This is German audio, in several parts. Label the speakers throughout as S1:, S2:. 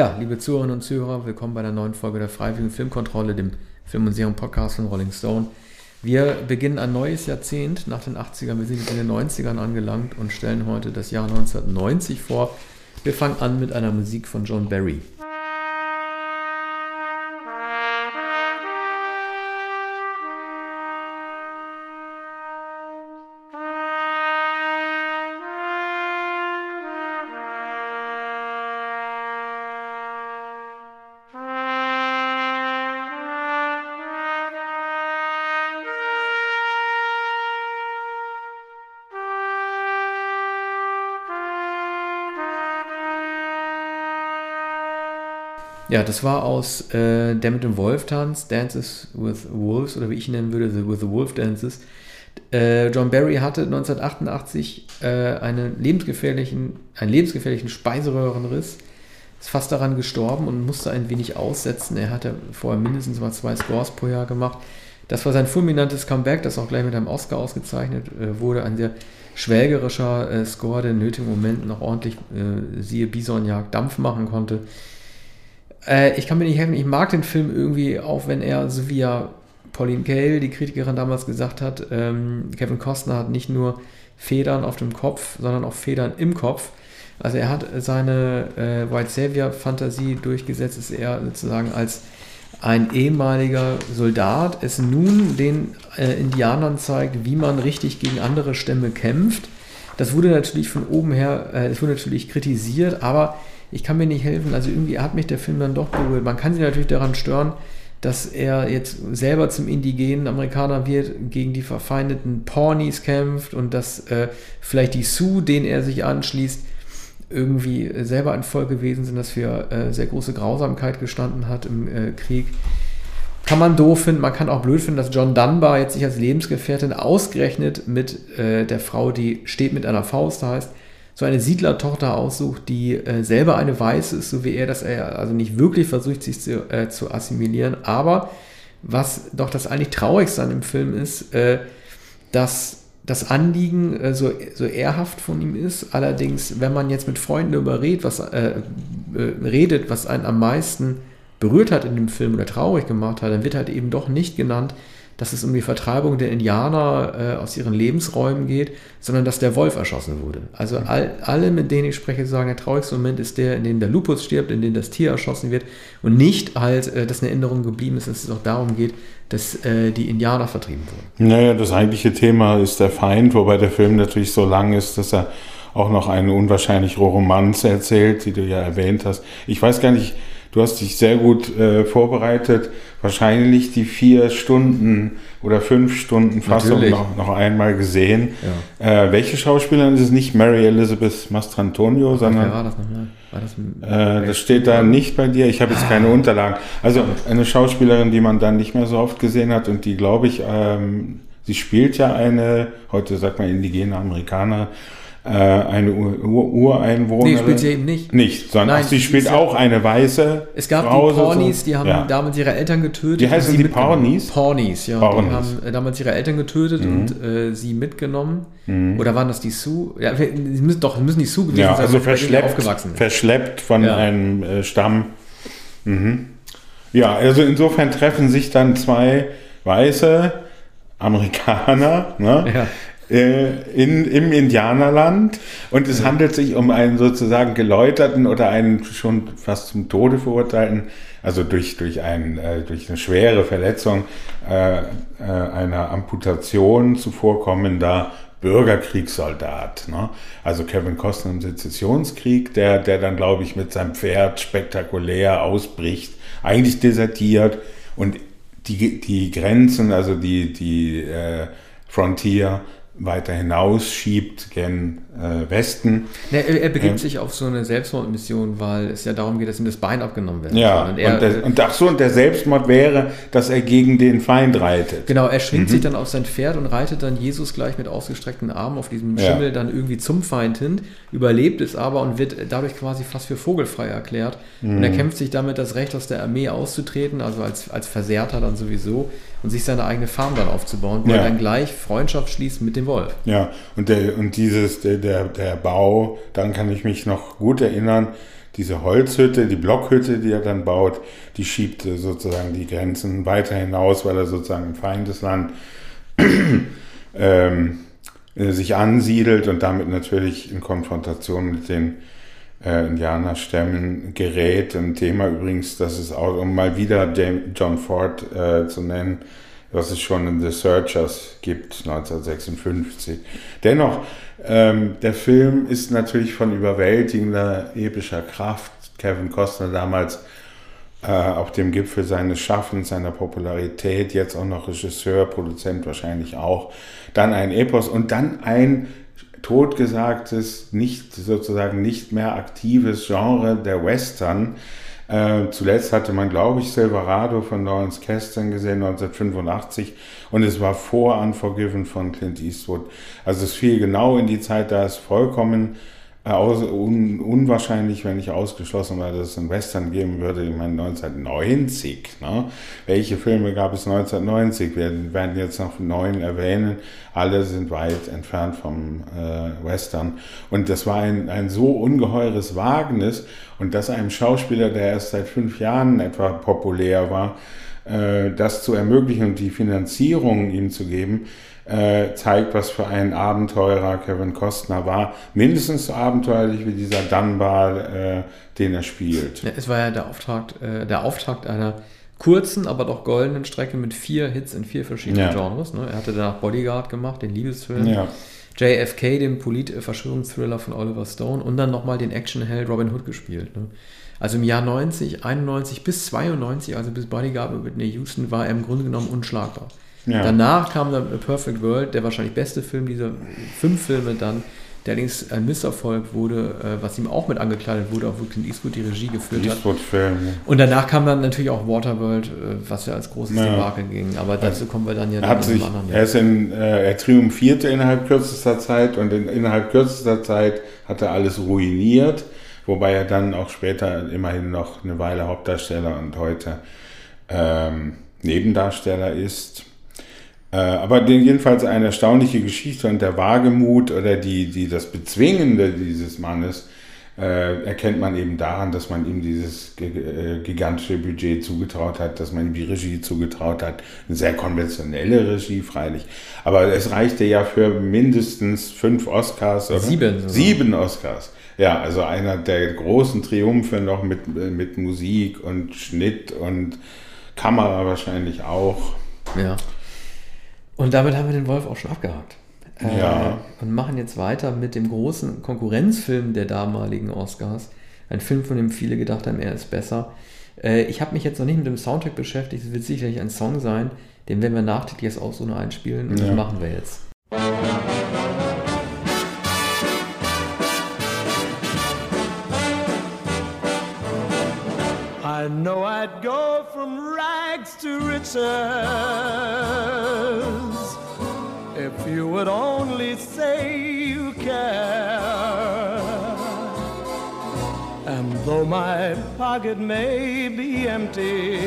S1: Ja, liebe Zuhörerinnen und Zuhörer, willkommen bei der neuen Folge der Freiwilligen Filmkontrolle, dem Film- und Serien-Podcast von Rolling Stone. Wir beginnen ein neues Jahrzehnt nach den 80ern. Wir sind in den 90ern angelangt und stellen heute das Jahr 1990 vor. Wir fangen an mit einer Musik von John Barry. Ja, das war aus äh, Der mit dem Wolf tanz, Dances with Wolves, oder wie ich ihn nennen würde, the, With the Wolf Dances. Äh, John Barry hatte 1988 äh, einen, lebensgefährlichen, einen lebensgefährlichen Speiseröhrenriss, ist fast daran gestorben und musste ein wenig aussetzen. Er hatte vorher mindestens mal zwei Scores pro Jahr gemacht. Das war sein fulminantes Comeback, das auch gleich mit einem Oscar ausgezeichnet äh, wurde. Ein sehr schwelgerischer äh, Score, der in nötigen Momenten noch ordentlich, äh, siehe Bisonjagd, Dampf machen konnte. Äh, ich kann mir nicht helfen, ich mag den Film irgendwie, auch wenn er, so wie ja Pauline Kael, die Kritikerin damals gesagt hat, ähm, Kevin Costner hat nicht nur Federn auf dem Kopf, sondern auch Federn im Kopf. Also er hat seine äh, White Savior-Fantasie durchgesetzt, ist er sozusagen als ein ehemaliger Soldat es nun den äh, Indianern zeigt, wie man richtig gegen andere Stämme kämpft. Das wurde natürlich von oben her, äh, das wurde natürlich kritisiert, aber ich kann mir nicht helfen. Also irgendwie hat mich der Film dann doch berührt. Man kann sich natürlich daran stören, dass er jetzt selber zum indigenen Amerikaner wird, gegen die verfeindeten Pawnees kämpft und dass äh, vielleicht die Sioux, denen er sich anschließt, irgendwie selber ein Volk gewesen sind, das für äh, sehr große Grausamkeit gestanden hat im äh, Krieg. Kann man doof finden, man kann auch blöd finden, dass John Dunbar jetzt sich als Lebensgefährtin ausgerechnet mit äh, der Frau, die steht mit einer Faust heißt, so eine Siedlertochter aussucht, die äh, selber eine Weiße ist, so wie er, dass er also nicht wirklich versucht, sich zu, äh, zu assimilieren. Aber was doch das eigentlich Traurigste an dem Film ist, äh, dass das Anliegen äh, so, so ehrhaft von ihm ist. Allerdings, wenn man jetzt mit Freunden darüber redet, was, äh, äh, redet, was einen am meisten berührt hat in dem Film oder traurig gemacht hat, dann wird halt eben doch nicht genannt, dass es um die Vertreibung der Indianer äh, aus ihren Lebensräumen geht, sondern dass der Wolf erschossen wurde. Also all, alle, mit denen ich spreche, sagen, der traurigste Moment ist der, in dem der Lupus stirbt, in dem das Tier erschossen wird und nicht halt, äh, dass eine Änderung geblieben ist, dass es auch darum geht, dass äh, die Indianer vertrieben wurden.
S2: Naja, das eigentliche Thema ist der Feind, wobei der Film natürlich so lang ist, dass er auch noch eine unwahrscheinliche Romanze erzählt, die du ja erwähnt hast. Ich weiß gar nicht, Du hast dich sehr gut äh, vorbereitet. Wahrscheinlich die vier Stunden oder fünf Stunden Fassung noch, noch einmal gesehen. Ja. Äh, welche Schauspielerin ist es nicht? Mary Elizabeth Mastrantonio, sondern. Wer war das nochmal? War das, äh, das steht da nicht bei dir. Ich habe jetzt keine Unterlagen. Also eine Schauspielerin, die man dann nicht mehr so oft gesehen hat und die, glaube ich, ähm, sie spielt ja eine, heute sagt man indigene Amerikanerin äh, eine Ur Ureinwohnerin. Nee,
S1: spielt sie eben nicht.
S2: Nicht, sondern Nein, sie spielt auch eine weiße
S1: Es gab Frau, die Pawnees, die haben ja. damals ihre Eltern getötet.
S2: Die heißen die Pawnees?
S1: Pawnees, ja. Pawnees. Die haben äh, damals ihre Eltern getötet mhm. und äh, sie mitgenommen. Mhm. Oder waren das die Sioux? Ja, sie müssen, doch, müssen die Sioux gewesen
S2: ja, sein, also verschleppt, aufgewachsen verschleppt von ja. einem äh, Stamm. Mhm. Ja, also insofern treffen sich dann zwei weiße Amerikaner, ne? ja. Äh, in, im Indianerland und es handelt sich um einen sozusagen geläuterten oder einen schon fast zum Tode verurteilten, also durch, durch, ein, äh, durch eine schwere Verletzung äh, äh, einer Amputation zuvorkommender Bürgerkriegssoldat. Ne? Also Kevin Costner im Sezessionskrieg, der, der dann, glaube ich, mit seinem Pferd spektakulär ausbricht, eigentlich desertiert und die, die Grenzen, also die, die äh, Frontier weiter hinausschiebt gen äh, Westen.
S1: Er, er, begibt ähm, sich auf so eine Selbstmordmission, weil es ja darum geht, dass ihm das Bein abgenommen wird.
S2: Ja, und, er, und, der, und ach so, und der Selbstmord wäre, dass er gegen den Feind reitet.
S1: Genau, er schwingt mhm. sich dann auf sein Pferd und reitet dann Jesus gleich mit ausgestreckten Armen auf diesem Schimmel ja. dann irgendwie zum Feind hin, überlebt es aber und wird dadurch quasi fast für vogelfrei erklärt. Mhm. Und er kämpft sich damit das Recht aus der Armee auszutreten, also als, als Versehrter dann sowieso und sich seine eigene Farm dann aufzubauen, wo ja. er dann gleich Freundschaft schließt mit dem Wolf.
S2: Ja, und, der, und dieses, der, der, der Bau, dann kann ich mich noch gut erinnern, diese Holzhütte, die Blockhütte, die er dann baut, die schiebt sozusagen die Grenzen weiter hinaus, weil er sozusagen im Feindesland ähm, äh, sich ansiedelt und damit natürlich in Konfrontation mit den äh, Indianerstämmen gerät. Ein Thema übrigens, das ist auch, um mal wieder John Ford äh, zu nennen, was es schon in The Searchers gibt, 1956. Dennoch, ähm, der Film ist natürlich von überwältigender epischer Kraft. Kevin Costner damals äh, auf dem Gipfel seines Schaffens, seiner Popularität, jetzt auch noch Regisseur, Produzent wahrscheinlich auch. Dann ein Epos und dann ein totgesagtes, nicht sozusagen nicht mehr aktives Genre der Western, äh, zuletzt hatte man, glaube ich, Silverado von Lawrence Kasten gesehen, 1985. Und es war vor Unforgiven von Clint Eastwood. Also es fiel genau in die Zeit, da es vollkommen äh, un, unwahrscheinlich, wenn nicht ausgeschlossen dass es einen Western geben würde. Ich meine, 1990. Ne? Welche Filme gab es 1990? Wir werden jetzt noch neun erwähnen. Alle sind weit entfernt vom äh, Western. Und das war ein, ein so ungeheures Wagnis. Und dass einem Schauspieler, der erst seit fünf Jahren etwa populär war, äh, das zu ermöglichen und die Finanzierung ihm zu geben, äh, zeigt, was für ein Abenteurer Kevin Costner war. Mindestens so abenteuerlich wie dieser Dunbar, äh, den er spielt.
S1: Ja, es war ja der Auftakt, äh, der Auftakt einer kurzen, aber doch goldenen Strecke mit vier Hits in vier verschiedenen ja. Genres. Ne? Er hatte danach Bodyguard gemacht, den Liebesfilm. Ja. JFK, den Polit-Verschwörungsthriller von Oliver Stone und dann nochmal den Actionheld Robin Hood gespielt. Ne? Also im Jahr 90, 91 bis 92, also bis Bodyguard mit Whitney Houston, war er im Grunde genommen unschlagbar. Ja. Danach kam dann A Perfect World, der wahrscheinlich beste Film dieser fünf Filme dann, der allerdings ein Misserfolg wurde, äh, was ihm auch mit angekleidet wurde, auch wo Clint Eastwood die Regie geführt Eastwood hat. Film. Und danach kam dann natürlich auch Waterworld, äh, was ja als großes ja. Debakel ging. Aber dazu kommen wir dann ja
S2: hat sich, anderen. Er, ist in, äh, er triumphierte innerhalb kürzester Zeit und in, innerhalb kürzester Zeit hat er alles ruiniert, wobei er dann auch später immerhin noch eine Weile Hauptdarsteller und heute ähm, Nebendarsteller ist. Äh, aber jedenfalls eine erstaunliche Geschichte und der Wagemut oder die, die, das Bezwingende dieses Mannes äh, erkennt man eben daran, dass man ihm dieses äh, gigantische Budget zugetraut hat, dass man ihm die Regie zugetraut hat. Eine sehr konventionelle Regie, freilich. Aber es reichte ja für mindestens fünf Oscars. Oder?
S1: Sieben.
S2: Sieben Oscars. Ja, also einer der großen Triumphe noch mit, mit Musik und Schnitt und Kamera wahrscheinlich auch.
S1: Ja. Und damit haben wir den Wolf auch schon abgehakt.
S2: Äh, ja.
S1: Und machen jetzt weiter mit dem großen Konkurrenzfilm der damaligen Oscars. Ein Film, von dem viele gedacht haben, er ist besser. Äh, ich habe mich jetzt noch nicht mit dem Soundtrack beschäftigt. Es wird sicherlich ein Song sein. Den werden wir nachträglich jetzt auch so nur einspielen. Und ja. das machen wir jetzt. I know I'd go from rags to riches if you would only say you care. And though my pocket may be empty,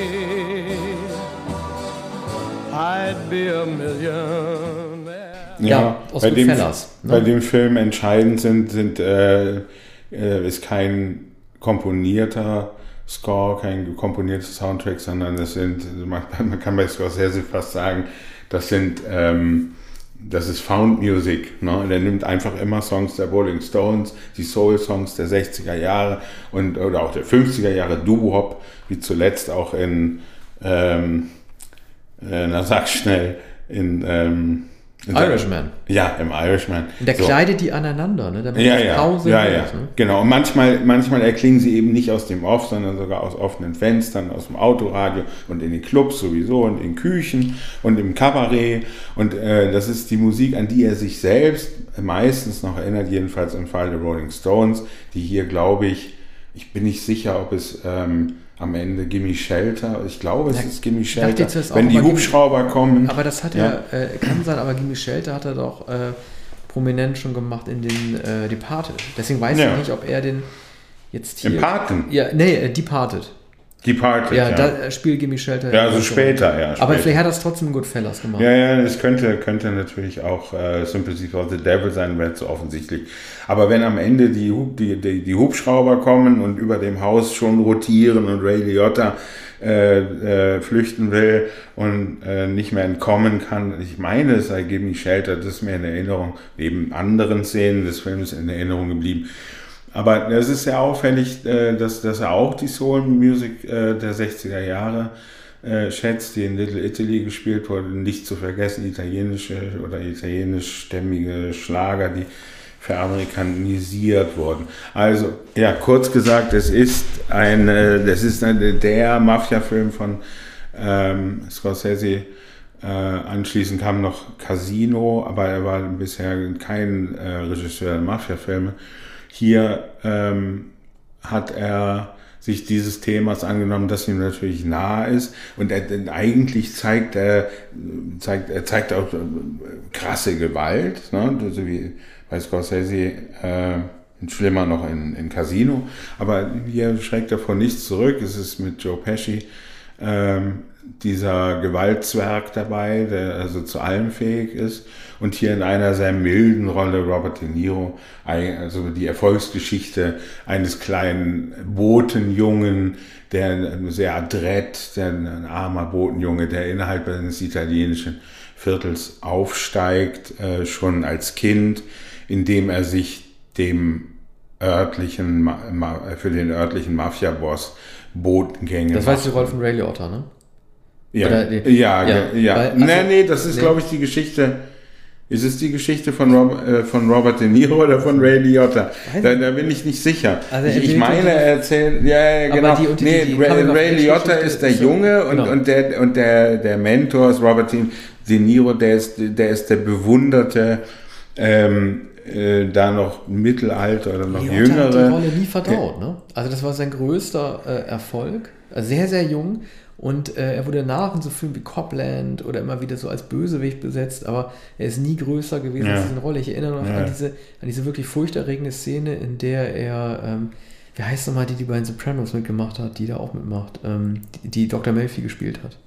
S1: I'd be a million.
S2: Ja, ja bei, dem, Fellers, ne? bei dem Film entscheidend sind, sind äh, äh, ist kein komponierter Score, kein komponierter Soundtrack, sondern das sind, man, kann bei Scorsese fast sagen, das sind ähm, das ist Found Music. Ne? Der nimmt einfach immer Songs der Rolling Stones, die Soul-Songs der 60er Jahre und, oder auch der 50er Jahre, Doo-Wop, wie zuletzt auch in, ähm, äh, na sag schnell, in ähm,
S1: Irishman.
S2: Ja, im Irishman.
S1: Und der so. kleidet die aneinander, ne?
S2: Damit ja, ja, Pause ja, ja. Ist, ne? Genau. Und manchmal, manchmal erklingen sie eben nicht aus dem Off, sondern sogar aus offenen Fenstern, aus dem Autoradio und in den Clubs sowieso und in Küchen und im Kabarett. Und äh, das ist die Musik, an die er sich selbst meistens noch erinnert, jedenfalls im Fall der Rolling Stones, die hier, glaube ich, ich bin nicht sicher, ob es ähm, am Ende Gimme Shelter. Ich glaube, es ja, ist Gimme Shelter. Wenn die Hubschrauber Gimme, kommen.
S1: Aber das hat ja. er, äh, kann sein, aber Gimme Shelter hat er doch äh, prominent schon gemacht in den äh, Departed. Deswegen weiß ja. ich nicht, ob er den jetzt hier.
S2: Im Parken?
S1: Ja, nee, äh, Departed.
S2: Departed,
S1: ja. Ja, da spielt Gimme Shelter.
S2: Ja, also später, ja.
S1: Aber vielleicht hat das trotzdem Goodfellas gemacht.
S2: Ja, ja, es könnte, könnte natürlich auch äh, Sympathy for the Devil sein, wäre zu offensichtlich. Aber wenn am Ende die, die, die, die, Hubschrauber kommen und über dem Haus schon rotieren und Ray Liotta äh, äh, flüchten will und äh, nicht mehr entkommen kann, ich meine, es sei Gimme Shelter, das ist mir in Erinnerung, neben anderen Szenen des Films in Erinnerung geblieben. Aber es ist sehr auffällig, äh, dass, dass er auch die Soul Music äh, der 60er Jahre äh, schätzt, die in Little Italy gespielt wurde. Nicht zu vergessen italienische oder italienischstämmige Schlager, die veramerikanisiert wurden. Also, ja, kurz gesagt, es ist ein, das ist ein, der Mafia-Film von ähm, Scorsese. Äh, anschließend kam noch Casino, aber er war bisher kein äh, Regisseur der Mafia-Filme. Hier ähm, hat er sich dieses Themas angenommen, das ihm natürlich nahe ist. Und er, eigentlich zeigt er, zeigt, er zeigt auch äh, krasse Gewalt, ne? so wie bei Scorsese, äh, schlimmer noch in, in Casino. Aber hier schreckt er vor nichts zurück. Es ist mit Joe Pesci ähm, dieser Gewaltzwerg dabei, der also zu allem fähig ist. Und hier in einer sehr milden Rolle Robert De Niro, also die Erfolgsgeschichte eines kleinen Botenjungen, der sehr adrett, der ein armer Botenjunge, der innerhalb eines italienischen Viertels aufsteigt, äh, schon als Kind, indem er sich dem örtlichen, für den örtlichen Mafia-Boss Botengänge.
S1: Das war jetzt die Rolle von Ray Liotta, ne?
S2: Ja, Oder, ja, ja, ja. Weil, also, nee, nee, das ist, nee. glaube ich, die Geschichte. Ist es die Geschichte von, Rob, äh, von Robert De Niro oder von Ray Liotta? Da, da, bin ich nicht sicher. Also ich, ich meine, er erzählt, ja, ja genau. Die, die, nee, die, Ray, Ray Liotta ist der Junge und, genau. und, der, und der, der Mentor ist Robert De Niro, der ist der, ist der bewunderte, ähm, äh, da noch Mittelalter oder noch Liotta jüngere. Hat die
S1: Rolle nie verdaut, ne? Also das war sein größter äh, Erfolg. Also sehr, sehr jung. Und äh, er wurde nach in so Filmen wie Copland oder immer wieder so als Bösewicht besetzt, aber er ist nie größer gewesen ja. als diese Rolle. Ich erinnere noch ja. an, diese, an diese wirklich furchterregende Szene, in der er, ähm, wie heißt nochmal die, die bei den Sopranos mitgemacht hat, die da auch mitmacht, ähm, die, die Dr. Melfi gespielt hat.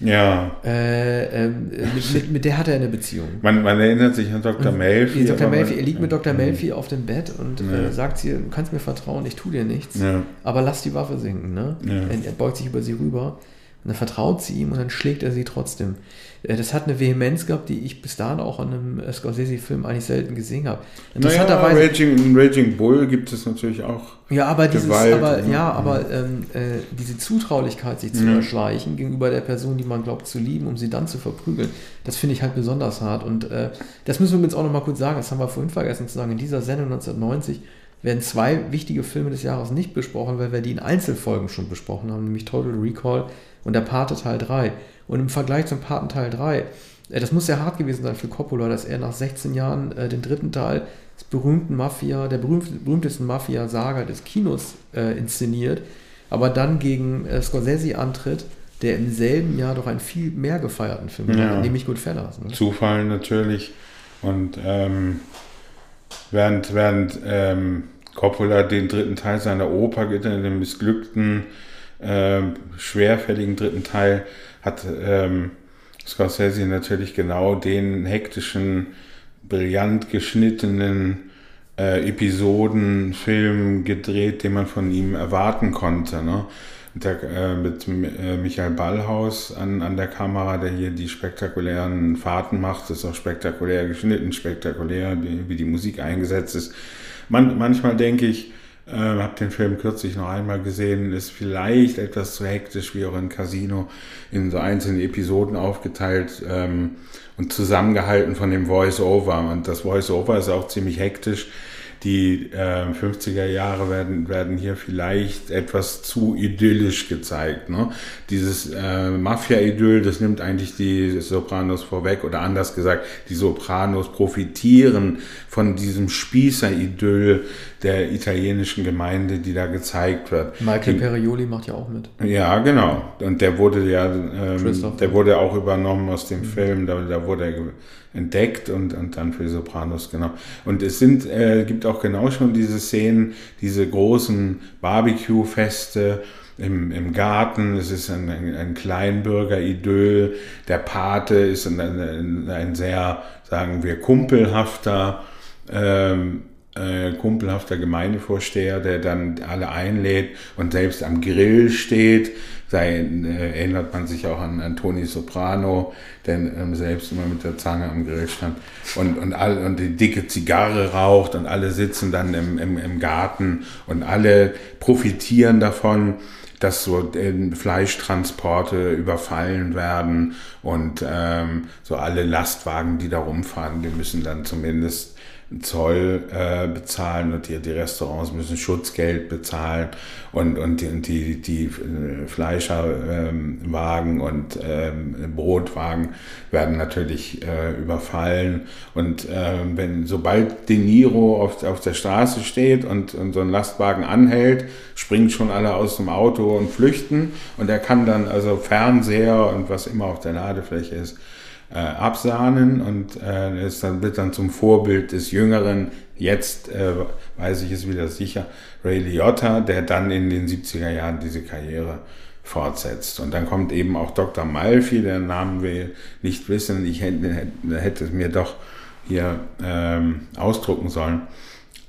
S2: Ja.
S1: Äh, äh, mit, mit, mit, der hat er eine Beziehung.
S2: Man, man erinnert sich an Dr. Melfi.
S1: Dr. Melfi, er liegt mit Dr. Melfi auf dem Bett und ja. äh, sagt sie, du kannst mir vertrauen, ich tue dir nichts, ja. aber lass die Waffe sinken. Ne? Ja. Er, er, beugt sich über sie rüber und dann vertraut sie ihm und dann schlägt er sie trotzdem. Äh, das hat eine Vehemenz gehabt, die ich bis dahin auch an einem äh, Scorsese-Film eigentlich selten gesehen habe.
S2: Naja, Raging, Raging Bull gibt es natürlich auch.
S1: Ja, aber, dieses, aber, ja, aber ähm, äh, diese Zutraulichkeit, sich zu ja. erschleichen gegenüber der Person, die man glaubt zu lieben, um sie dann zu verprügeln, das finde ich halt besonders hart. Und äh, das müssen wir uns auch noch mal kurz sagen, das haben wir vorhin vergessen zu sagen, in dieser Sendung 1990 werden zwei wichtige Filme des Jahres nicht besprochen, weil wir die in Einzelfolgen schon besprochen haben, nämlich Total Recall und der Pate Teil 3. Und im Vergleich zum Paten Teil 3, äh, das muss sehr hart gewesen sein für Coppola, dass er nach 16 Jahren äh, den dritten Teil des berühmten Mafia, der berühmt, berühmtesten Mafia-Saga des Kinos äh, inszeniert, aber dann gegen äh, Scorsese antritt, der im selben Jahr doch einen viel mehr gefeierten Film ja. hat, nämlich Goodfellas.
S2: Ne? Zufall natürlich. Und ähm, während, während ähm, Coppola den dritten Teil seiner Oper geht, in dem missglückten, äh, schwerfälligen dritten Teil, hat ähm, Scorsese natürlich genau den hektischen, brillant geschnittenen äh, Episoden, Film gedreht, den man von ihm erwarten konnte. Ne? Der, äh, mit äh, Michael Ballhaus an, an der Kamera, der hier die spektakulären Fahrten macht, ist auch spektakulär geschnitten, spektakulär, wie, wie die Musik eingesetzt ist. Man, manchmal denke ich, äh, habe den Film kürzlich noch einmal gesehen, ist vielleicht etwas zu hektisch, wie auch in Casino, in so einzelnen Episoden aufgeteilt ähm, und zusammengehalten von dem Voice-Over. Und das Voice-Over ist auch ziemlich hektisch die äh, 50er Jahre werden, werden hier vielleicht etwas zu idyllisch gezeigt. Ne? Dieses äh, Mafia-Idyll, das nimmt eigentlich die Sopranos vorweg oder anders gesagt, die Sopranos profitieren von diesem Spießer-Idyll der italienischen Gemeinde, die da gezeigt wird.
S1: Michael Perioli macht ja auch mit.
S2: Ja, genau. Und der wurde ja, ähm, der wurde auch übernommen aus dem mhm. Film, da, da wurde er entdeckt und, und dann für Sopranos, genau. Und es sind, äh, gibt auch genau schon diese Szenen, diese großen Barbecue-Feste, im, im Garten, es ist ein, ein, ein Kleinbürger-Idyll, der Pate ist ein, ein, ein sehr, sagen wir, kumpelhafter ähm, äh, kumpelhafter Gemeindevorsteher, der dann alle einlädt und selbst am Grill steht. Da äh, erinnert man sich auch an, an Toni Soprano, der ähm, selbst immer mit der Zange am Grill stand und, und, all, und die dicke Zigarre raucht und alle sitzen dann im, im, im Garten und alle profitieren davon dass so äh, Fleischtransporte überfallen werden und ähm, so alle Lastwagen, die da rumfahren, die müssen dann zumindest Zoll äh, bezahlen und die, die Restaurants müssen Schutzgeld bezahlen und, und die, die, die äh, Fleischerwagen ähm, und ähm, Brotwagen werden natürlich äh, überfallen. Und ähm, wenn sobald De Niro auf, auf der Straße steht und, und so ein Lastwagen anhält, springen schon alle aus dem Auto und flüchten. Und er kann dann also Fernseher und was immer auf der Ladefläche ist, äh, absahnen und äh, ist dann, wird dann zum Vorbild des Jüngeren, jetzt äh, weiß ich es wieder sicher, Ray Liotta, der dann in den 70er Jahren diese Karriere fortsetzt. Und dann kommt eben auch Dr. Malfi, der Namen wir nicht wissen, ich hätte, hätte es mir doch hier ähm, ausdrucken sollen.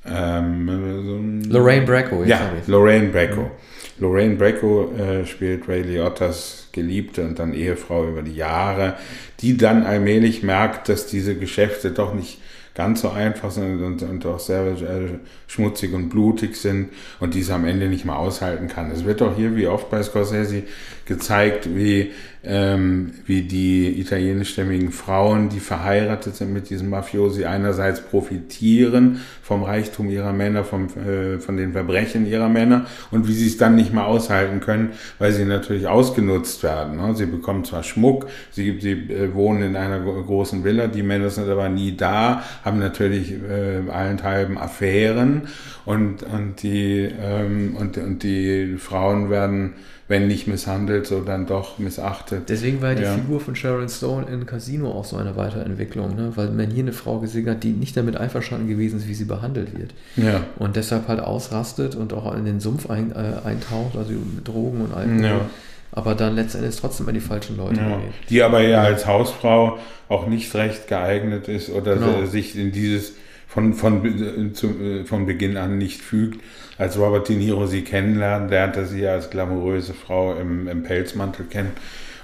S1: Ähm, Lorraine Bracco.
S2: Ja, Lorraine Bracco. Lorraine Bracco äh, spielt Ray Liottas Geliebte und dann Ehefrau über die Jahre, die dann allmählich merkt, dass diese Geschäfte doch nicht ganz so einfach sind und, und auch sehr äh, schmutzig und blutig sind und die am Ende nicht mehr aushalten kann. Es wird auch hier, wie oft bei Scorsese, gezeigt, wie, ähm, wie die italienischstämmigen Frauen, die verheiratet sind mit diesem Mafiosi, einerseits profitieren vom Reichtum ihrer Männer, vom, äh, von den Verbrechen ihrer Männer und wie sie es dann nicht mehr aushalten können, weil sie natürlich ausgenutzt werden. Ne? Sie bekommen zwar Schmuck, sie, sie äh, wohnen in einer großen Villa, die Männer sind aber nie da, haben natürlich äh, allenthalben Affären und, und, die, ähm, und, und die Frauen werden wenn nicht misshandelt, so dann doch missachtet.
S1: Deswegen war die ja. Figur von Sharon Stone in Casino auch so eine Weiterentwicklung, ne? weil man hier eine Frau gesehen hat, die nicht damit einverstanden gewesen ist, wie sie behandelt wird.
S2: Ja.
S1: Und deshalb halt ausrastet und auch in den Sumpf ein, äh, eintaucht, also mit Drogen und Alkohol. Ja. Aber dann letztendlich trotzdem an die falschen Leute
S2: ja. Die aber ja als Hausfrau auch nicht recht geeignet ist oder genau. sich in dieses von, von, äh, zu, äh, von Beginn an nicht fügt. Als Robert De Niro sie kennenlernt, lernt er sie als glamouröse Frau im, im Pelzmantel kennen.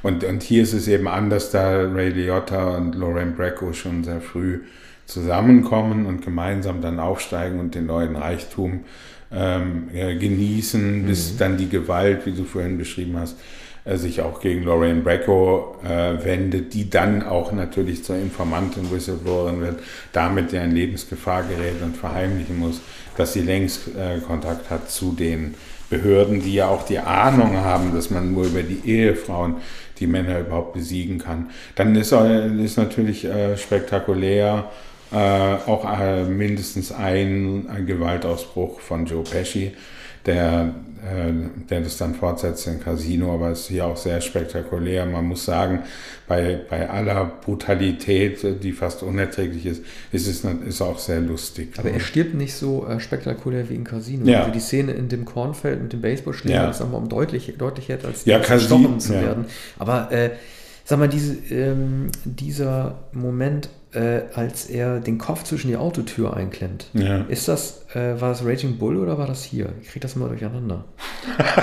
S2: Und, und hier ist es eben anders, da Ray Liotta und Lorraine Bracco schon sehr früh zusammenkommen und gemeinsam dann aufsteigen und den neuen Reichtum ähm, genießen, bis mhm. dann die Gewalt, wie du vorhin beschrieben hast, äh, sich auch gegen Lorraine Bracco äh, wendet, die dann auch natürlich zur Informantin, Whistleblowerin wird, damit ja in Lebensgefahr gerät und verheimlichen muss, dass sie längst äh, Kontakt hat zu den Behörden, die ja auch die Ahnung haben, dass man nur über die Ehefrauen die Männer überhaupt besiegen kann. Dann ist, ist natürlich äh, spektakulär äh, auch äh, mindestens ein, ein Gewaltausbruch von Joe Pesci, der äh, der das dann fortsetzt in Casino, aber es ist hier auch sehr spektakulär. Man muss sagen, bei, bei aller Brutalität, die fast unerträglich ist, ist es ist auch sehr lustig.
S1: Aber er stirbt nicht so äh, spektakulär wie in Casino. Ja. Also die Szene in dem Kornfeld mit dem Baseballschläger ja. ist nochmal um deutlich, deutlich härter als
S2: ja, Casino,
S1: zu werden. Aber äh, sag mal, diese, ähm, dieser Moment, äh, als er den Kopf zwischen die Autotür einklemmt,
S2: ja.
S1: ist das, äh, war das Raging Bull oder war das hier? Ich kriege das mal durcheinander.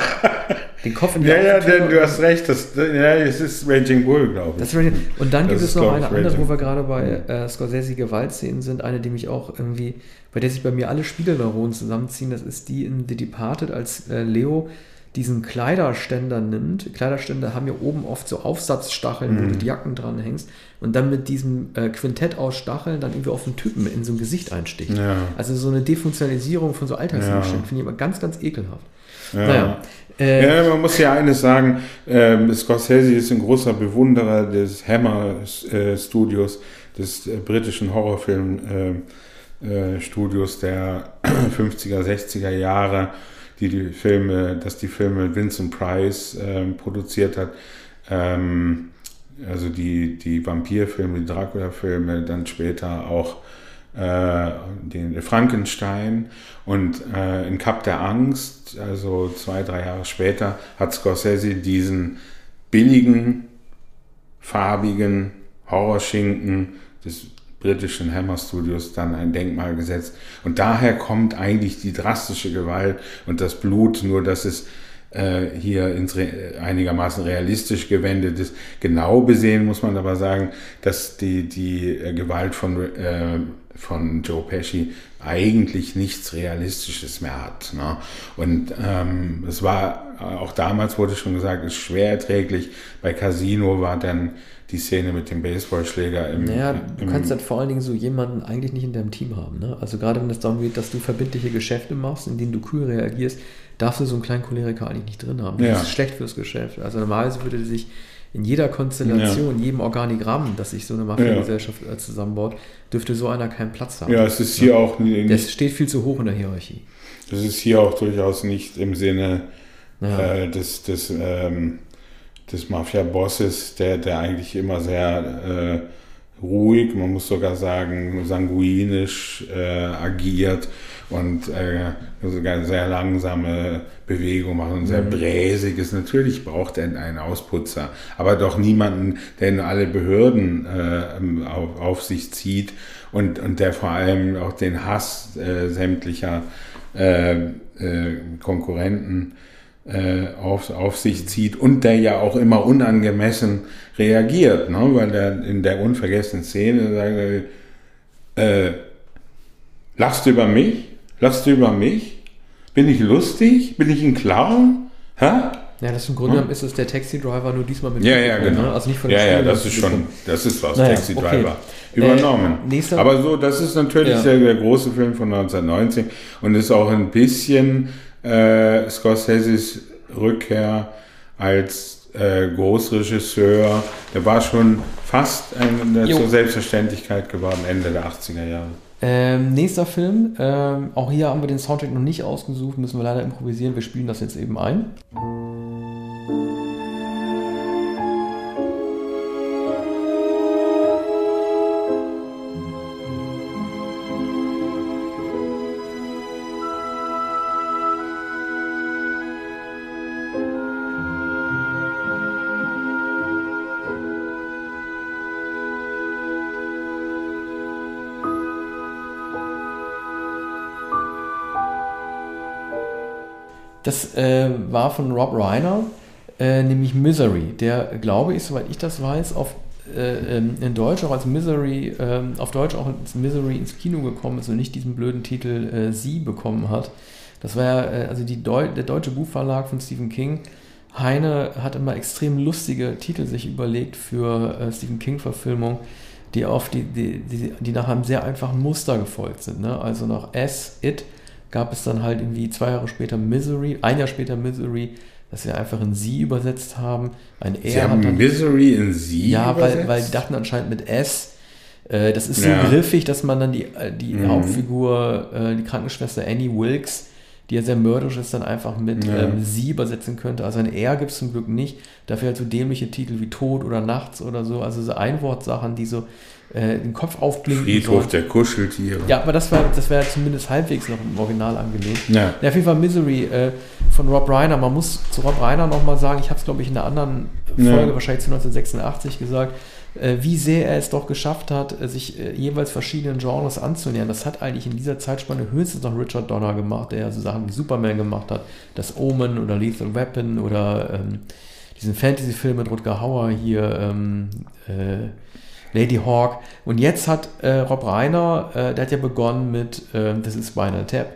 S2: den Kopf in die ja, Autotür. Ja, du hast recht, das, ja, es ist Raging Bull, glaube ich.
S1: und dann das gibt es noch eine andere, wo wir gerade bei äh, Scorsese Gewaltszenen sind, eine, die mich auch irgendwie, bei der sich bei mir alle Spiegelneuronen zusammenziehen, das ist die in The Departed, als äh, Leo diesen Kleiderständer nimmt. Kleiderständer haben ja oben oft so Aufsatzstacheln, mhm. wo du die Jacken dran hängst und dann mit diesem äh, Quintett aus Stacheln dann irgendwie auf den Typen in so ein Gesicht einsticht.
S2: Ja.
S1: Also so eine Defunktionalisierung von so Alltagsgegenständen ja. finde ich immer ganz, ganz ekelhaft.
S2: Ja. Naja. Äh, ja, man muss ja eines sagen, äh, Scorsese ist ein großer Bewunderer des Hammer Studios, des äh, britischen Horrorfilm-Studios äh, der 50er, 60er Jahre die die Filme, dass die Filme Vincent Price ähm, produziert hat. Ähm, also die, die Vampirfilme, die Dracula-Filme, dann später auch äh, den Frankenstein und äh, in Cup der Angst, also zwei, drei Jahre später, hat Scorsese diesen billigen, farbigen Horrorschinken des britischen Hammer Studios dann ein Denkmal gesetzt. Und daher kommt eigentlich die drastische Gewalt und das Blut, nur dass es äh, hier ins Re einigermaßen realistisch gewendet ist. Genau besehen muss man aber sagen, dass die, die äh, Gewalt von, äh, von Joe Pesci eigentlich nichts Realistisches mehr hat. Ne? Und ähm, es war, auch damals wurde schon gesagt, ist schwer erträglich. Bei Casino war dann die Szene mit dem Baseballschläger
S1: im. Naja, du im kannst dann vor allen Dingen so jemanden eigentlich nicht in deinem Team haben. Ne? Also gerade wenn es darum geht, dass du verbindliche Geschäfte machst, in denen du kühl reagierst, darfst du so einen kleinen Choleriker eigentlich nicht drin haben. Das ja. ist schlecht fürs Geschäft. Also normalerweise würde sich in jeder Konstellation, ja. jedem Organigramm, das sich so eine Mafia-Gesellschaft ja. Zusammenbaut, dürfte so einer keinen Platz haben.
S2: Ja, es ist hier auch.
S1: Nicht, das steht viel zu hoch in der Hierarchie.
S2: Das ist hier auch durchaus nicht im Sinne äh, des, des, ähm, des Mafia-Bosses, der, der eigentlich immer sehr äh, ruhig, man muss sogar sagen, sanguinisch äh, agiert und äh, sogar sehr langsame Bewegung machen und sehr mhm. bräsig ist. Natürlich braucht er einen Ausputzer, aber doch niemanden, der in alle Behörden äh, auf, auf, sich zieht und, und der vor allem auch den Hass äh, sämtlicher äh, äh, Konkurrenten äh, auf, auf sich zieht und der ja auch immer unangemessen reagiert, ne? weil er in der unvergessenen Szene sagt, äh, lachst du über mich? Lachst du über mich? Bin ich lustig? Bin ich ein Clown? Hä?
S1: Ja, das im Grunde hm? ist es der Taxi-Driver nur diesmal mit
S2: Ja, ja, genau. Ne? Also nicht von ja, ja, das ist schon, das ist was, naja, Taxi-Driver. Okay. Übernommen. Äh, Aber so, das ist natürlich ja. der, der, große Film von 1990 und ist auch ein bisschen äh, Scorseses Rückkehr als äh, Großregisseur. Der war schon fast ein, zur Selbstverständlichkeit geworden, Ende der 80er Jahre.
S1: Ähm, nächster Film, ähm, auch hier haben wir den Soundtrack noch nicht ausgesucht, müssen wir leider improvisieren, wir spielen das jetzt eben ein. Das äh, war von Rob Reiner, äh, nämlich Misery, der, glaube ich, soweit ich das weiß, auf, äh, ähm, in Deutsch auch als Misery, ähm, auf Deutsch auch als Misery ins Kino gekommen ist und nicht diesen blöden Titel äh, Sie bekommen hat. Das war ja, äh, also Deu der deutsche Buchverlag von Stephen King. Heine hat immer extrem lustige Titel sich überlegt für äh, Stephen King-Verfilmung, die die, die, die, die nach einem sehr einfachen Muster gefolgt sind. Ne? Also nach S, It, gab es dann halt irgendwie zwei Jahre später Misery, ein Jahr später Misery, dass wir einfach in Sie übersetzt haben. Ein
S2: R Sie haben dann, Misery in Sie
S1: Ja, übersetzt? weil, weil die dachten anscheinend mit S, äh, das ist so ja. griffig, dass man dann die, äh, die mhm. Hauptfigur, äh, die Krankenschwester Annie Wilkes, die ja sehr mörderisch ist, dann einfach mit ja. ähm, sie übersetzen könnte. Also ein R gibt es zum Glück nicht. Dafür halt so dämliche Titel wie Tod oder Nachts oder so. Also so Einwortsachen, die so äh, den Kopf aufblinken.
S2: Friedhof der Kuscheltiere.
S1: Ja, aber das war, das wäre zumindest halbwegs noch im Original angelegt. Ja. ja auf jeden Fall Misery äh, von Rob Reiner. Man muss zu Rob Reiner nochmal sagen, ich habe es glaube ich in einer anderen Folge, ja. wahrscheinlich zu 1986 gesagt, äh, wie sehr er es doch geschafft hat, äh, sich äh, jeweils verschiedenen Genres anzunähern. Das hat eigentlich in dieser Zeitspanne höchstens noch Richard Donner gemacht, der ja so Sachen wie Superman gemacht hat, das Omen oder Lethal Weapon oder ähm, diesen Fantasy-Film mit Rutger Hauer hier, ähm, äh, Lady Hawk. Und jetzt hat äh, Rob Reiner, äh, der hat ja begonnen mit äh, Das ist Spinal Tap.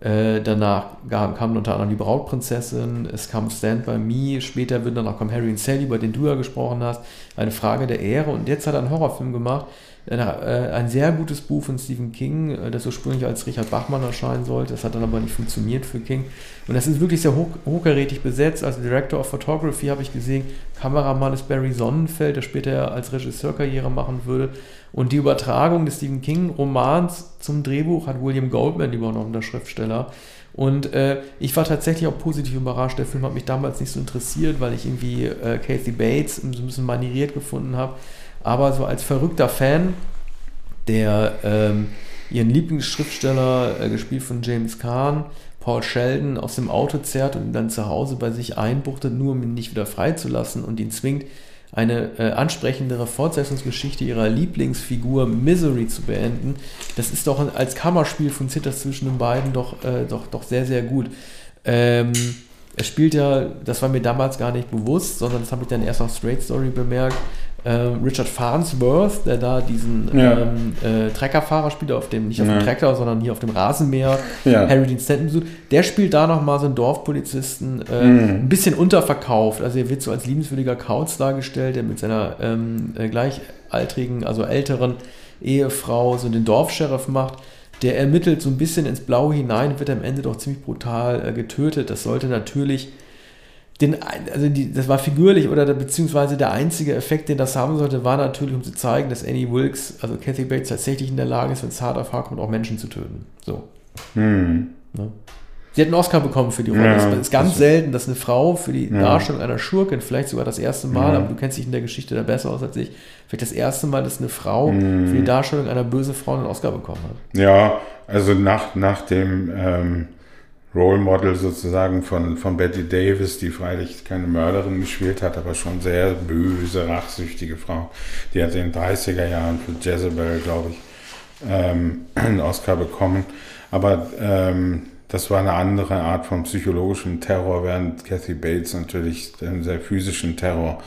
S1: Äh, danach kamen unter anderem die Brautprinzessin, es kam Stand By Me, später wird dann auch kommen Harry und Sally, über den du ja gesprochen hast, eine Frage der Ehre. Und jetzt hat er einen Horrorfilm gemacht, ein sehr gutes Buch von Stephen King, äh, das ursprünglich als Richard Bachmann erscheinen sollte. Das hat dann aber nicht funktioniert für King. Und das ist wirklich sehr hoch, hochkarätig besetzt. Als Director of Photography habe ich gesehen, Kameramann ist Barry Sonnenfeld, der später als Regisseur Karriere machen würde. Und die Übertragung des Stephen King-Romans zum Drehbuch hat William Goldman übernommen, der Schriftsteller. Und äh, ich war tatsächlich auch positiv überrascht. Der Film hat mich damals nicht so interessiert, weil ich irgendwie äh, Kathy Bates so ein bisschen manieriert gefunden habe. Aber so als verrückter Fan der ähm, ihren Lieblingsschriftsteller, äh, gespielt von James Kahn, Paul Sheldon, aus dem Auto zerrt und ihn dann zu Hause bei sich einbuchtet, nur um ihn nicht wieder freizulassen und ihn zwingt, eine äh, ansprechendere Fortsetzungsgeschichte ihrer Lieblingsfigur Misery zu beenden. Das ist doch als Kammerspiel von Zitters zwischen den beiden doch, äh, doch, doch sehr, sehr gut. Ähm, er spielt ja, das war mir damals gar nicht bewusst, sondern das habe ich dann erst auf Straight Story bemerkt, Richard Farnsworth, der da diesen ja. ähm, äh, Treckerfahrer spielt, auf dem, nicht auf ja. dem Trecker, sondern hier auf dem Rasenmäher, ja. Harry Dean Stanton besucht, der spielt da nochmal so einen Dorfpolizisten, äh, mhm. ein bisschen unterverkauft. Also er wird so als liebenswürdiger Kauz dargestellt, der mit seiner ähm, äh, gleichaltrigen, also älteren Ehefrau so den Dorfsheriff macht. Der ermittelt so ein bisschen ins Blaue hinein, wird am Ende doch ziemlich brutal äh, getötet. Das sollte natürlich den, also die, das war figürlich oder der, beziehungsweise der einzige Effekt, den das haben sollte, war natürlich, um zu zeigen, dass Annie Wilkes, also Kathy Bates, tatsächlich in der Lage ist, wenn es hart auf hart kommt, auch Menschen zu töten. So. Hm. Ne? Sie hat einen Oscar bekommen für die Rolle. Ja, es ist ganz das selten, dass eine Frau für die ja. Darstellung einer Schurkin, vielleicht sogar das erste Mal, ja. aber du kennst dich in der Geschichte da besser aus als ich, vielleicht das erste Mal, dass eine Frau mhm. für die Darstellung einer bösen Frau einen Oscar bekommen hat.
S2: Ja, also nach, nach dem ähm, Role Model sozusagen von, von Betty Davis, die freilich keine Mörderin gespielt hat, aber schon sehr böse, rachsüchtige Frau. Die hat in den 30er Jahren für Jezebel, glaube ich, ähm, einen Oscar bekommen. Aber ähm, das war eine andere Art von psychologischem Terror, während Kathy Bates natürlich einen sehr physischen Terror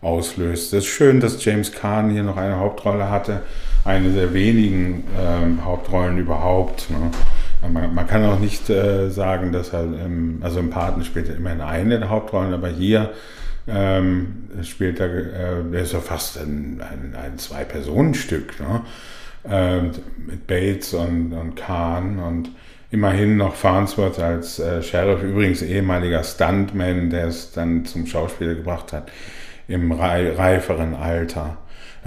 S2: auslöst. Es ist schön, dass James Caan hier noch eine Hauptrolle hatte, eine der wenigen ähm, Hauptrollen überhaupt. Ne? Man, man, kann auch nicht äh, sagen, dass er, ähm, also im Paten spielt er immerhin eine der Hauptrollen, aber hier ähm, spielt er, äh, ist ja fast ein, ein, ein Zwei-Personen-Stück, ne? äh, mit Bates und, und Kahn und immerhin noch Farnsworth als äh, Sheriff, übrigens ehemaliger Stuntman, der es dann zum Schauspieler gebracht hat, im reiferen Alter.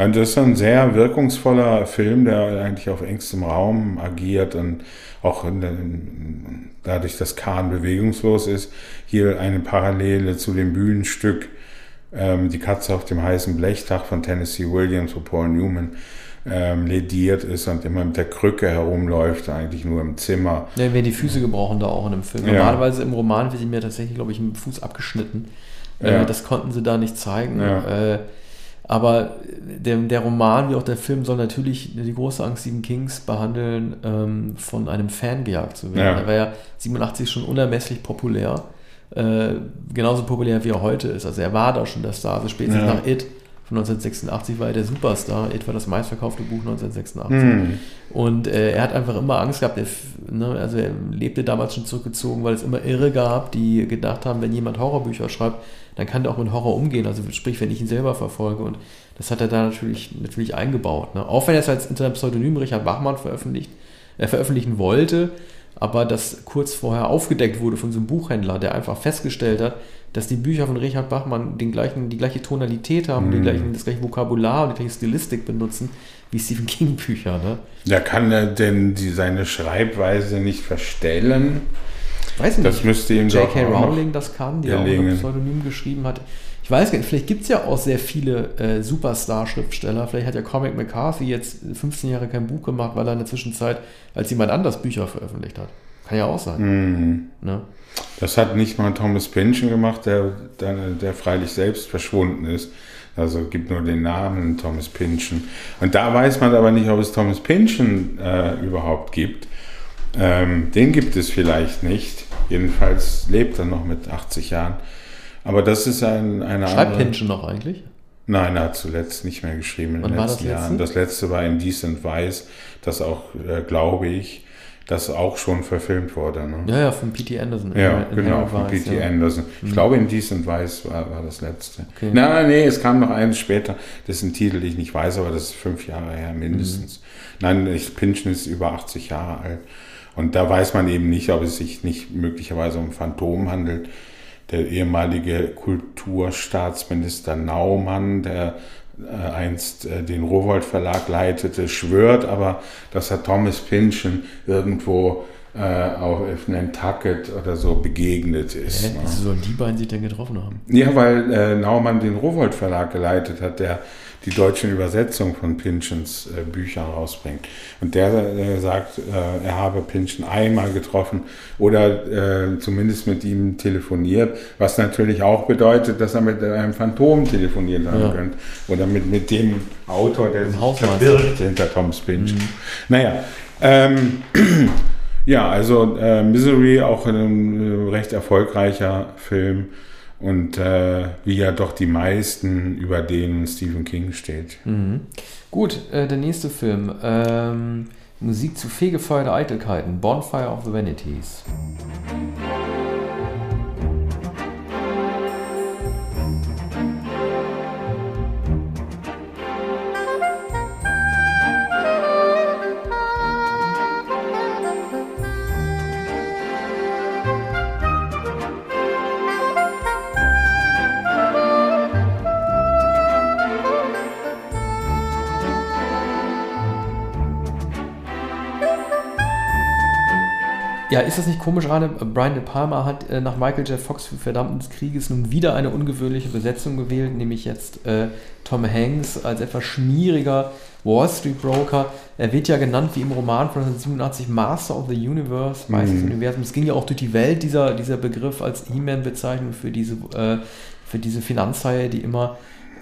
S2: Und das ist ein sehr wirkungsvoller Film, der eigentlich auf engstem Raum agiert und auch in, in, dadurch, dass Kahn bewegungslos ist, hier eine Parallele zu dem Bühnenstück ähm, Die Katze auf dem heißen Blechdach von Tennessee Williams, wo Paul Newman ähm, lediert ist und immer mit der Krücke herumläuft, eigentlich nur im Zimmer.
S1: Ja, werden die Füße gebrochen da auch in dem Film. Ja. Normalerweise im Roman wird ihm ja tatsächlich, glaube ich, ein Fuß abgeschnitten. Äh, ja. das konnten sie da nicht zeigen. Ja. Äh, aber der, der Roman wie auch der Film soll natürlich die große Angst Stephen Kings behandeln, ähm, von einem Fan gejagt zu werden. Ja. Er war ja 87 schon unermesslich populär. Äh, genauso populär wie er heute ist. Also er war da schon der Star. Also spätestens ja. nach It von 1986 war er der Superstar. It war das meistverkaufte Buch 1986. Mhm. Und äh, er hat einfach immer Angst gehabt. Er, ne, also er lebte damals schon zurückgezogen, weil es immer Irre gab, die gedacht haben, wenn jemand Horrorbücher schreibt, dann kann der auch mit Horror umgehen. Also sprich, wenn ich ihn selber verfolge. Und das hat er da natürlich, natürlich eingebaut. Ne? Auch wenn er es als unter Pseudonym Richard Bachmann veröffentlicht, äh, veröffentlichen wollte, aber das kurz vorher aufgedeckt wurde von so einem Buchhändler, der einfach festgestellt hat, dass die Bücher von Richard Bachmann den gleichen, die gleiche Tonalität haben, mm. den gleichen, das gleiche Vokabular und die gleiche Stilistik benutzen wie Stephen King Bücher. Ne?
S2: Ja, kann er denn die, seine Schreibweise nicht verstellen? Weiß nicht. Das müsste ihm
S1: J.K. Rowling das kann, die auch ein Pseudonym geschrieben hat. Ich weiß gar nicht, vielleicht gibt es ja auch sehr viele äh, Superstar-Schriftsteller. Vielleicht hat ja Comic McCarthy jetzt 15 Jahre kein Buch gemacht, weil er in der Zwischenzeit als jemand anders Bücher veröffentlicht hat. Kann ja auch sein. Mhm.
S2: Ne? Das hat nicht mal Thomas Pynchon gemacht, der, der, der freilich selbst verschwunden ist. Also gibt nur den Namen Thomas Pynchon. Und da weiß man aber nicht, ob es Thomas Pynchon äh, überhaupt gibt. Ähm, den gibt es vielleicht nicht. Jedenfalls lebt er noch mit 80 Jahren. Aber das ist ein, eine
S1: Schreibt andere... Pynchon noch eigentlich?
S2: Nein, er hat zuletzt nicht mehr geschrieben in
S1: Wann den letzten das
S2: Jahren. Das letzte war in Decent Vice, das auch, äh, glaube ich, das auch schon verfilmt wurde. Ne?
S1: Ja, ja, von P.T. Anderson.
S2: Ja, in genau, von P.T. Ja. Anderson. Ich mhm. glaube, in Decent Vice war, war das letzte. Okay. Nein, nee, es kam noch eines später. Das ist ein Titel, ich nicht weiß, aber das ist fünf Jahre her mindestens. Mhm. Nein, ich, Pynchon ist über 80 Jahre alt. Und da weiß man eben nicht, ob es sich nicht möglicherweise um Phantom handelt. Der ehemalige Kulturstaatsminister Naumann, der äh, einst äh, den Rowold Verlag leitete, schwört aber, dass er Thomas Pynchon irgendwo äh, auf Nantucket oder so begegnet ist.
S1: Hä? Wieso sollen die beiden sich denn getroffen haben?
S2: Ja, weil äh, Naumann den Rowold Verlag geleitet hat, der die deutschen Übersetzungen von Pynchons äh, Büchern rausbringt. Und der äh, sagt, äh, er habe Pynchon einmal getroffen oder äh, zumindest mit ihm telefoniert, was natürlich auch bedeutet, dass er mit einem Phantom telefoniert haben ja. könnte. Oder mit, mit dem Autor, der sich verbirgt hinter Thomas Pynchon. Mhm. Naja, ähm, ja, also äh, Misery, auch ein äh, recht erfolgreicher Film und äh, wie ja doch die meisten, über denen Stephen King steht.
S1: Mhm. Gut, äh, der nächste Film. Ähm, Musik zu Fegefeuer der Eitelkeiten, Bonfire of the Vanities. Ja, ist das nicht komisch, gerade Brian De Palma hat äh, nach Michael J. Fox für Verdammten des Krieges nun wieder eine ungewöhnliche Besetzung gewählt, nämlich jetzt äh, Tom Hanks als etwas schmieriger Wall Street Broker. Er wird ja genannt wie im Roman von 1987 Master of the Universe, Meister des mhm. Universums. Es ging ja auch durch die Welt, dieser, dieser Begriff als He-Man-Bezeichnung für diese, äh, für diese Finanzhaie, die immer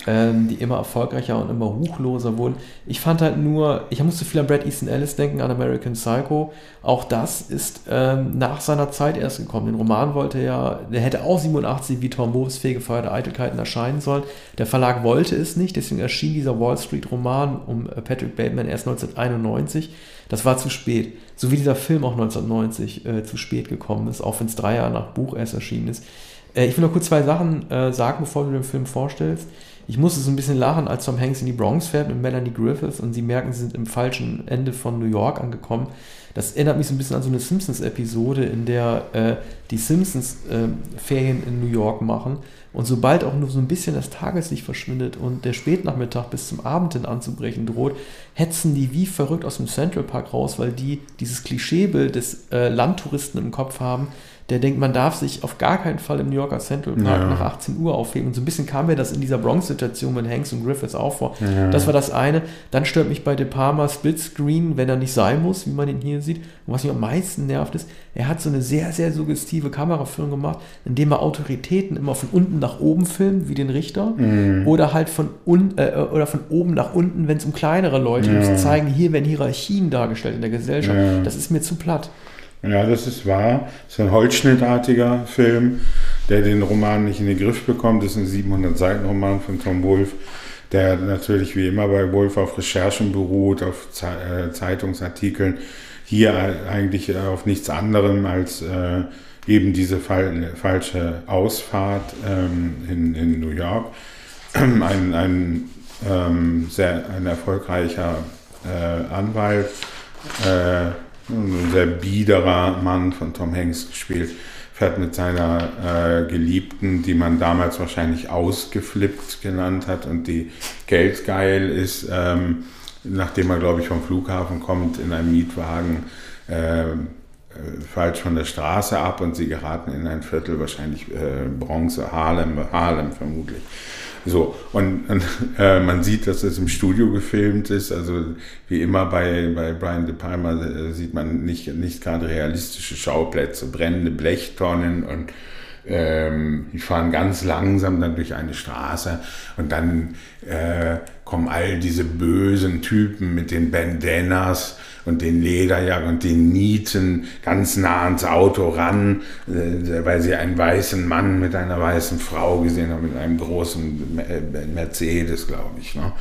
S1: ähm, die immer erfolgreicher und immer ruchloser wurden. Ich fand halt nur, ich musste viel an Brad Easton Ellis denken, an American Psycho. Auch das ist ähm, nach seiner Zeit erst gekommen. Den Roman wollte ja, der hätte auch 87 wie Tom Wolfs Fegefeuerte Eitelkeiten erscheinen sollen. Der Verlag wollte es nicht, deswegen erschien dieser Wall Street Roman um äh, Patrick Bateman erst 1991. Das war zu spät. So wie dieser Film auch 1990 äh, zu spät gekommen ist, auch wenn es drei Jahre nach Buch erst erschienen ist. Äh, ich will noch kurz zwei Sachen äh, sagen, bevor du den Film vorstellst. Ich musste so ein bisschen lachen, als Tom Hanks in die Bronx fährt mit Melanie Griffith und sie merken, sie sind im falschen Ende von New York angekommen. Das erinnert mich so ein bisschen an so eine Simpsons-Episode, in der äh, die Simpsons äh, Ferien in New York machen. Und sobald auch nur so ein bisschen das Tageslicht verschwindet und der Spätnachmittag bis zum Abend hin anzubrechen droht, hetzen die wie verrückt aus dem Central Park raus, weil die dieses Klischeebild des äh, Landtouristen im Kopf haben, der denkt, man darf sich auf gar keinen Fall im New Yorker Central Park ja. nach 18 Uhr aufheben. Und so ein bisschen kam mir das in dieser Bronx-Situation mit Hanks und Griffiths auch vor. Ja. Das war das eine. Dann stört mich bei De Palma Splitscreen, wenn er nicht sein muss, wie man ihn hier sieht. Und was mich am meisten nervt ist, er hat so eine sehr, sehr suggestive Kameraführung gemacht, indem er Autoritäten immer von unten nach oben filmt, wie den Richter, mhm. oder halt von, un, äh, oder von oben nach unten, wenn es um kleinere Leute geht, ja. um zu zeigen, hier werden Hierarchien dargestellt in der Gesellschaft. Das ist mir zu platt.
S2: Ja, das ist wahr. Das ist ein holzschnittartiger Film, der den Roman nicht in den Griff bekommt. Das ist ein 700-Seiten-Roman von Tom Wolfe, der natürlich wie immer bei Wolfe auf Recherchen beruht, auf äh, Zeitungsartikeln. Hier eigentlich auf nichts anderem als äh, eben diese fal falsche Ausfahrt ähm, in, New York. Ein, ein, ähm, sehr, ein erfolgreicher äh, Anwalt. Ein sehr biederer Mann von Tom Hanks gespielt, fährt mit seiner äh, Geliebten, die man damals wahrscheinlich ausgeflippt genannt hat und die geldgeil ist, ähm, nachdem er, glaube ich, vom Flughafen kommt, in einem Mietwagen äh, falsch von der Straße ab und sie geraten in ein Viertel, wahrscheinlich äh, Bronze, Harlem, Harlem vermutlich. So, und, und äh, man sieht, dass es im Studio gefilmt ist. Also wie immer bei, bei Brian De Palma äh, sieht man nicht, nicht gerade realistische Schauplätze, brennende Blechtonnen und ähm, die fahren ganz langsam dann durch eine Straße und dann äh, kommen all diese bösen Typen mit den Bandanas und den Lederjacken und den Nieten ganz nah ans Auto ran, äh, weil sie einen weißen Mann mit einer weißen Frau gesehen haben, mit einem großen äh, Mercedes, glaube ich. Ne?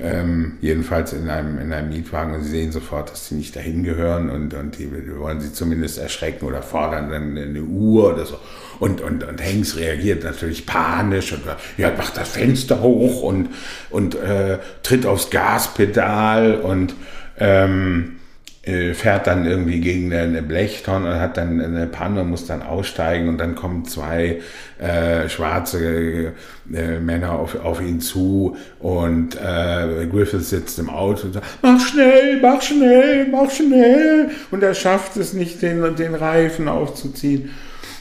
S2: Ähm, jedenfalls in einem, in einem Mietwagen und sie sehen sofort, dass sie nicht dahin gehören und, und die wollen sie zumindest erschrecken oder fordern dann eine Uhr oder so. Und, und, und Hanks reagiert natürlich panisch und ja, macht das Fenster hoch und, und äh, tritt aufs Gaspedal und ähm, äh, fährt dann irgendwie gegen eine Blechtonne und hat dann eine Panne, muss dann aussteigen und dann kommen zwei äh, schwarze äh, Männer auf, auf ihn zu und äh, Griffith sitzt im Auto und sagt, mach schnell, mach schnell, mach schnell. Und er schafft es nicht, den, den Reifen aufzuziehen.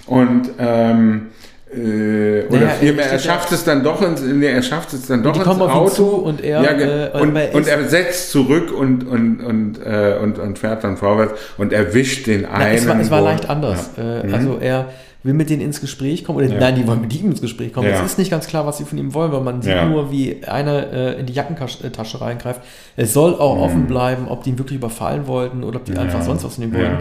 S2: Und ähm, äh, oder naja, vielmehr, er, schafft es dann doch ins, nee, er schafft es dann doch ins Auto
S1: und er
S2: ja, äh, und, und, er setzt zurück und und und, äh, und und fährt dann vorwärts und erwischt den einen. Na,
S1: es war, es war leicht anders. Ja. Äh, mhm. Also er will mit denen ins Gespräch kommen, oder ja. nein, die wollen mit ihm ins Gespräch kommen. Es ist nicht ganz klar, was sie von ihm wollen, weil man sieht nur, wie einer äh, in die Jackentasche reingreift. Es soll auch mhm. offen bleiben, ob die ihn wirklich überfallen wollten oder ob die einfach sonst was von ihm wollen.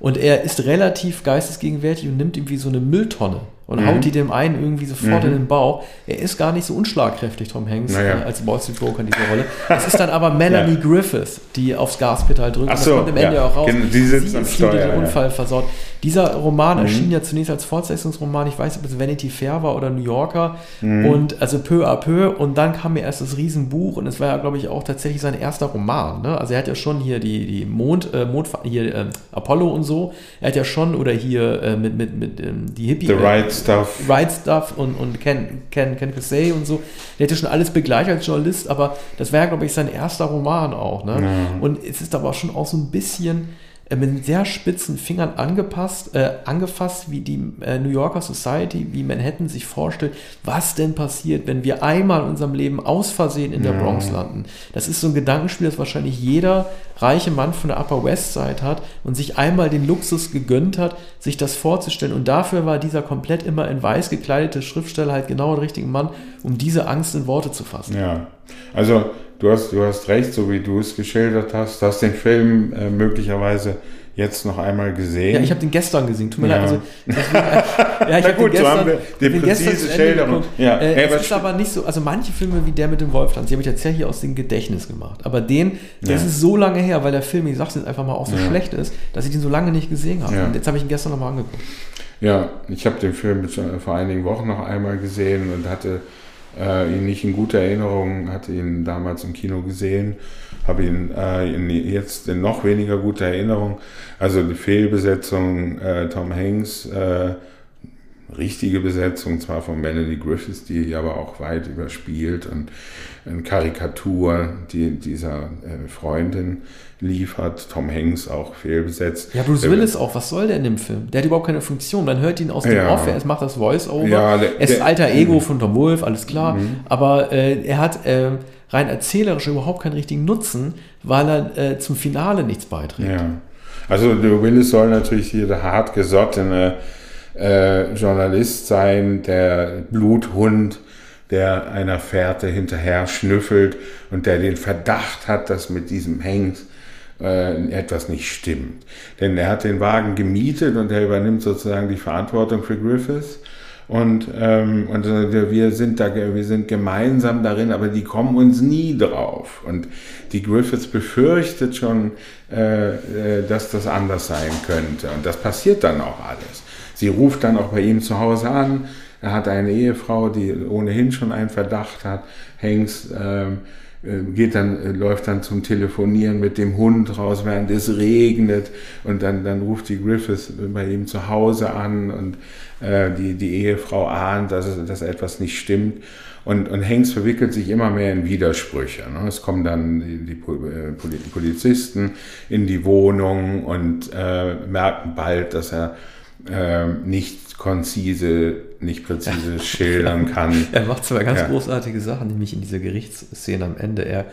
S1: Und er ist relativ geistesgegenwärtig und nimmt ihm wie so eine Mülltonne und mhm. haut die dem einen irgendwie sofort mhm. in den Bauch. Er ist gar nicht so unschlagkräftig, Tom Hanks, naja. äh, als Wall Street Broker in dieser Rolle. Es ist dann aber Melanie ja. Griffith, die aufs Gaspedal drückt.
S2: Ach so, das kommt am Ende
S1: ja. auch raus.
S2: Die sitzt Sie
S1: ist hier, die den Unfall versaut. Dieser Roman mhm. erschien ja zunächst als Fortsetzungsroman, ich weiß nicht, ob es Vanity Fair war oder New Yorker. Mhm. Und also peu à peu. Und dann kam mir erst das Riesenbuch und es war ja, glaube ich, auch tatsächlich sein erster Roman. Ne? Also er hat ja schon hier die, die Mond, äh, Mond hier äh, Apollo und so. Er hat ja schon, oder hier äh, mit, mit, mit ähm, die Hippie.
S2: The Right Stuff.
S1: Right Stuff und, und Ken, Ken, Ken Casey und so. Der hätte schon alles begleitet als Journalist, aber das wäre, glaube ich, sein erster Roman auch. Ne? Ja. Und es ist aber schon auch so ein bisschen äh, mit sehr spitzen Fingern angepasst, äh, angefasst, wie die äh, New Yorker Society, wie Manhattan sich vorstellt, was denn passiert, wenn wir einmal in unserem Leben aus Versehen in der ja. Bronx landen. Das ist so ein Gedankenspiel, das wahrscheinlich jeder reiche Mann von der Upper West Side hat und sich einmal den Luxus gegönnt hat, sich das vorzustellen. Und dafür war dieser komplett immer in weiß gekleidete Schriftsteller halt genau der richtige Mann, um diese Angst in Worte zu fassen.
S2: Ja, also du hast, du hast recht, so wie du es geschildert hast. Du hast den Film äh, möglicherweise jetzt noch einmal gesehen.
S1: Ja, ich habe den gestern gesehen. Tut mir
S2: ja.
S1: leid. Also,
S2: deswegen, äh, ja, ich habe den gestern, so haben wir die präzise Schilderung.
S1: Ja. Äh, es ist aber nicht so, also manche Filme wie der mit dem Wolftanz, die habe ich tatsächlich aus dem Gedächtnis gemacht. Aber den, das ja. ist so lange her, weil der Film, ich sag's jetzt einfach mal, auch so ja. schlecht ist, dass ich den so lange nicht gesehen habe. Und jetzt habe ich ihn gestern nochmal angeguckt.
S2: Ja, ich habe den Film vor einigen Wochen noch einmal gesehen und hatte äh, ihn nicht in guter Erinnerung, hatte ihn damals im Kino gesehen, habe ihn äh, in, jetzt in noch weniger guter Erinnerung. Also die Fehlbesetzung äh, Tom Hanks, äh, richtige Besetzung, zwar von Melanie Griffiths, die aber auch weit überspielt und eine Karikatur die, dieser äh, Freundin liefert. Tom Hanks auch fehlbesetzt.
S1: Ja, Bruce Willis auch. Was soll der in dem Film? Der hat überhaupt keine Funktion. Man hört ihn aus dem ja. Off, er macht das Voice-Over. Ja, er ist alter Ego von Tom Wolf, alles klar. Mhm. Aber äh, er hat äh, rein erzählerisch überhaupt keinen richtigen Nutzen, weil er äh, zum Finale nichts beiträgt.
S2: Ja. Also der Willis soll natürlich hier der hartgesottene äh, Journalist sein, der Bluthund, der einer Fährte hinterher schnüffelt und der den Verdacht hat, dass mit diesem Hengst äh, etwas nicht stimmt. Denn er hat den Wagen gemietet und er übernimmt sozusagen die Verantwortung für Griffiths. Und, ähm, und äh, wir sind da, wir sind gemeinsam darin, aber die kommen uns nie drauf. Und die Griffiths befürchtet schon, äh, äh, dass das anders sein könnte. Und das passiert dann auch alles. Sie ruft dann auch bei ihm zu Hause an. Er hat eine Ehefrau, die ohnehin schon einen Verdacht hat. Hengst ähm, äh, geht dann, äh, läuft dann zum Telefonieren mit dem Hund raus, während es regnet und dann, dann ruft die Griffiths bei ihm zu Hause an und äh, die, die Ehefrau ahnt, dass, dass etwas nicht stimmt und, und Hengst verwickelt sich immer mehr in Widersprüche. Ne? Es kommen dann die, die Polizisten in die Wohnung und äh, merken bald, dass er äh, nicht konzise, nicht präzise schildern kann.
S1: er macht zwar ganz ja. großartige Sachen, nämlich in dieser Gerichtsszene am Ende. Er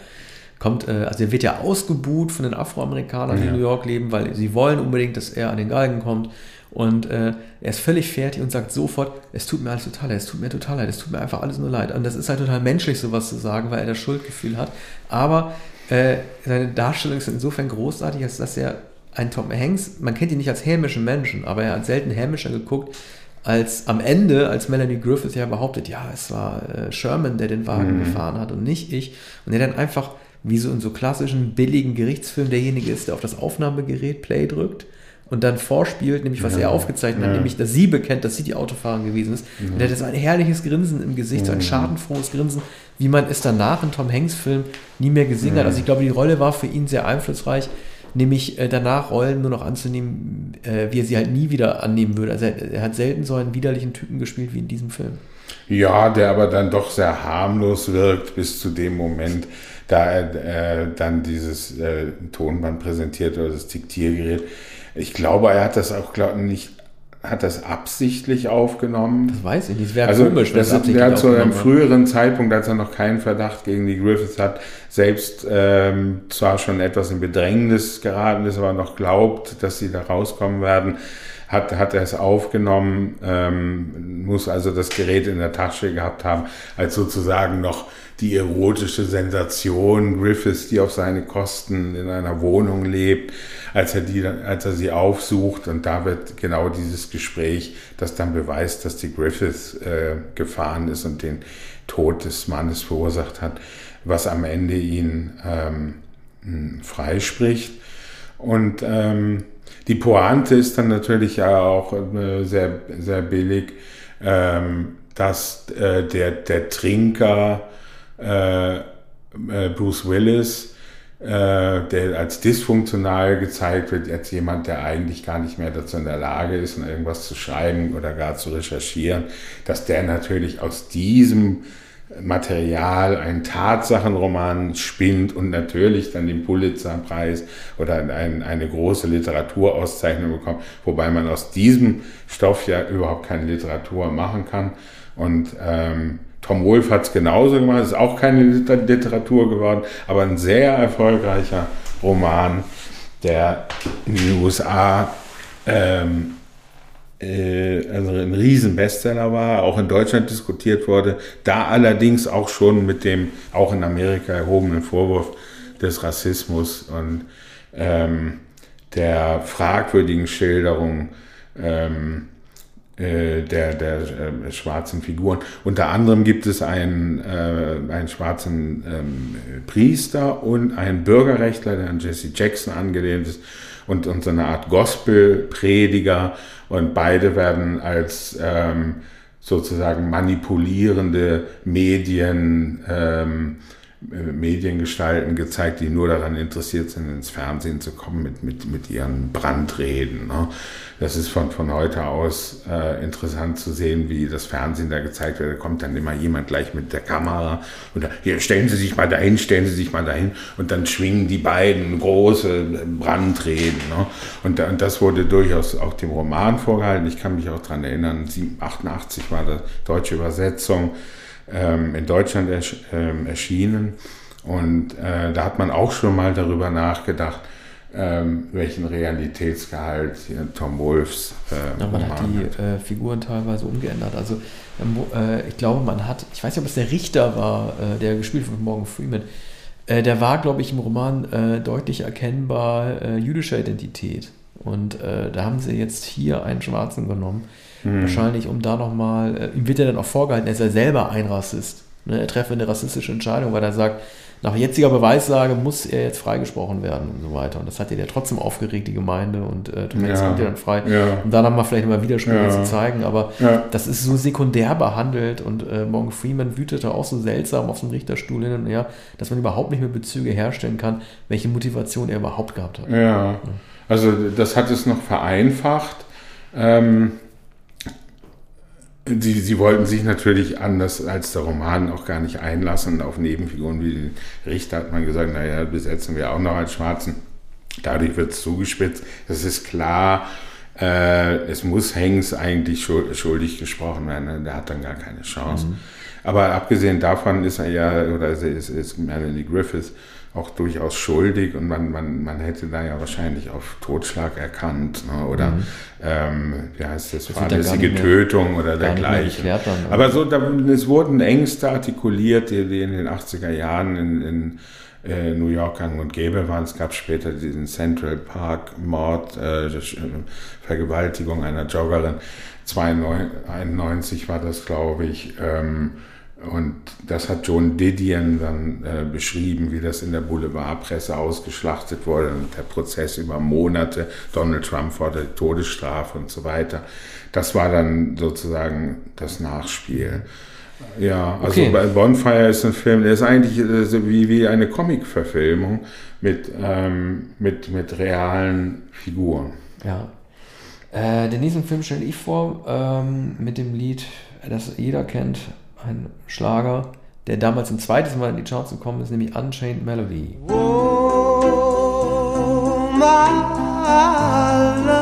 S1: kommt, äh, also er wird ja ausgebuht von den Afroamerikanern, die ja. in New York leben, weil sie wollen unbedingt, dass er an den Galgen kommt. Und äh, er ist völlig fertig und sagt sofort, es tut mir alles total leid, es tut mir total leid, es tut mir einfach alles nur leid. Und das ist halt total menschlich, sowas zu sagen, weil er das Schuldgefühl hat. Aber äh, seine Darstellung ist insofern großartig, als dass er ein Tom Hanks, man kennt ihn nicht als hämischen Menschen, aber er hat selten hämischer geguckt, als am Ende, als Melanie Griffith ja behauptet, ja, es war äh, Sherman, der den Wagen mhm. gefahren hat und nicht ich. Und er dann einfach, wie so in so klassischen billigen Gerichtsfilmen, derjenige ist, der auf das Aufnahmegerät Play drückt und dann vorspielt, nämlich was ja. er aufgezeichnet hat, nämlich, dass sie bekennt, dass sie die Autofahrerin gewesen ist. Ja. Und er hat so ein herrliches Grinsen im Gesicht, so ein schadenfrohes Grinsen, wie man es danach in Tom Hanks Film nie mehr gesehen hat. Also ich glaube, die Rolle war für ihn sehr einflussreich nämlich äh, danach Rollen nur noch anzunehmen, äh, wie er sie halt nie wieder annehmen würde. Also er, er, hat selten so einen widerlichen Typen gespielt wie in diesem Film.
S2: Ja, der aber dann doch sehr harmlos wirkt bis zu dem Moment, da er äh, dann dieses äh, Tonband präsentiert oder das Diktiergerät. Ich glaube, er hat das auch glaub, nicht hat das absichtlich aufgenommen?
S1: Das weiß ich nicht. Das wäre
S2: also, komisch, wenn das absichtlich Er hat zu einem früheren Zeitpunkt, als er noch keinen Verdacht gegen die Griffiths hat, selbst ähm, zwar schon etwas in Bedrängnis geraten ist, aber noch glaubt, dass sie da rauskommen werden, hat, hat er es aufgenommen, ähm, muss also das Gerät in der Tasche gehabt haben, als sozusagen noch die erotische Sensation Griffiths, die auf seine Kosten in einer Wohnung lebt, als er, die, als er sie aufsucht. Und da wird genau dieses Gespräch, das dann beweist, dass die Griffiths äh, gefahren ist und den Tod des Mannes verursacht hat, was am Ende ihn ähm, freispricht. Und ähm, die Pointe ist dann natürlich auch äh, sehr, sehr billig, ähm, dass äh, der, der Trinker äh, Bruce Willis, der als dysfunktional gezeigt wird, als jemand, der eigentlich gar nicht mehr dazu in der Lage ist, irgendwas zu schreiben oder gar zu recherchieren, dass der natürlich aus diesem Material einen Tatsachenroman spinnt und natürlich dann den Pulitzerpreis oder ein, eine große Literaturauszeichnung bekommt, wobei man aus diesem Stoff ja überhaupt keine Literatur machen kann. Und ähm, Tom Wolfe hat es genauso gemacht, ist auch keine Literatur geworden, aber ein sehr erfolgreicher Roman, der in den USA ähm, äh, also ein Riesen-Bestseller war, auch in Deutschland diskutiert wurde, da allerdings auch schon mit dem auch in Amerika erhobenen Vorwurf des Rassismus und ähm, der fragwürdigen Schilderung ähm, äh, der, der äh, schwarzen Figuren. Unter anderem gibt es einen, äh, einen schwarzen ähm, Priester und einen Bürgerrechtler, der an Jesse Jackson angelehnt ist, und, und so eine Art Gospel-Prediger. Und beide werden als ähm, sozusagen manipulierende Medien ähm, äh, Mediengestalten gezeigt, die nur daran interessiert sind, ins Fernsehen zu kommen mit, mit, mit ihren Brandreden. Ne? Das ist von, von heute aus äh, interessant zu sehen, wie das Fernsehen da gezeigt wird. Da kommt dann immer jemand gleich mit der Kamera und da, hier, stellen Sie sich mal dahin, stellen Sie sich mal dahin und dann schwingen die beiden große Brandreden. Ne? Und, und das wurde durchaus auch dem Roman vorgehalten. Ich kann mich auch daran erinnern, 88 war das deutsche Übersetzung ähm, in Deutschland ersch ähm, erschienen. Und äh, da hat man auch schon mal darüber nachgedacht, ähm, welchen Realitätsgehalt Tom Wolfs.
S1: Äh, ja, man hat die äh, Figuren teilweise umgeändert. Also äh, ich glaube, man hat, ich weiß nicht, ob es der Richter war, äh, der gespielt von Morgan Freeman, äh, der war, glaube ich, im Roman äh, deutlich erkennbar jüdischer Identität. Und da haben sie jetzt hier einen Schwarzen genommen hm. Wahrscheinlich, um da nochmal, äh, ihm wird ja dann auch vorgehalten, er sei selber ein Rassist. Ne? Er treffe eine rassistische Entscheidung, weil er sagt, nach jetziger Beweislage muss er jetzt freigesprochen werden und so weiter. Und das hat ja trotzdem aufgeregt, die Gemeinde. Und äh, Hanks ja. kommt ja dann frei. Ja. Um da nochmal vielleicht mal Widersprüche ja. zu zeigen. Aber ja. das ist so sekundär behandelt. Und äh, Morgan Freeman wütete auch so seltsam auf dem Richterstuhl hin und her, dass man überhaupt nicht mehr Bezüge herstellen kann, welche Motivation er überhaupt gehabt hat.
S2: Ja, also das hat es noch vereinfacht. Ähm, Sie, sie wollten sich natürlich anders als der Roman auch gar nicht einlassen auf Nebenfiguren wie den Richter hat man gesagt, naja, besetzen wir auch noch als Schwarzen. Dadurch wird es zugespitzt. Das ist klar, äh, es muss Hanks eigentlich schuldig gesprochen werden. Der hat dann gar keine Chance. Mhm. Aber abgesehen davon ist er ja, oder ist, ist Melanie Griffiths auch durchaus schuldig und man, man, man hätte da ja wahrscheinlich auf Totschlag erkannt ne? oder mhm. ähm, wie heißt das, das fahrlässige Tötung oder dergleichen. Aber so, da, es wurden Ängste artikuliert, die, die in den 80er Jahren in, in äh, New York gang und gäbe waren. Es gab später diesen Central Park Mord, äh, Vergewaltigung einer Joggerin. 1991 war das, glaube ich. Ähm, und das hat John Didion dann äh, beschrieben, wie das in der Boulevardpresse ausgeschlachtet wurde und der Prozess über Monate, Donald Trump forderte Todesstrafe und so weiter. Das war dann sozusagen das Nachspiel. Ja, also okay. Bonfire ist ein Film, der ist eigentlich äh, wie, wie eine Comic-Verfilmung mit, ähm, mit, mit realen Figuren.
S1: Ja. Äh, den nächsten Film stelle ich vor ähm, mit dem Lied, das jeder kennt, ein Schlager, der damals ein zweites Mal in die Charts gekommen ist, nämlich Unchained Melody. Oh, my love,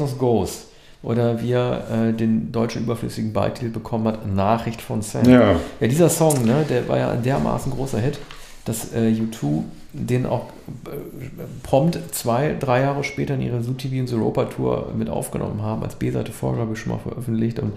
S1: Of Ghost. Oder wie er äh, den deutschen überflüssigen Beititel bekommen hat, Nachricht von Sam. Ja. ja, dieser Song, ne, der war ja ein dermaßen großer Hit, dass äh, U2 den auch äh, prompt zwei, drei Jahre später in ihrer ZooTV und Europa Tour mit aufgenommen haben, als B-Seite ich, schon mal veröffentlicht und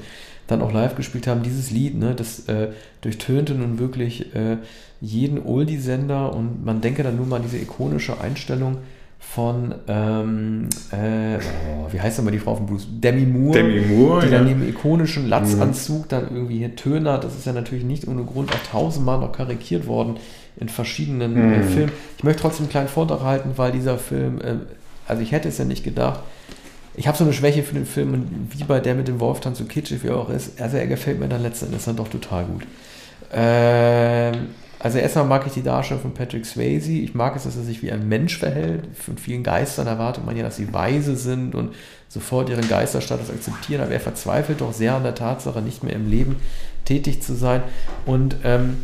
S1: dann auch live gespielt haben. Dieses Lied, ne, das äh, durchtönte nun wirklich äh, jeden Oldie-Sender und man denke dann nur mal an diese ikonische Einstellung von, ähm, äh, oh, wie heißt denn mal die Frau von Bruce? Demi Moore.
S2: Demi Moore,
S1: die ja. dann im ikonischen Latzanzug mhm. dann irgendwie hier tönert. Das ist ja natürlich nicht ohne Grund auch tausendmal noch karikiert worden in verschiedenen äh, mhm. äh, Filmen. Ich möchte trotzdem einen kleinen Vortrag halten, weil dieser Film, äh, also ich hätte es ja nicht gedacht, ich habe so eine Schwäche für den Film und wie bei der mit dem Wolftanz so kitschig wie er auch ist, also er gefällt mir dann letzten Endes dann doch total gut. Ähm, also erstmal mag ich die Darstellung von Patrick Swayze. Ich mag es, dass er sich wie ein Mensch verhält. Von vielen Geistern erwartet man ja, dass sie weise sind und sofort ihren Geisterstatus akzeptieren. Aber er verzweifelt doch sehr an der Tatsache, nicht mehr im Leben tätig zu sein. Und ähm,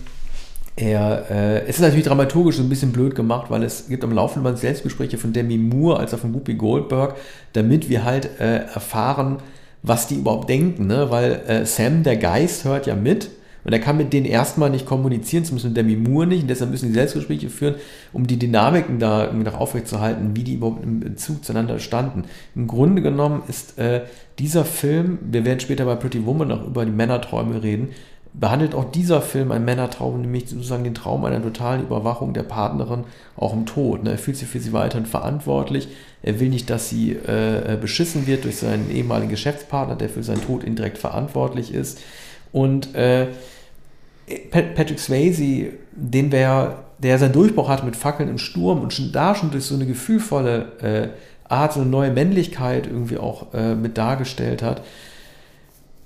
S1: er, äh, es ist natürlich dramaturgisch so ein bisschen blöd gemacht, weil es gibt am laufenden Band Selbstgespräche von Demi Moore als auch von Whoopi Goldberg, damit wir halt äh, erfahren, was die überhaupt denken. Ne? Weil äh, Sam, der Geist, hört ja mit und er kann mit denen erstmal nicht kommunizieren, zumindest mit Demi Moore nicht. Und deshalb müssen die Selbstgespräche führen, um die Dynamiken da noch aufrechtzuerhalten, wie die überhaupt im Bezug zueinander standen. Im Grunde genommen ist äh, dieser Film, wir werden später bei Pretty Woman auch über die Männerträume reden, behandelt auch dieser Film ein Männertraum, nämlich sozusagen den Traum einer totalen Überwachung der Partnerin auch im Tod. Ne? Er fühlt sich für sie weiterhin verantwortlich. Er will nicht, dass sie äh, äh beschissen wird durch seinen ehemaligen Geschäftspartner, der für seinen Tod indirekt verantwortlich ist. Und äh, Patrick Swayze, den wir, der seinen Durchbruch hatte mit Fackeln im Sturm und schon da schon durch so eine gefühlvolle äh, Art, so eine neue Männlichkeit irgendwie auch äh, mit dargestellt hat.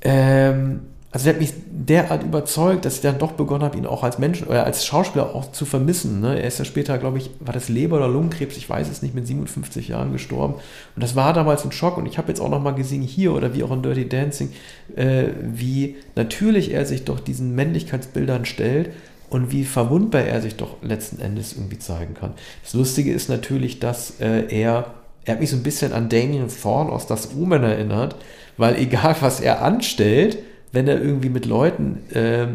S1: Ähm, also der hat mich derart überzeugt, dass ich dann doch begonnen habe, ihn auch als Mensch oder als Schauspieler auch zu vermissen. Ne? Er ist ja später, glaube ich, war das Leber- oder Lungenkrebs, ich weiß es nicht, mit 57 Jahren gestorben. Und das war damals ein Schock. Und ich habe jetzt auch noch mal gesehen, hier oder wie auch in Dirty Dancing, äh, wie natürlich er sich doch diesen Männlichkeitsbildern stellt und wie verwundbar er sich doch letzten Endes irgendwie zeigen kann. Das Lustige ist natürlich, dass äh, er, er hat mich so ein bisschen an Damien Thorne aus Das Omen erinnert, weil egal was er anstellt, wenn er irgendwie mit Leuten, äh,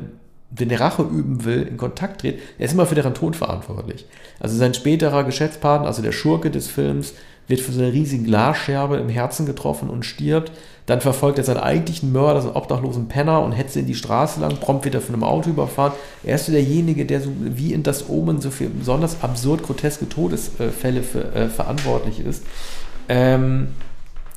S1: wenn er Rache üben will, in Kontakt tritt, er ist immer für deren Tod verantwortlich. Also sein späterer Geschäftspartner, also der Schurke des Films, wird für so eine riesige Glasscherbe im Herzen getroffen und stirbt. Dann verfolgt er seinen eigentlichen Mörder, so einen obdachlosen Penner und hetzt in die Straße lang, prompt wird er von einem Auto überfahren. Er ist derjenige, der so wie in das Omen so für besonders absurd groteske Todesfälle für, äh, verantwortlich ist. Ähm,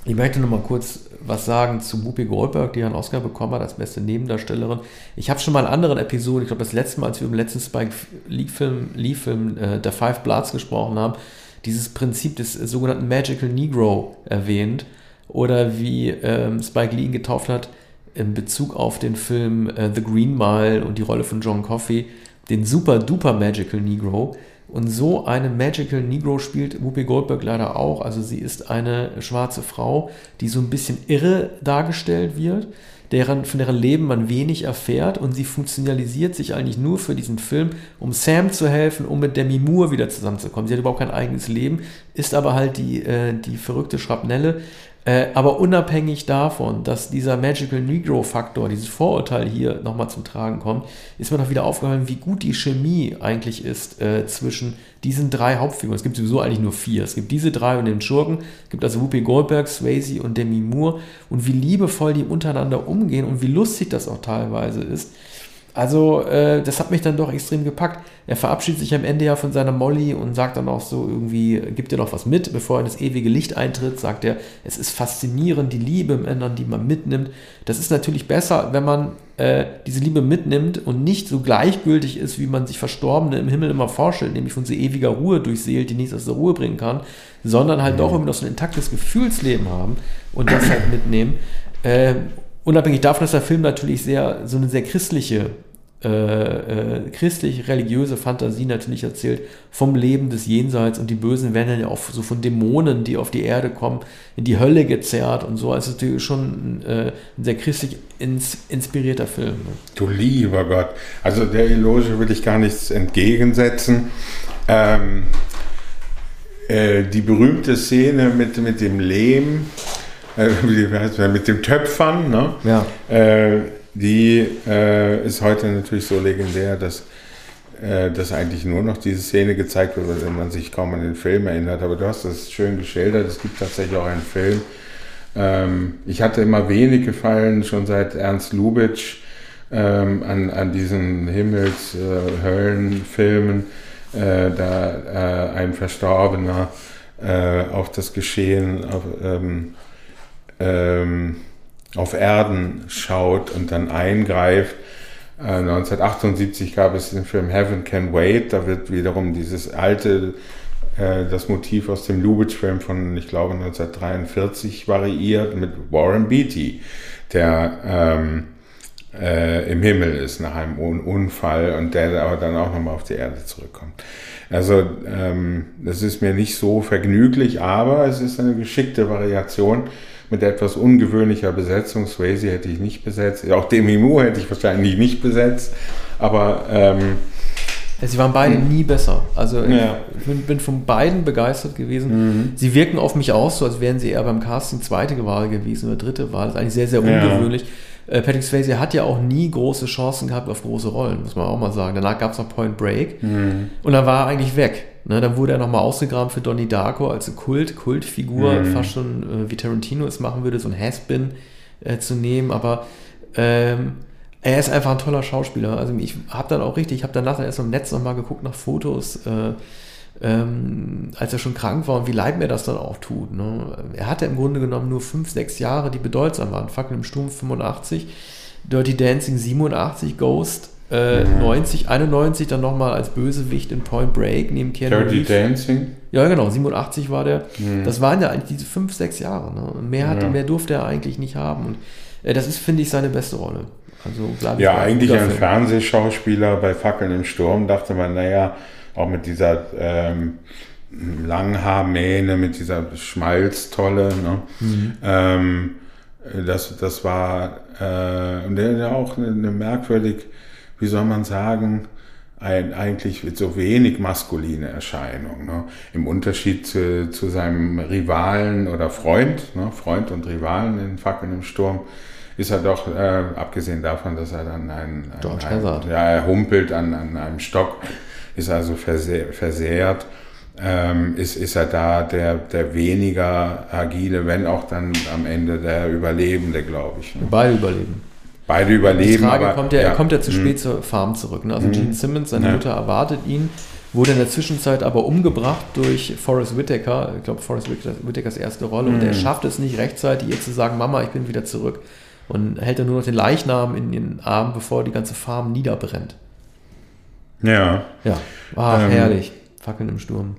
S1: ich möchte noch mal kurz was sagen zu Whoopi Goldberg, die einen Oscar bekommen hat als beste Nebendarstellerin. Ich habe schon mal in anderen Episoden, ich glaube das letzte Mal, als wir über den letzten Spike Lee-Film Lee -Film, äh, The Five Bloods gesprochen haben, dieses Prinzip des sogenannten Magical Negro erwähnt. Oder wie ähm, Spike Lee ihn getauft hat in Bezug auf den Film äh, The Green Mile und die Rolle von John Coffey, den super duper Magical Negro. Und so eine Magical Negro spielt Whoopi Goldberg leider auch. Also sie ist eine schwarze Frau, die so ein bisschen irre dargestellt wird, deren, von deren Leben man wenig erfährt und sie funktionalisiert sich eigentlich nur für diesen Film, um Sam zu helfen, um mit Demi Moore wieder zusammenzukommen. Sie hat überhaupt kein eigenes Leben, ist aber halt die, äh, die verrückte Schrapnelle, äh, aber unabhängig davon, dass dieser Magical Negro-Faktor, dieses Vorurteil hier nochmal zum Tragen kommt, ist mir noch wieder aufgefallen, wie gut die Chemie eigentlich ist äh, zwischen diesen drei Hauptfiguren. Es gibt sowieso eigentlich nur vier. Es gibt diese drei und den Schurken. Es gibt also Whoopi Goldberg, Swayze und Demi Moore. Und wie liebevoll die untereinander umgehen und wie lustig das auch teilweise ist. Also, äh, das hat mich dann doch extrem gepackt. Er verabschiedet sich am Ende ja von seiner Molly und sagt dann auch so irgendwie, gibt dir noch was mit, bevor er in das ewige Licht eintritt, sagt er, es ist faszinierend, die Liebe im Ändern, die man mitnimmt. Das ist natürlich besser, wenn man äh, diese Liebe mitnimmt und nicht so gleichgültig ist, wie man sich Verstorbene im Himmel immer vorstellt, nämlich von so ewiger Ruhe durchseelt, die nichts aus der Ruhe bringen kann, sondern halt doch immer noch so ein intaktes Gefühlsleben haben und das halt mitnehmen. Äh, unabhängig davon, dass der Film natürlich sehr, so eine sehr christliche äh, äh, christlich-religiöse Fantasie natürlich erzählt vom Leben des Jenseits und die Bösen werden dann ja auch so von Dämonen, die auf die Erde kommen, in die Hölle gezerrt und so. Also natürlich schon äh, ein sehr christlich ins, inspirierter Film. Ne?
S2: Du lieber Gott. Also der Eloge will ich gar nichts entgegensetzen. Ähm, äh, die berühmte Szene mit, mit dem Lehm, äh, mit dem Töpfern, ne?
S1: Ja
S2: äh, die äh, ist heute natürlich so legendär, dass, äh, dass eigentlich nur noch diese Szene gezeigt wird, wenn man sich kaum an den Film erinnert. Aber du hast das schön geschildert. Es gibt tatsächlich auch einen Film. Ähm, ich hatte immer wenig gefallen, schon seit Ernst Lubitsch, ähm, an, an diesen Himmels-Höllen-Filmen. Äh, äh, da ein Verstorbener auf das Geschehen auf, ähm, ähm, auf Erden schaut und dann eingreift. 1978 äh, gab es den Film Heaven Can Wait, da wird wiederum dieses alte, äh, das Motiv aus dem Lubitsch-Film von, ich glaube, 1943 variiert mit Warren Beatty, der ähm, äh, im Himmel ist nach einem Unfall und der aber dann auch nochmal auf die Erde zurückkommt. Also ähm, das ist mir nicht so vergnüglich, aber es ist eine geschickte Variation mit etwas ungewöhnlicher Besetzung. Swayze hätte ich nicht besetzt. Auch Demi Moore hätte ich wahrscheinlich nicht besetzt. Aber ähm,
S1: Sie waren beide hm. nie besser. Also ja. ich bin, bin, von beiden begeistert gewesen. Mhm. Sie wirken auf mich auch so, als wären sie eher beim Casting zweite Wahl gewesen oder dritte Wahl. Das ist eigentlich sehr, sehr ungewöhnlich. Ja. Äh, Patrick Swayze hat ja auch nie große Chancen gehabt auf große Rollen, muss man auch mal sagen. Danach gab es noch Point Break mhm. und dann war er eigentlich weg. Ne, dann wurde er nochmal ausgegraben für Donnie Darko als Kult, Kultfigur, mhm. fast schon äh, wie Tarantino es machen würde, so ein Has-Been äh, zu nehmen, aber ähm, er ist einfach ein toller Schauspieler. Also ich habe dann auch richtig, ich habe danach dann erst im Netz nochmal geguckt nach Fotos, äh, ähm, als er schon krank war und wie leid mir das dann auch tut. Ne? Er hatte im Grunde genommen nur fünf, sechs Jahre, die bedeutsam waren. Fackel im Sturm 85, Dirty Dancing 87, Ghost äh, mhm. 90, 91 dann nochmal als Bösewicht in Point Break neben
S2: Keanu Dirty Dancing?
S1: Ja, genau, 87 war der. Mhm. Das waren ja eigentlich diese fünf, sechs Jahre. Ne? Mehr, hatte, ja. mehr durfte er eigentlich nicht haben. Und äh, das ist, finde ich, seine beste Rolle.
S2: Also, ja, eigentlich ein. Fernsehschauspieler bei Fackeln im Sturm, dachte man, naja, auch mit dieser ähm, Langhaarmähne, mit dieser Schmalztolle. Ne? Mhm. Ähm, das, das war äh, und der, der auch eine, eine merkwürdig wie soll man sagen, ein, eigentlich so wenig maskuline Erscheinung. Ne? Im Unterschied zu, zu, seinem Rivalen oder Freund, ne? Freund und Rivalen in Fackeln im Sturm, ist er doch, äh, abgesehen davon, dass er dann ein, ein, ein ja, er humpelt an, an einem Stock, ist also versehr, versehrt, ähm, ist, ist er da der, der weniger agile, wenn auch dann am Ende der Überlebende, glaube ich.
S1: Ne? Beide überleben.
S2: Beide überleben.
S1: Die Frage aber, kommt ja, ja, er kommt ja zu mhm. spät zur Farm zurück. Ne? Also mhm. Gene Simmons, seine ja. Mutter erwartet ihn, wurde in der Zwischenzeit aber umgebracht durch Forrest Whitaker, ich glaube Forrest Whitakers erste Rolle, mhm. und er schafft es nicht rechtzeitig, ihr zu sagen, Mama, ich bin wieder zurück. Und hält dann nur noch den Leichnam in den Arm, bevor die ganze Farm niederbrennt.
S2: Ja.
S1: Ja, ah, ähm, herrlich. Fackeln im Sturm.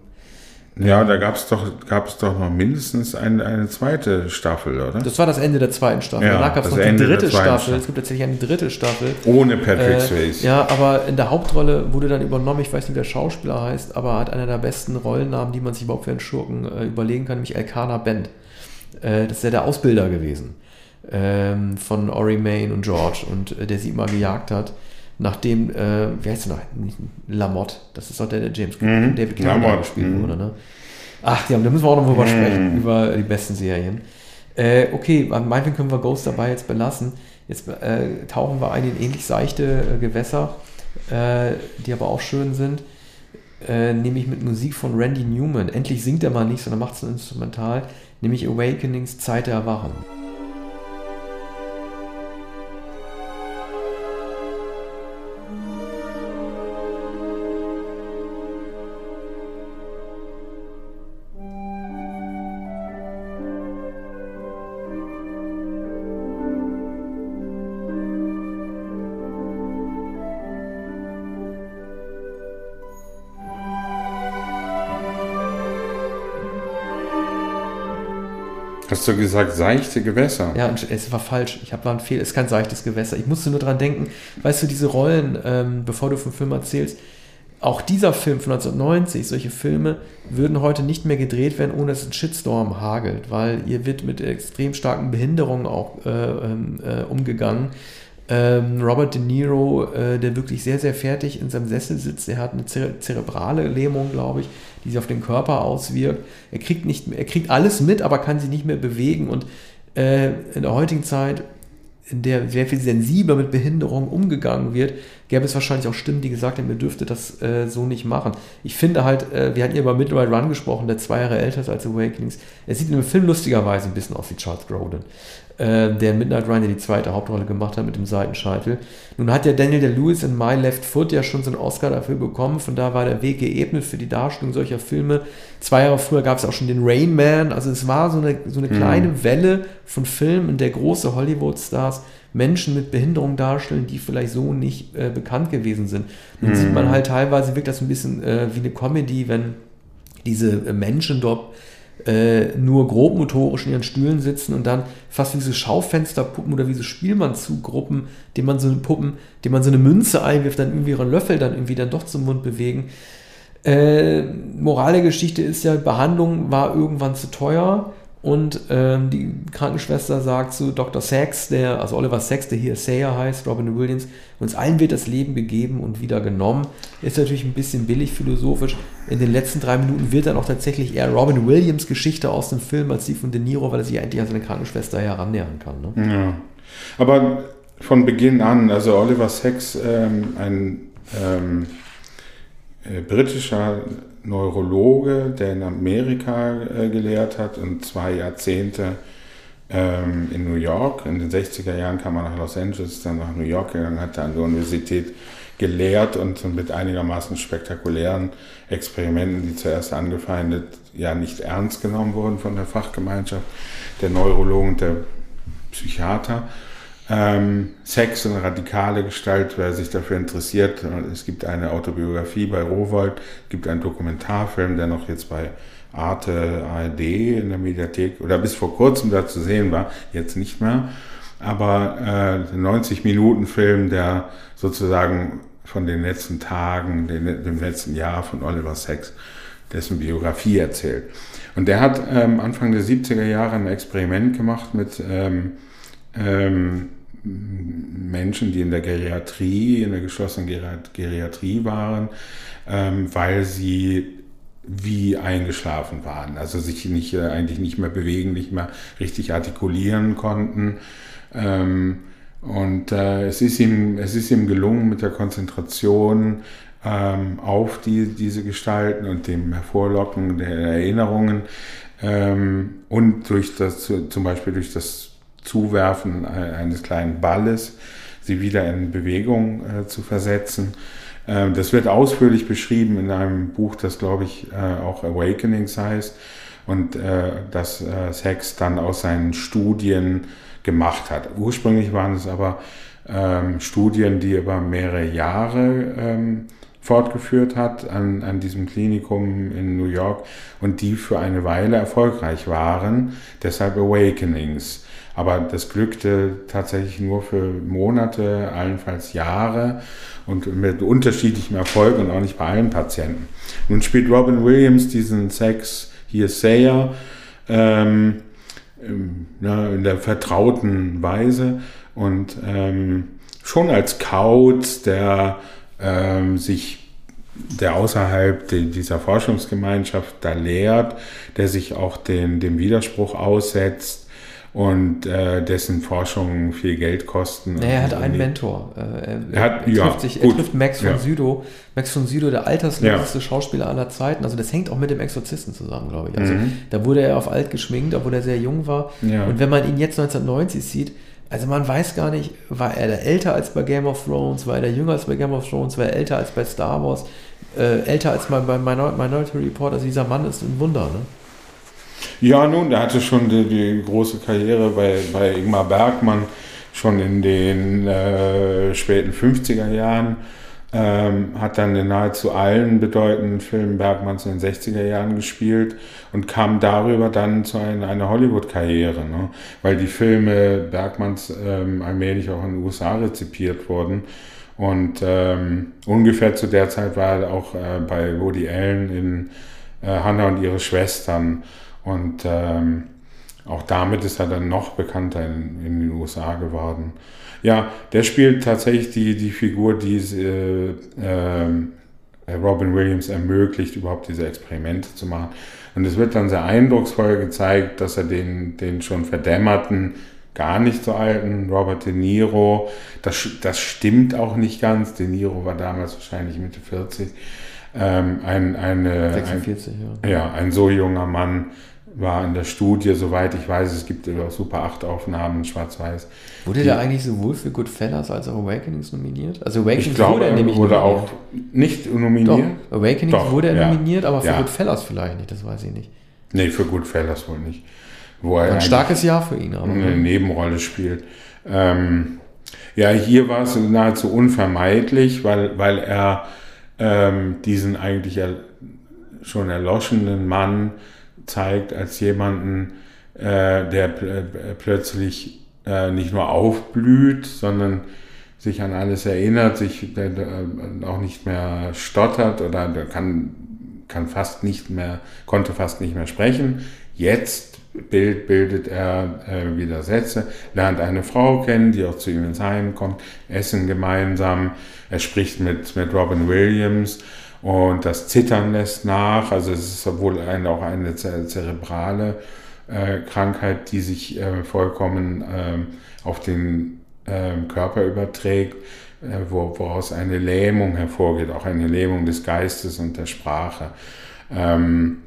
S2: Ja, da gab es doch, gab's doch noch mindestens eine, eine zweite Staffel, oder?
S1: Das war das Ende der zweiten Staffel. Ja, Danach gab es noch die dritte Staffel. Staffel. Es gibt tatsächlich eine dritte Staffel.
S2: Ohne Patrick äh, Swayze.
S1: Ja, aber in der Hauptrolle wurde dann übernommen, ich weiß nicht, wie der Schauspieler heißt, aber hat einer der besten Rollennamen, die man sich überhaupt für einen Schurken äh, überlegen kann, nämlich Elkanah Bent. Äh, das ist ja der Ausbilder gewesen ähm, von Ori Main und George und äh, der sie immer gejagt hat nachdem, äh, wie heißt er noch? Lamotte, das ist doch der, der James
S2: mhm.
S1: David Cameron gespielt mhm. wurde, ne? Ach ja, da müssen wir auch noch drüber mhm. sprechen, über die besten Serien. Äh, okay, meinetwegen können wir Ghost dabei jetzt belassen. Jetzt äh, tauchen wir ein in ähnlich seichte äh, Gewässer, äh, die aber auch schön sind. Äh, nämlich mit Musik von Randy Newman. Endlich singt er mal nicht, sondern macht es Instrumental, nämlich Awakenings Zeit der Erwachen.
S2: Hast du gesagt, seichte Gewässer?
S1: Ja, es war falsch. Ich habe war ein Fehler. Es ist kein seichtes Gewässer. Ich musste nur dran denken, weißt du, diese Rollen, ähm, bevor du vom Film erzählst, auch dieser Film von 1990, solche Filme würden heute nicht mehr gedreht werden, ohne dass ein Shitstorm hagelt, weil hier wird mit extrem starken Behinderungen auch äh, ähm, äh, umgegangen. Ähm, Robert De Niro, äh, der wirklich sehr, sehr fertig in seinem Sessel sitzt, der hat eine zere zerebrale Lähmung, glaube ich, die sich auf den Körper auswirkt. Er kriegt, nicht, er kriegt alles mit, aber kann sich nicht mehr bewegen und äh, in der heutigen Zeit in der sehr viel sensibler mit Behinderung umgegangen wird, gäbe es wahrscheinlich auch Stimmen, die gesagt haben, ihr dürftet das äh, so nicht machen. Ich finde halt, äh, wir hatten ja über Midnight Run gesprochen, der zwei Jahre älter ist als Awakenings. Er sieht in dem Film lustigerweise ein bisschen aus wie Charles Grodin äh, der Midnight Run, der die zweite Hauptrolle gemacht hat mit dem Seitenscheitel. Nun hat ja Daniel Day-Lewis in My Left Foot ja schon so einen Oscar dafür bekommen, von da war der Weg geebnet für die Darstellung solcher Filme. Zwei Jahre früher gab es auch schon den Rain Man, also es war so eine, so eine mhm. kleine mhm. Welle von Filmen, in der große Hollywood-Stars Menschen mit Behinderung darstellen, die vielleicht so nicht äh, bekannt gewesen sind. Dann mhm. sieht man halt teilweise, wirkt das ein bisschen äh, wie eine Comedy, wenn diese äh, Menschen dort äh, nur grobmotorisch in ihren Stühlen sitzen und dann fast wie diese Schaufensterpuppen oder wie so Spielmannzuggruppen, dem man so eine Puppen, dem man so eine Münze einwirft, dann irgendwie ihren Löffel dann irgendwie dann doch zum Mund bewegen. Äh, Moral der Geschichte ist ja, Behandlung war irgendwann zu teuer und ähm, die Krankenschwester sagt zu Dr. Sachs, der, also Oliver Sachs, der hier Sayer heißt, Robin Williams, uns allen wird das Leben gegeben und wieder genommen. Ist natürlich ein bisschen billig philosophisch. In den letzten drei Minuten wird dann auch tatsächlich eher Robin Williams Geschichte aus dem Film als die von De Niro, weil er sich endlich an seine Krankenschwester herannähern kann.
S2: Ne? Ja. Aber von Beginn an, also Oliver Sacks, ähm, ein ähm, äh, britischer Neurologe, der in Amerika äh, gelehrt hat und zwei Jahrzehnte ähm, in New York. In den 60er Jahren kam er nach Los Angeles, dann nach New York gegangen, hat an der Universität gelehrt und mit einigermaßen spektakulären Experimenten, die zuerst angefeindet, ja nicht ernst genommen wurden von der Fachgemeinschaft der Neurologen und der Psychiater ähm, Sex und radikale Gestalt, wer sich dafür interessiert. Es gibt eine Autobiografie bei Rowold, gibt einen Dokumentarfilm, der noch jetzt bei Arte ARD in der Mediathek oder bis vor kurzem da zu sehen war, jetzt nicht mehr. Aber äh, 90 Minuten Film, der sozusagen von den letzten Tagen, den, dem letzten Jahr von Oliver Sacks, dessen Biografie erzählt. Und der hat ähm, Anfang der 70er Jahre ein Experiment gemacht mit ähm, ähm, Menschen, die in der Geriatrie, in der geschlossenen Geriatrie waren, ähm, weil sie wie eingeschlafen waren, also sich nicht, äh, eigentlich nicht mehr bewegen, nicht mehr richtig artikulieren konnten. Ähm, und äh, es, ist ihm, es ist ihm gelungen, mit der Konzentration ähm, auf die, diese Gestalten und dem Hervorlocken der Erinnerungen und durch das, zum Beispiel durch das Zuwerfen eines kleinen Balles, sie wieder in Bewegung äh, zu versetzen. Ähm, das wird ausführlich beschrieben in einem Buch, das glaube ich äh, auch Awakenings heißt und äh, das äh, Sex dann aus seinen Studien gemacht hat. Ursprünglich waren es aber ähm, Studien, die über mehrere Jahre ähm, fortgeführt hat an, an diesem Klinikum in New York und die für eine Weile erfolgreich waren, deshalb Awakenings. Aber das glückte tatsächlich nur für Monate, allenfalls Jahre und mit unterschiedlichem Erfolg und auch nicht bei allen Patienten. Nun spielt Robin Williams diesen Sex hier Sayer ähm, ja, in der vertrauten Weise und ähm, schon als Kauz, der ähm, sich der außerhalb dieser Forschungsgemeinschaft da lehrt, der sich auch den, dem Widerspruch aussetzt, und äh, dessen Forschungen viel Geld kosten.
S1: Naja, er hat einen Mentor. Äh, er, er, hat, er, ja, trifft sich, er trifft Max von ja. Südow. Max von Südow, der altersloseste ja. Schauspieler aller Zeiten. Also das hängt auch mit dem Exorzisten zusammen, glaube ich. Also mhm. da wurde er auf alt geschminkt, obwohl er sehr jung war. Und wenn man ihn jetzt 1990 sieht, also man weiß gar nicht, war er da älter als bei Game of Thrones, war er da jünger als bei Game of Thrones, war er älter als bei Star Wars, äh, älter als bei Minority Report. Also dieser Mann ist ein Wunder, ne?
S2: Ja, nun, der hatte schon die, die große Karriere bei, bei Ingmar Bergmann schon in den äh, späten 50er Jahren ähm, hat dann in nahezu allen bedeutenden Filmen Bergmanns in den 60er Jahren gespielt und kam darüber dann zu einer, einer Hollywood-Karriere, ne? weil die Filme Bergmanns ähm, allmählich auch in den USA rezipiert wurden. Und ähm, ungefähr zu der Zeit war er auch äh, bei Woody Allen in äh, Hannah und ihre Schwestern. Und ähm, auch damit ist er dann noch bekannter in, in den USA geworden. Ja, der spielt tatsächlich die, die Figur, die äh, äh, Robin Williams ermöglicht, überhaupt diese Experimente zu machen. Und es wird dann sehr eindrucksvoll gezeigt, dass er den, den schon verdämmerten, gar nicht so alten Robert De Niro, das, das stimmt auch nicht ganz, De Niro war damals wahrscheinlich Mitte 40, ähm, ein, eine,
S1: 46,
S2: ein, ja. ja, ein so junger Mann war in der Studie, soweit ich weiß, es gibt auch Super 8 Aufnahmen, schwarz-weiß.
S1: Wurde der eigentlich sowohl für Goodfellas als auch Awakenings nominiert? Also Awakenings
S2: ich glaube, wurde er nämlich wurde nominiert. auch nicht nominiert.
S1: Doch, Awakenings Doch, wurde er ja. nominiert, aber für ja. Goodfellas vielleicht nicht, das weiß ich nicht.
S2: Nee, für Goodfellas wohl nicht.
S1: Wo er ein starkes Jahr für ihn,
S2: aber. Eine Nebenrolle spielt. Ähm, ja, hier war es nahezu unvermeidlich, weil, weil er ähm, diesen eigentlich er, schon erloschenen Mann zeigt als jemanden, äh, der pl plötzlich äh, nicht nur aufblüht, sondern sich an alles erinnert, sich äh, auch nicht mehr stottert oder kann, kann fast nicht mehr, konnte fast nicht mehr sprechen. Jetzt bild, bildet er äh, wieder Sätze, lernt eine Frau kennen, die auch zu ihm ins Heim kommt, essen gemeinsam, er spricht mit, mit Robin Williams und das Zittern lässt nach. Also es ist wohl ein, auch eine zerebrale äh, Krankheit, die sich äh, vollkommen äh, auf den ähm, Körper überträgt, äh, wo, woraus eine Lähmung hervorgeht, auch eine Lähmung des Geistes und der Sprache. Ähm,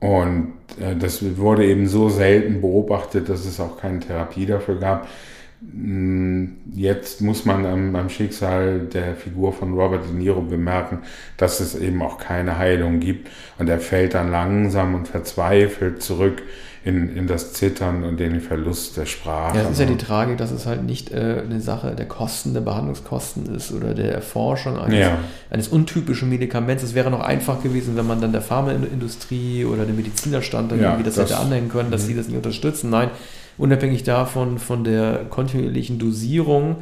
S2: und äh, das wurde eben so selten beobachtet, dass es auch keine Therapie dafür gab. Hm, jetzt muss man am, am, Schicksal der Figur von Robert De Niro bemerken, dass es eben auch keine Heilung gibt. Und er fällt dann langsam und verzweifelt zurück in, in das Zittern und den Verlust der Sprache.
S1: Ja, das ist ja die Tragik, dass es halt nicht äh, eine Sache der Kosten, der Behandlungskosten ist oder der Erforschung eines, ja. eines untypischen Medikaments. Es wäre noch einfach gewesen, wenn man dann der Pharmaindustrie oder dem Medizinerstand dann ja, irgendwie das, das hätte anhängen können, dass mhm. sie das nicht unterstützen. Nein, unabhängig davon, von der kontinuierlichen Dosierung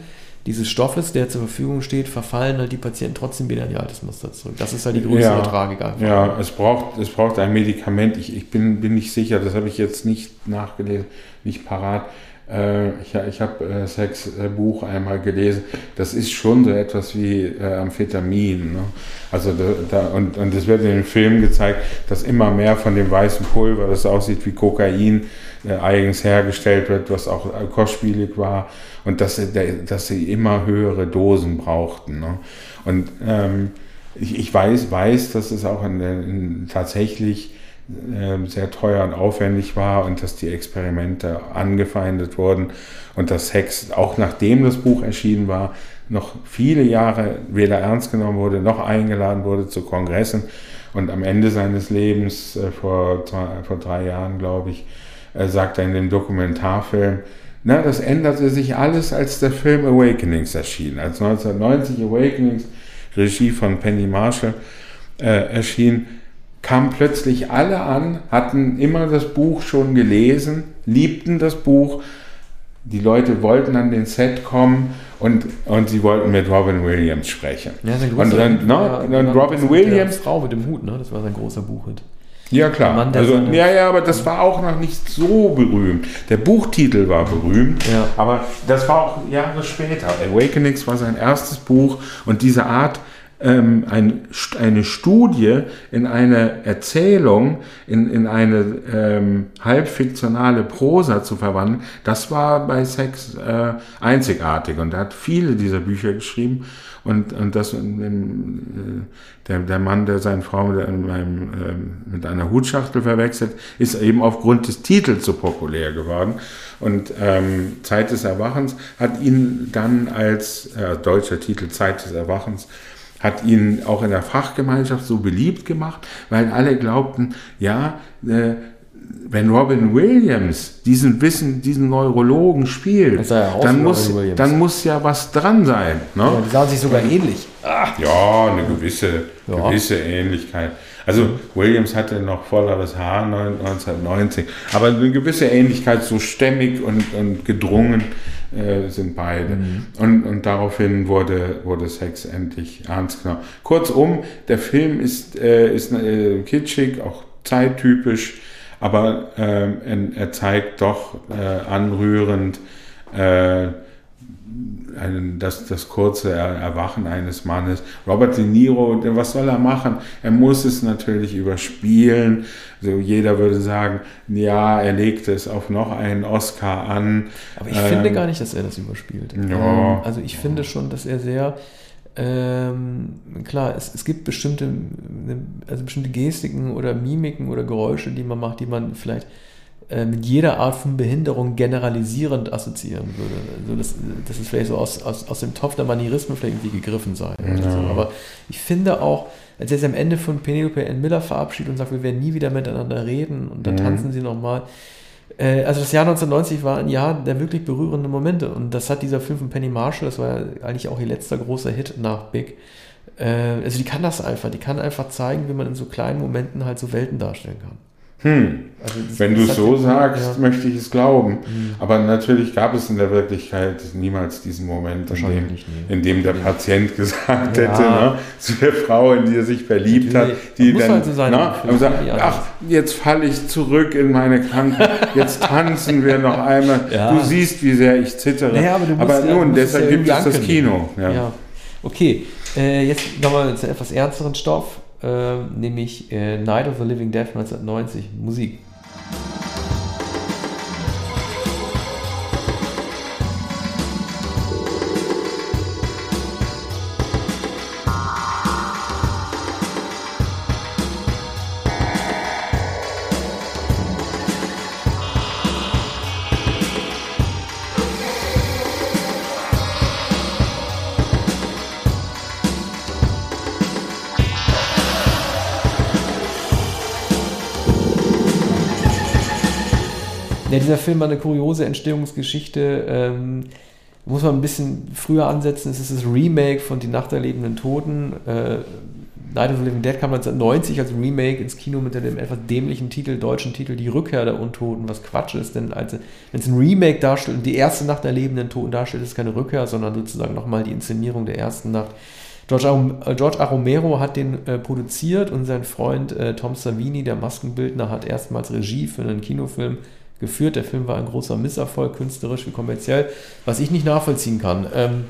S1: dieses Stoffes, der zur Verfügung steht, verfallen halt die Patienten trotzdem wieder in ihr altes Muster zurück. Das ist halt die größere
S2: ja,
S1: Tragik
S2: einfach. Ja, es braucht, es braucht ein Medikament. Ich, ich bin, bin nicht sicher, das habe ich jetzt nicht nachgelesen, nicht parat. Äh, ich ich habe äh, Sex äh, Buch einmal gelesen. Das ist schon so etwas wie äh, Amphetamin. Ne? Also da, da, und, und es wird in den Filmen gezeigt, dass immer mehr von dem weißen Pulver, das aussieht wie Kokain, eigens hergestellt wird, was auch kostspielig war und dass sie, dass sie immer höhere Dosen brauchten. Ne? Und ähm, ich, ich, weiß, weiß, dass es auch in, in, tatsächlich äh, sehr teuer und aufwendig war und dass die Experimente angefeindet wurden und dass Hex, auch nachdem das Buch erschienen war, noch viele Jahre weder ernst genommen wurde, noch eingeladen wurde zu Kongressen und am Ende seines Lebens, äh, vor, vor drei Jahren, glaube ich, äh, sagt er in dem Dokumentarfilm, na, das änderte sich alles, als der Film Awakenings erschien. Als 1990 Awakenings, Regie von Penny Marshall, äh, erschien, kamen plötzlich alle an, hatten immer das Buch schon gelesen, liebten das Buch. Die Leute wollten an den Set kommen und, und sie wollten mit Robin Williams sprechen.
S1: Ja, sein großer,
S2: und dann, no, ja, dann Robin Williams.
S1: Frau mit dem Hut, ne? das war sein großer Buchhit.
S2: Ja, klar. Mann, also, ja, ja, aber das war auch noch nicht so berühmt. Der Buchtitel war berühmt, ja. aber das war auch Jahre später. Awakenings war sein erstes Buch und diese Art, ähm, ein, eine Studie in eine Erzählung, in, in eine ähm, halbfiktionale Prosa zu verwandeln, das war bei Sex äh, einzigartig. Und er hat viele dieser Bücher geschrieben. Und, und das, äh, der, der Mann, der seine Frau mit, einem, äh, mit einer Hutschachtel verwechselt, ist eben aufgrund des Titels so populär geworden. Und ähm, Zeit des Erwachens hat ihn dann als äh, deutscher Titel Zeit des Erwachens hat ihn auch in der Fachgemeinschaft so beliebt gemacht, weil alle glaubten, ja, äh, wenn Robin Williams diesen Wissen, diesen Neurologen spielt, ja dann, muss, dann muss ja was dran sein. Ne? Ja,
S1: die sahen sich sogar ähnlich.
S2: Ach. Ja, eine gewisse, ja. gewisse Ähnlichkeit. Also Williams hatte noch volleres Haar 1990, aber eine gewisse Ähnlichkeit, so stämmig und, und gedrungen äh, sind beide. Mhm. Und, und daraufhin wurde, wurde Sex endlich ernst genommen. Kurzum, der Film ist, äh, ist äh, kitschig, auch zeittypisch aber äh, er zeigt doch äh, anrührend äh, einen, das, das kurze Erwachen eines Mannes. Robert De Niro, was soll er machen? Er muss es natürlich überspielen. Also jeder würde sagen, ja, er legte es auf noch einen Oscar an.
S1: Aber ich ähm, finde gar nicht, dass er das überspielt. Ja. Ähm, also ich finde schon, dass er sehr ähm, klar, es, es gibt bestimmte, also bestimmte Gestiken oder Mimiken oder Geräusche, die man macht, die man vielleicht äh, mit jeder Art von Behinderung generalisierend assoziieren würde. Also das, das ist vielleicht so aus, aus, aus dem Topf der Manierismen vielleicht irgendwie gegriffen sein. Ja. So. Aber ich finde auch, als er sich am Ende von Penelope N. Miller verabschiedet und sagt, wir werden nie wieder miteinander reden und dann mhm. tanzen sie nochmal, äh, also das Jahr 1990 war ein Jahr der wirklich berührenden Momente und das hat dieser Film von Penny Marshall, das war ja eigentlich auch ihr letzter großer Hit nach Big. Äh, also die kann das einfach, die kann einfach zeigen, wie man in so kleinen Momenten halt so Welten darstellen kann.
S2: Hm. Also Wenn du es so sagst, ja. möchte ich es glauben. Hm. Aber natürlich gab es in der Wirklichkeit niemals diesen Moment, in dem, in dem, der Patient gesagt ja. hätte, ne, zu der Frau, in die er sich verliebt hat, die dann halt so sein, na, ne, sagt, ach, jetzt falle ich zurück in meine Krankheit, jetzt tanzen wir noch einmal. Ja. Du siehst, wie sehr ich zittere.
S1: Naja, aber,
S2: aber nun, deshalb gibt es das Kino.
S1: Okay, äh, jetzt nochmal zu etwas ernsteren Stoff nämlich äh, Night of the Living Dead 1990, Musik. Dieser Film hat eine kuriose Entstehungsgeschichte. Ähm, muss man ein bisschen früher ansetzen. Es ist das Remake von Die Nacht der lebenden Toten. Äh, Night of the Living Dead kam 1990 als Remake ins Kino mit dem etwas dämlichen Titel, deutschen Titel Die Rückkehr der Untoten, was Quatsch ist, denn wenn es ein Remake darstellt und die erste Nacht der lebenden Toten darstellt, ist es keine Rückkehr, sondern sozusagen nochmal die Inszenierung der ersten Nacht. George, A. Äh, George A. Romero hat den äh, produziert und sein Freund äh, Tom Savini, der Maskenbildner, hat erstmals Regie für einen Kinofilm geführt. Der Film war ein großer Misserfolg, künstlerisch wie kommerziell, was ich nicht nachvollziehen kann. Ähm,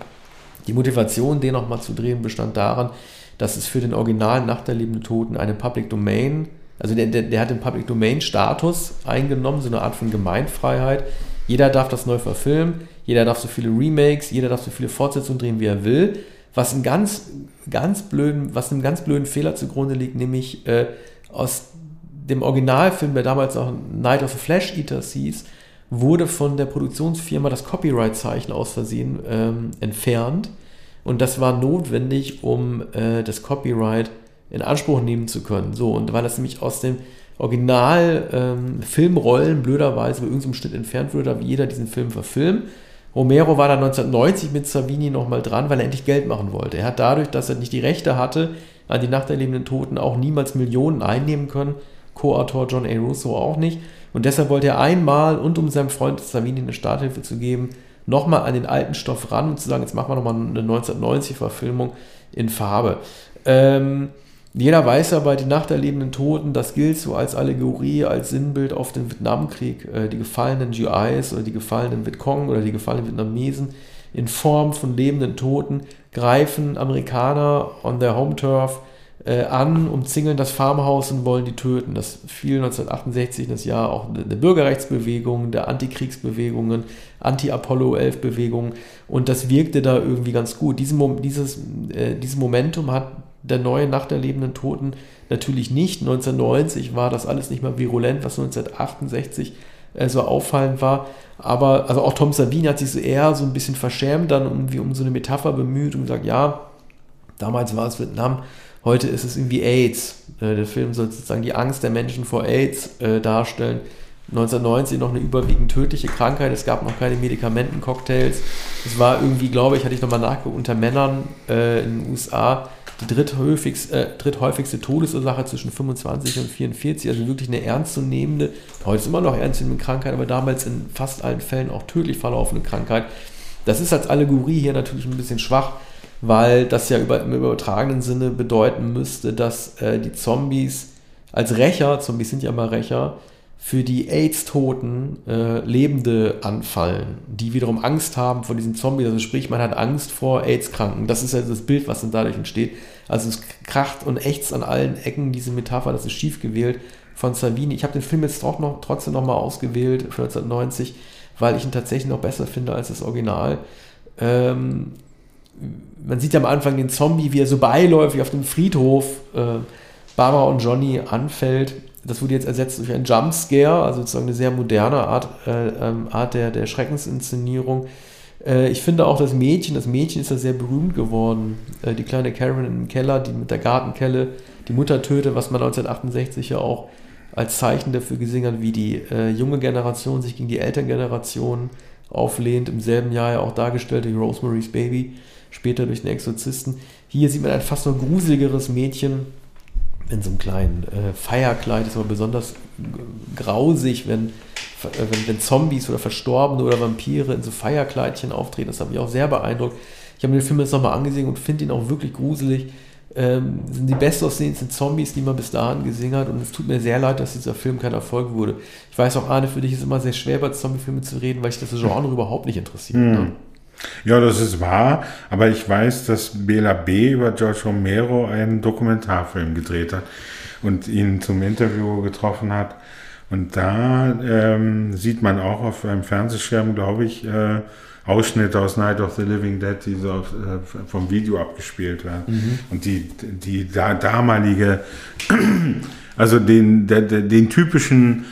S1: die Motivation, den nochmal zu drehen, bestand darin, dass es für den Original Nacht der lebenden Toten eine Public Domain, also der, der, der hat den Public Domain Status eingenommen, so eine Art von Gemeinfreiheit. Jeder darf das neu verfilmen, jeder darf so viele Remakes, jeder darf so viele Fortsetzungen drehen, wie er will. Was, einen ganz, ganz blöden, was einem ganz blöden Fehler zugrunde liegt, nämlich äh, aus dem Originalfilm, der damals auch Night of the Flash Eaters hieß, wurde von der Produktionsfirma das Copyright-Zeichen aus Versehen ähm, entfernt. Und das war notwendig, um äh, das Copyright in Anspruch nehmen zu können. So, und weil das nämlich aus dem Original ähm, blöderweise bei irgendeinem Schnitt entfernt wurde, darf jeder diesen Film verfilmen. Romero war da 1990 mit Savini nochmal dran, weil er endlich Geld machen wollte. Er hat dadurch, dass er nicht die Rechte hatte an die Nacht der lebenden Toten, auch niemals Millionen einnehmen können Co-Autor John A. Russo auch nicht. Und deshalb wollte er einmal und um seinem Freund Savini eine Starthilfe zu geben, nochmal an den alten Stoff ran und zu sagen, jetzt machen wir nochmal eine 1990-Verfilmung in Farbe. Ähm, jeder weiß ja bei Die Nacht der lebenden Toten, das gilt so als Allegorie, als Sinnbild auf den Vietnamkrieg. Äh, die gefallenen GIs oder die gefallenen Vietcong oder die gefallenen Vietnamesen in Form von lebenden Toten greifen Amerikaner on their home turf äh, an, umzingeln das Farmhaus und wollen die töten. Das fiel 1968 das Jahr auch der Bürgerrechtsbewegung, der Antikriegsbewegungen, Anti-Apollo-11-Bewegungen und das wirkte da irgendwie ganz gut. Diesen, dieses, äh, dieses Momentum hat der neue Nacht der lebenden Toten natürlich nicht. 1990 war das alles nicht mehr virulent, was 1968 äh, so auffallend war. Aber also auch Tom Savini hat sich so eher so ein bisschen verschämt dann irgendwie um so eine Metapher bemüht und gesagt, ja, damals war es Vietnam Heute ist es irgendwie AIDS. Äh, der Film soll sozusagen die Angst der Menschen vor AIDS äh, darstellen. 1990 noch eine überwiegend tödliche Krankheit. Es gab noch keine Medikamentencocktails. Es war irgendwie, glaube ich, hatte ich nochmal nachgeguckt, unter Männern äh, in den USA die dritthäufigste, äh, dritthäufigste Todesursache zwischen 25 und 44. Also wirklich eine ernstzunehmende, heute ist immer noch ernstzunehmende Krankheit, aber damals in fast allen Fällen auch tödlich verlaufende Krankheit. Das ist als Allegorie hier natürlich ein bisschen schwach, weil das ja über, im übertragenen Sinne bedeuten müsste, dass äh, die Zombies als Rächer, Zombies sind ja mal Rächer, für die AIDS-Toten äh, Lebende anfallen, die wiederum Angst haben vor diesen Zombies. Also sprich, man hat Angst vor AIDS-Kranken. Das ist ja das Bild, was dann dadurch entsteht. Also es kracht und ächzt an allen Ecken diese Metapher, das ist schief gewählt von Savini. Ich habe den Film jetzt noch, trotzdem nochmal ausgewählt für 1990, weil ich ihn tatsächlich noch besser finde als das Original. Ähm, man sieht ja am Anfang den Zombie, wie er so beiläufig auf dem Friedhof äh, Barbara und Johnny anfällt das wurde jetzt ersetzt durch ein Jumpscare, also sozusagen eine sehr moderne Art, äh, ähm, Art der, der Schreckensinszenierung. Äh, ich finde auch das Mädchen, das Mädchen ist ja sehr berühmt geworden. Äh, die kleine Karen im Keller, die mit der Gartenkelle die Mutter tötet, was man 1968 ja auch als Zeichen dafür gesehen hat, wie die äh, junge Generation sich gegen die Elterngeneration auflehnt. Im selben Jahr ja auch dargestellt durch Rosemary's Baby, später durch den Exorzisten. Hier sieht man ein fast noch gruseligeres Mädchen, in so einem kleinen äh, Feierkleid ist aber besonders grausig, wenn, äh, wenn, wenn, Zombies oder Verstorbene oder Vampire in so Feierkleidchen auftreten. Das hat mich auch sehr beeindruckt. Ich habe mir den Film jetzt nochmal angesehen und finde ihn auch wirklich gruselig. Ähm, sind die bestaussehendsten Zombies, die man bis dahin gesehen hat. Und es tut mir sehr leid, dass dieser Film kein Erfolg wurde. Ich weiß auch, Arne, für dich ist es immer sehr schwer, über Zombiefilme zu reden, weil ich das Genre überhaupt nicht interessiert. Mhm. Ne?
S2: Ja, das ist wahr, aber ich weiß, dass Bela B. über George Romero einen Dokumentarfilm gedreht hat und ihn zum Interview getroffen hat. Und da ähm, sieht man auch auf einem Fernsehschirm, glaube ich, äh, Ausschnitte aus Night of the Living Dead, die so auf, äh, vom Video abgespielt werden. Mhm. Und die, die da, damalige, also den, der, den typischen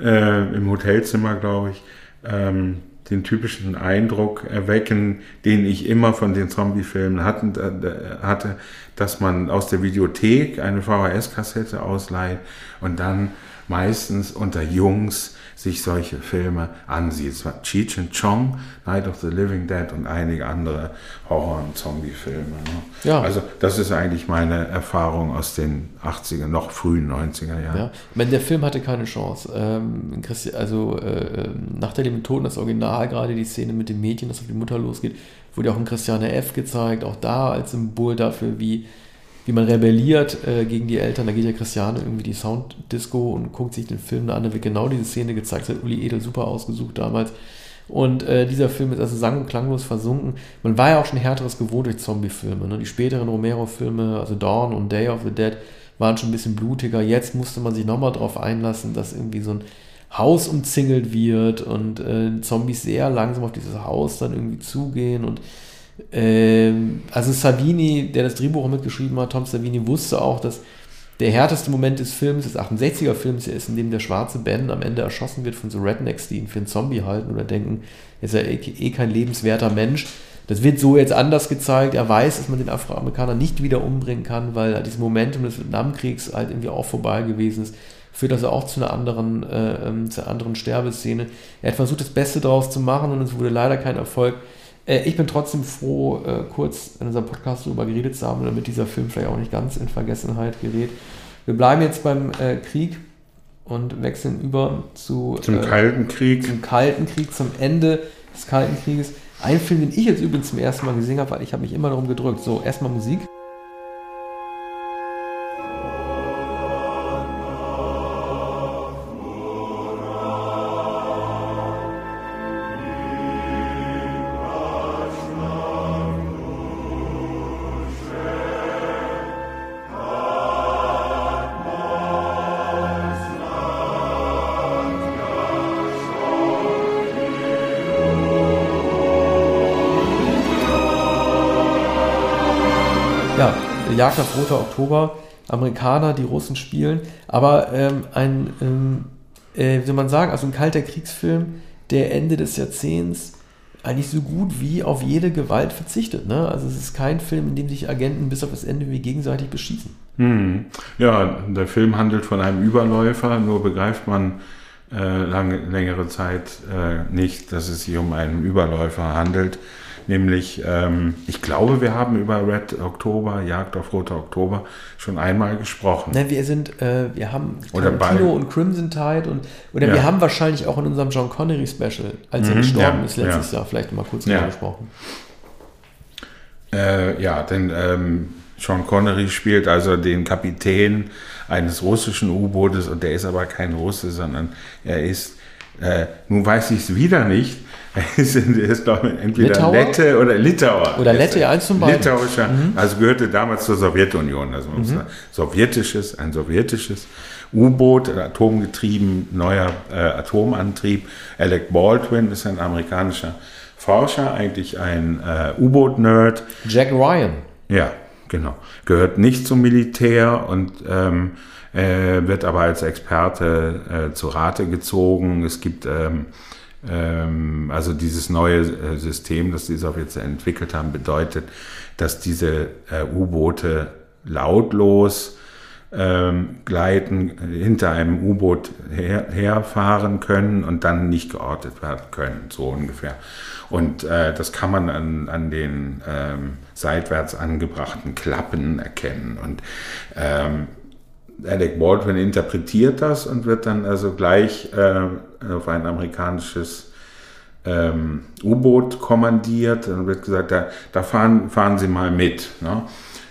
S2: äh, im Hotelzimmer, glaube ich, ähm, den typischen Eindruck erwecken, den ich immer von den Zombie-Filmen hatte, dass man aus der Videothek eine VHS-Kassette ausleiht und dann meistens unter Jungs sich solche Filme ansieht. Es war Cheech and Chong, Night of the Living Dead und einige andere Horror- und Zombie-Filme. Ne? Ja. Also das ist eigentlich meine Erfahrung aus den 80er, noch frühen 90er Jahren. Ja.
S1: Meine, der Film hatte keine Chance. Ähm, also äh, nach der dem Toten, das Original, gerade die Szene mit dem Mädchen, das auf die Mutter losgeht, wurde auch in Christiane F. gezeigt, auch da als Symbol dafür, wie wie man rebelliert äh, gegen die Eltern. Da geht ja Christiane irgendwie die Sounddisco und guckt sich den Film an. Da wird genau diese Szene gezeigt. Das hat Uli Edel super ausgesucht damals. Und äh, dieser Film ist also sang- und klanglos versunken. Man war ja auch schon härteres gewohnt durch Zombie-Filme. Ne? Die späteren Romero-Filme, also Dawn und Day of the Dead, waren schon ein bisschen blutiger. Jetzt musste man sich nochmal darauf einlassen, dass irgendwie so ein Haus umzingelt wird und äh, Zombies sehr langsam auf dieses Haus dann irgendwie zugehen und ähm, also Savini, der das Drehbuch mitgeschrieben hat, Tom Savini, wusste auch, dass der härteste Moment des Films, des 68er-Films, ist, in dem der schwarze Ben am Ende erschossen wird von so Rednecks, die ihn für einen Zombie halten oder denken, er ist ja eh, eh kein lebenswerter Mensch. Das wird so jetzt anders gezeigt. Er weiß, dass man den Afroamerikaner nicht wieder umbringen kann, weil dieses Momentum des Vietnamkriegs halt irgendwie auch vorbei gewesen ist. Führt also auch zu einer anderen, äh, ähm, zu einer anderen Sterbeszene. Er hat versucht, das Beste daraus zu machen und es wurde leider kein Erfolg. Äh, ich bin trotzdem froh, äh, kurz in unserem Podcast darüber geredet zu haben, damit dieser Film vielleicht auch nicht ganz in Vergessenheit gerät. Wir bleiben jetzt beim äh, Krieg und wechseln über zu,
S2: zum Kalten Krieg.
S1: Zum Kalten Krieg, zum Ende des Kalten Krieges. Ein Film, den ich jetzt übrigens zum ersten Mal gesehen habe, weil ich habe mich immer darum gedrückt. So, erstmal Musik. Jagd auf Roter Oktober, Amerikaner, die Russen spielen, aber ähm, ein, ähm, äh, wie soll man sagen, also ein kalter Kriegsfilm, der Ende des Jahrzehnts eigentlich so gut wie auf jede Gewalt verzichtet. Ne? Also es ist kein Film, in dem sich Agenten bis auf das Ende wie gegenseitig beschießen.
S2: Hm. Ja, der Film handelt von einem Überläufer, nur begreift man äh, lange, längere Zeit äh, nicht, dass es sich um einen Überläufer handelt. Nämlich, ähm, ich glaube, wir haben über Red Oktober, Jagd auf Roter Oktober schon einmal gesprochen.
S1: Nein, wir sind, äh, wir haben Tarantino und Crimson Tide und oder ja. wir haben wahrscheinlich auch in unserem John Connery Special, als mhm, er gestorben ja, ist letztes ja. Jahr, vielleicht mal kurz drüber gesprochen.
S2: Äh, ja, denn ähm, Sean Connery spielt also den Kapitän eines russischen U-Bootes und der ist aber kein Russe, sondern er ist, äh, nun weiß ich es wieder nicht, ist, ist glaube ich, entweder Litauer? Lette oder Litauer.
S1: Oder Lette, ja, eins zum
S2: beiden. Litauischer, mhm. also gehörte damals zur Sowjetunion, also mhm. sowjetisches, ein sowjetisches U-Boot, atomgetrieben, neuer äh, Atomantrieb. Alec Baldwin ist ein amerikanischer Forscher, eigentlich ein äh, U-Boot-Nerd.
S1: Jack Ryan.
S2: Ja, genau. Gehört nicht zum Militär und ähm, äh, wird aber als Experte äh, zu Rate gezogen. Es gibt ähm, also dieses neue äh, System, das die Sowjets entwickelt haben, bedeutet, dass diese äh, U-Boote lautlos ähm, gleiten, hinter einem U-Boot her, herfahren können und dann nicht geortet werden können, so ungefähr. Und äh, das kann man an, an den ähm, seitwärts angebrachten Klappen erkennen. Und ähm, Alec Baldwin interpretiert das und wird dann also gleich äh, auf ein amerikanisches ähm, U-Boot kommandiert. Dann wird gesagt, da, da fahren, fahren Sie mal mit. Ne?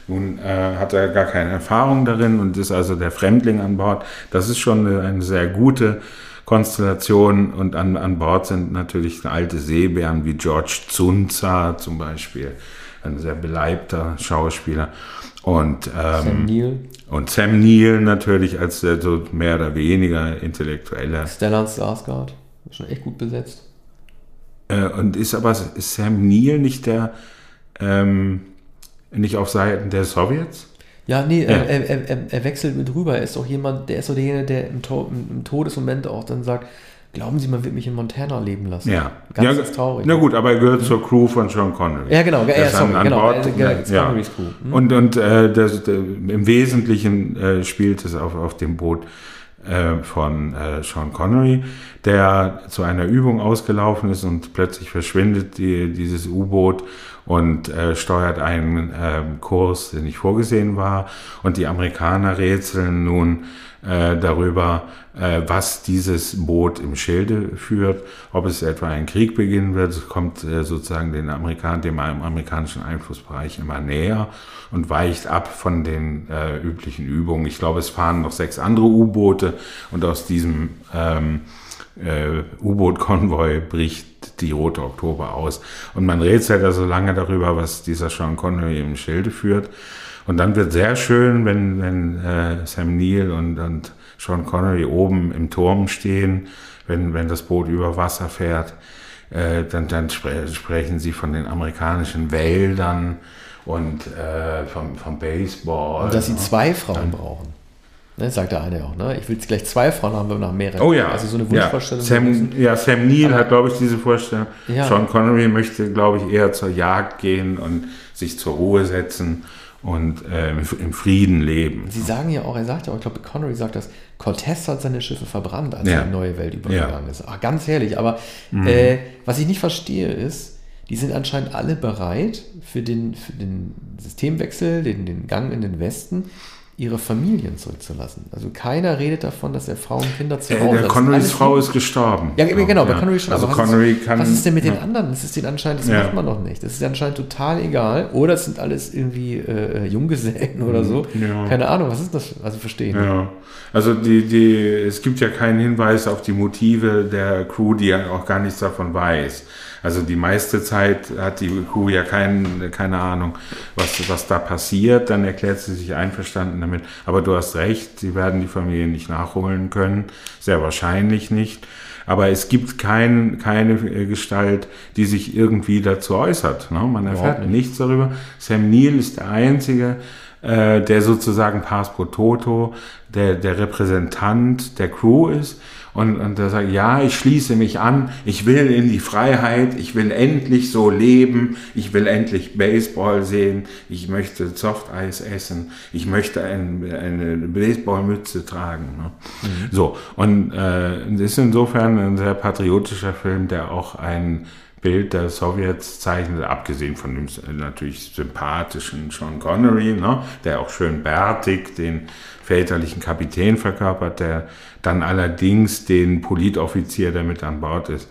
S2: Nun äh, hat er gar keine Erfahrung darin und ist also der Fremdling an Bord. Das ist schon eine, eine sehr gute Konstellation und an, an Bord sind natürlich alte Seebären wie George Zunza zum Beispiel, ein sehr beleibter Schauspieler. Und, ähm, Sam Neill. Und Sam Neill natürlich als der so mehr oder weniger intellektueller.
S1: Stellan Skarsgård, schon echt gut besetzt.
S2: Äh, und ist aber ist Sam Neill nicht der ähm, nicht auf Seiten der Sowjets?
S1: Ja, nee, ja. Er, er, er, er, wechselt mit rüber. Er ist auch jemand, der ist so derjenige, der im, to im Todesmoment auch dann sagt, Glauben Sie, man wird mich in Montana leben lassen?
S2: Ja. Ganz ja, traurig. Na gut, aber er gehört zur Crew von Sean Connery.
S1: Ja, genau. Ja, sorry, an, genau. Bord,
S2: äh, ja. Crew. Mhm. Und, und äh, das, der, im Wesentlichen äh, spielt es auf, auf dem Boot äh, von äh, Sean Connery, der zu einer Übung ausgelaufen ist und plötzlich verschwindet die, dieses U-Boot und äh, steuert einen äh, Kurs, der nicht vorgesehen war. Und die Amerikaner rätseln nun, äh, darüber, äh, was dieses Boot im Schilde führt, ob es etwa ein Krieg beginnen wird. Es kommt äh, sozusagen den Amerikan dem amerikanischen Einflussbereich immer näher und weicht ab von den äh, üblichen Übungen. Ich glaube, es fahren noch sechs andere U-Boote und aus diesem ähm, äh, U-Boot-Konvoi bricht die Rote Oktober aus. Und man rätselt also lange darüber, was dieser Sean Connery im Schilde führt. Und dann wird sehr schön, wenn, wenn äh, Sam Neill und, und Sean Connery oben im Turm stehen, wenn, wenn das Boot über Wasser fährt, äh, dann, dann spre sprechen sie von den amerikanischen Wäldern und äh, vom, vom Baseball. Und
S1: dass sie ne? zwei Frauen brauchen. Ne, sagt der eine auch, ne? Ich will jetzt gleich zwei Frauen haben, wenn wir nach mehreren.
S2: Oh ja.
S1: Also so eine Wunschvorstellung.
S2: Ja, Sam, ja, Sam Neill hat, glaube ich, diese Vorstellung. Ja. Sean Connery möchte, glaube ich, eher zur Jagd gehen und sich zur Ruhe setzen und äh, im Frieden leben.
S1: Sie sagen ja auch, er sagt ja auch, ich glaube, Connery sagt das, Cortez hat seine Schiffe verbrannt, als ja. er in die neue Welt übergegangen ja. ist. Ach, ganz herrlich. Aber mhm. äh, was ich nicht verstehe ist, die sind anscheinend alle bereit für den, für den Systemwechsel, den, den Gang in den Westen ihre Familien zurückzulassen. Also keiner redet davon, dass er Frauen und Kinder zu
S2: Hause hat. Äh, der Connerys Frau ist gestorben.
S1: Ja, genau, bei ja. Connery schon.
S2: Also Connery
S1: ist,
S2: kann,
S1: was ist denn mit ja. den anderen? Das ist denen anscheinend, das ja. macht man noch nicht. Das ist anscheinend total egal. Oder es sind alles irgendwie äh, Junggesellen oder so. Ja. Keine Ahnung, was ist das? Also verstehen.
S2: Ja. Also die, die, es gibt ja keinen Hinweis auf die Motive der Crew, die ja auch gar nichts davon weiß. Also die meiste Zeit hat die Kuh ja kein, keine Ahnung, was, was da passiert. Dann erklärt sie sich einverstanden damit. Aber du hast recht, sie werden die Familie nicht nachholen können. Sehr wahrscheinlich nicht. Aber es gibt kein, keine Gestalt, die sich irgendwie dazu äußert. Ne? Man erfährt nicht. nichts darüber. Sam Neill ist der Einzige, äh, der sozusagen Pass pro Toto der, der Repräsentant der Crew ist und, und der sagt, ja, ich schließe mich an, ich will in die Freiheit, ich will endlich so leben, ich will endlich Baseball sehen, ich möchte Softeis essen, ich möchte ein, eine Baseballmütze tragen. Ne? Mhm. So, und äh, das ist insofern ein sehr patriotischer Film, der auch ein Bild der Sowjets zeichnet, abgesehen von dem natürlich sympathischen Sean Connery, ne, der auch schön bärtig den väterlichen Kapitän verkörpert, der dann allerdings den Politoffizier, der mit an Bord ist,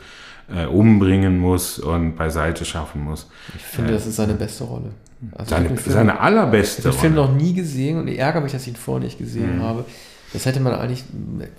S2: äh, umbringen muss und beiseite schaffen muss.
S1: Ich finde, äh, das ist seine beste Rolle.
S2: Also seine, Film, seine allerbeste
S1: Rolle. Ich habe den Film noch nie gesehen und ich ärgere mich, dass ich ihn vorher nicht gesehen mhm. habe. Das hätte man eigentlich,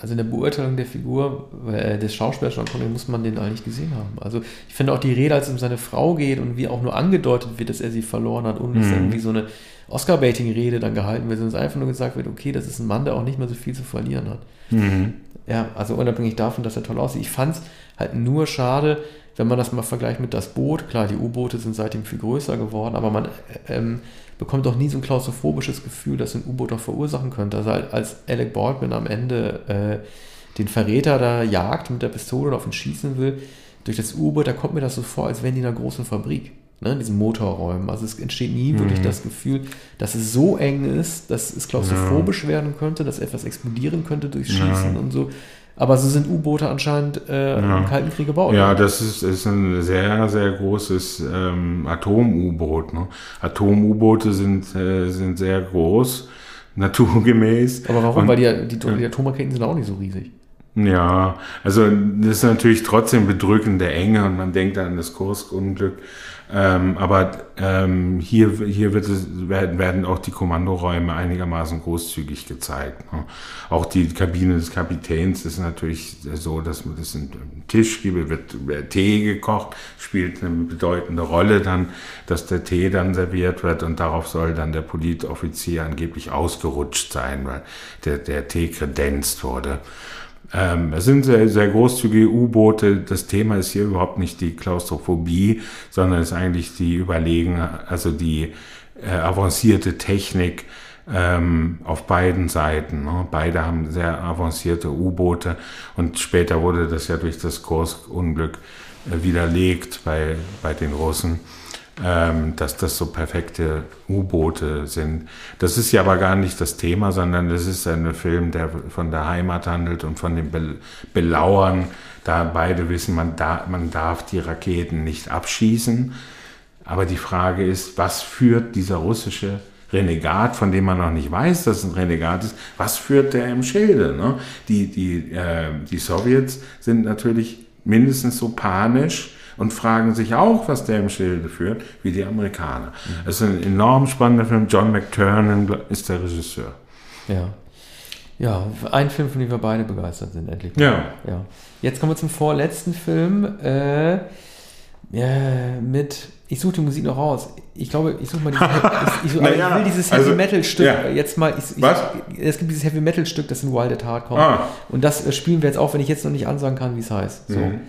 S1: also in der Beurteilung der Figur äh, des Schauspielers muss man den eigentlich gesehen haben. Also ich finde auch die Rede, als es um seine Frau geht und wie auch nur angedeutet wird, dass er sie verloren hat und mhm. es irgendwie so eine Oscar-Baiting-Rede dann gehalten wird, sondern es einfach nur gesagt wird, okay, das ist ein Mann, der auch nicht mehr so viel zu verlieren hat. Mhm. Ja, also unabhängig davon, dass er toll aussieht. Ich fand es halt nur schade, wenn man das mal vergleicht mit das Boot. Klar, die U-Boote sind seitdem viel größer geworden, aber man ähm, bekommt doch nie so ein klaustrophobisches Gefühl, dass ein U-Boot doch verursachen könnte. Also als Alec Baldwin am Ende äh, den Verräter da jagt mit der Pistole und auf ihn schießen will, durch das U-Boot, da kommt mir das so vor, als wären die in einer großen Fabrik ne, in diesen Motorräumen. Also es entsteht nie mhm. wirklich das Gefühl, dass es so eng ist, dass es klaustrophobisch ja. werden könnte, dass etwas explodieren könnte durch Schießen ja. und so. Aber so sind U-Boote anscheinend äh, ja. im Kalten Krieg gebaut.
S2: Ja, das ist, ist ein sehr, sehr großes ähm, Atom-U-Boot. Ne? Atom-U-Boote sind, äh, sind sehr groß, naturgemäß.
S1: Aber warum? Und, Weil die, die, die Atomraketen sind auch nicht so riesig.
S2: Ja, also das ist natürlich trotzdem bedrückende Enge und man denkt an das Kursunglück. Ähm, aber ähm, hier, hier wird es, werden, werden auch die Kommandoräume einigermaßen großzügig gezeigt. Ne? Auch die Kabine des Kapitäns ist natürlich so, dass man das einen Tisch gibt, wird, Tee gekocht, spielt eine bedeutende Rolle dann, dass der Tee dann serviert wird und darauf soll dann der Politoffizier angeblich ausgerutscht sein, weil der, der Tee kredenzt wurde. Ähm, es sind sehr, sehr großzügige U-Boote. Das Thema ist hier überhaupt nicht die Klaustrophobie, sondern ist eigentlich die Überlegen, also die äh, avancierte Technik ähm, auf beiden Seiten. Ne? Beide haben sehr avancierte U-Boote und später wurde das ja durch das Kursunglück äh, widerlegt bei, bei den Russen ähm, dass das so perfekte U-Boote sind. Das ist ja aber gar nicht das Thema, sondern das ist ein Film, der von der Heimat handelt und von den Be Belauern. Da beide wissen, man, da, man darf die Raketen nicht abschießen. Aber die Frage ist, was führt dieser russische Renegat, von dem man noch nicht weiß, dass es ein Renegat ist, was führt der im Schilde? Ne? Die, die, äh, die Sowjets sind natürlich mindestens so panisch, und fragen sich auch, was der im Schilde führt, wie die Amerikaner. Mhm. Es ist ein enorm spannender Film. John McTurnan ist der Regisseur.
S1: Ja. Ja, ein Film, von dem wir beide begeistert sind, endlich.
S2: Ja.
S1: ja. Jetzt kommen wir zum vorletzten Film äh, ja, mit, ich suche die Musik noch raus. Ich glaube, ich suche mal dieses, ich, ich, naja, ich will dieses Heavy also, Metal Stück ja. jetzt mal. Ich,
S2: Was?
S1: es gibt dieses Heavy Metal Stück, das in Wild at Heart kommt. Ah. Und das äh, spielen wir jetzt auch, wenn ich jetzt noch nicht ansagen kann, wie es heißt. So. Mhm.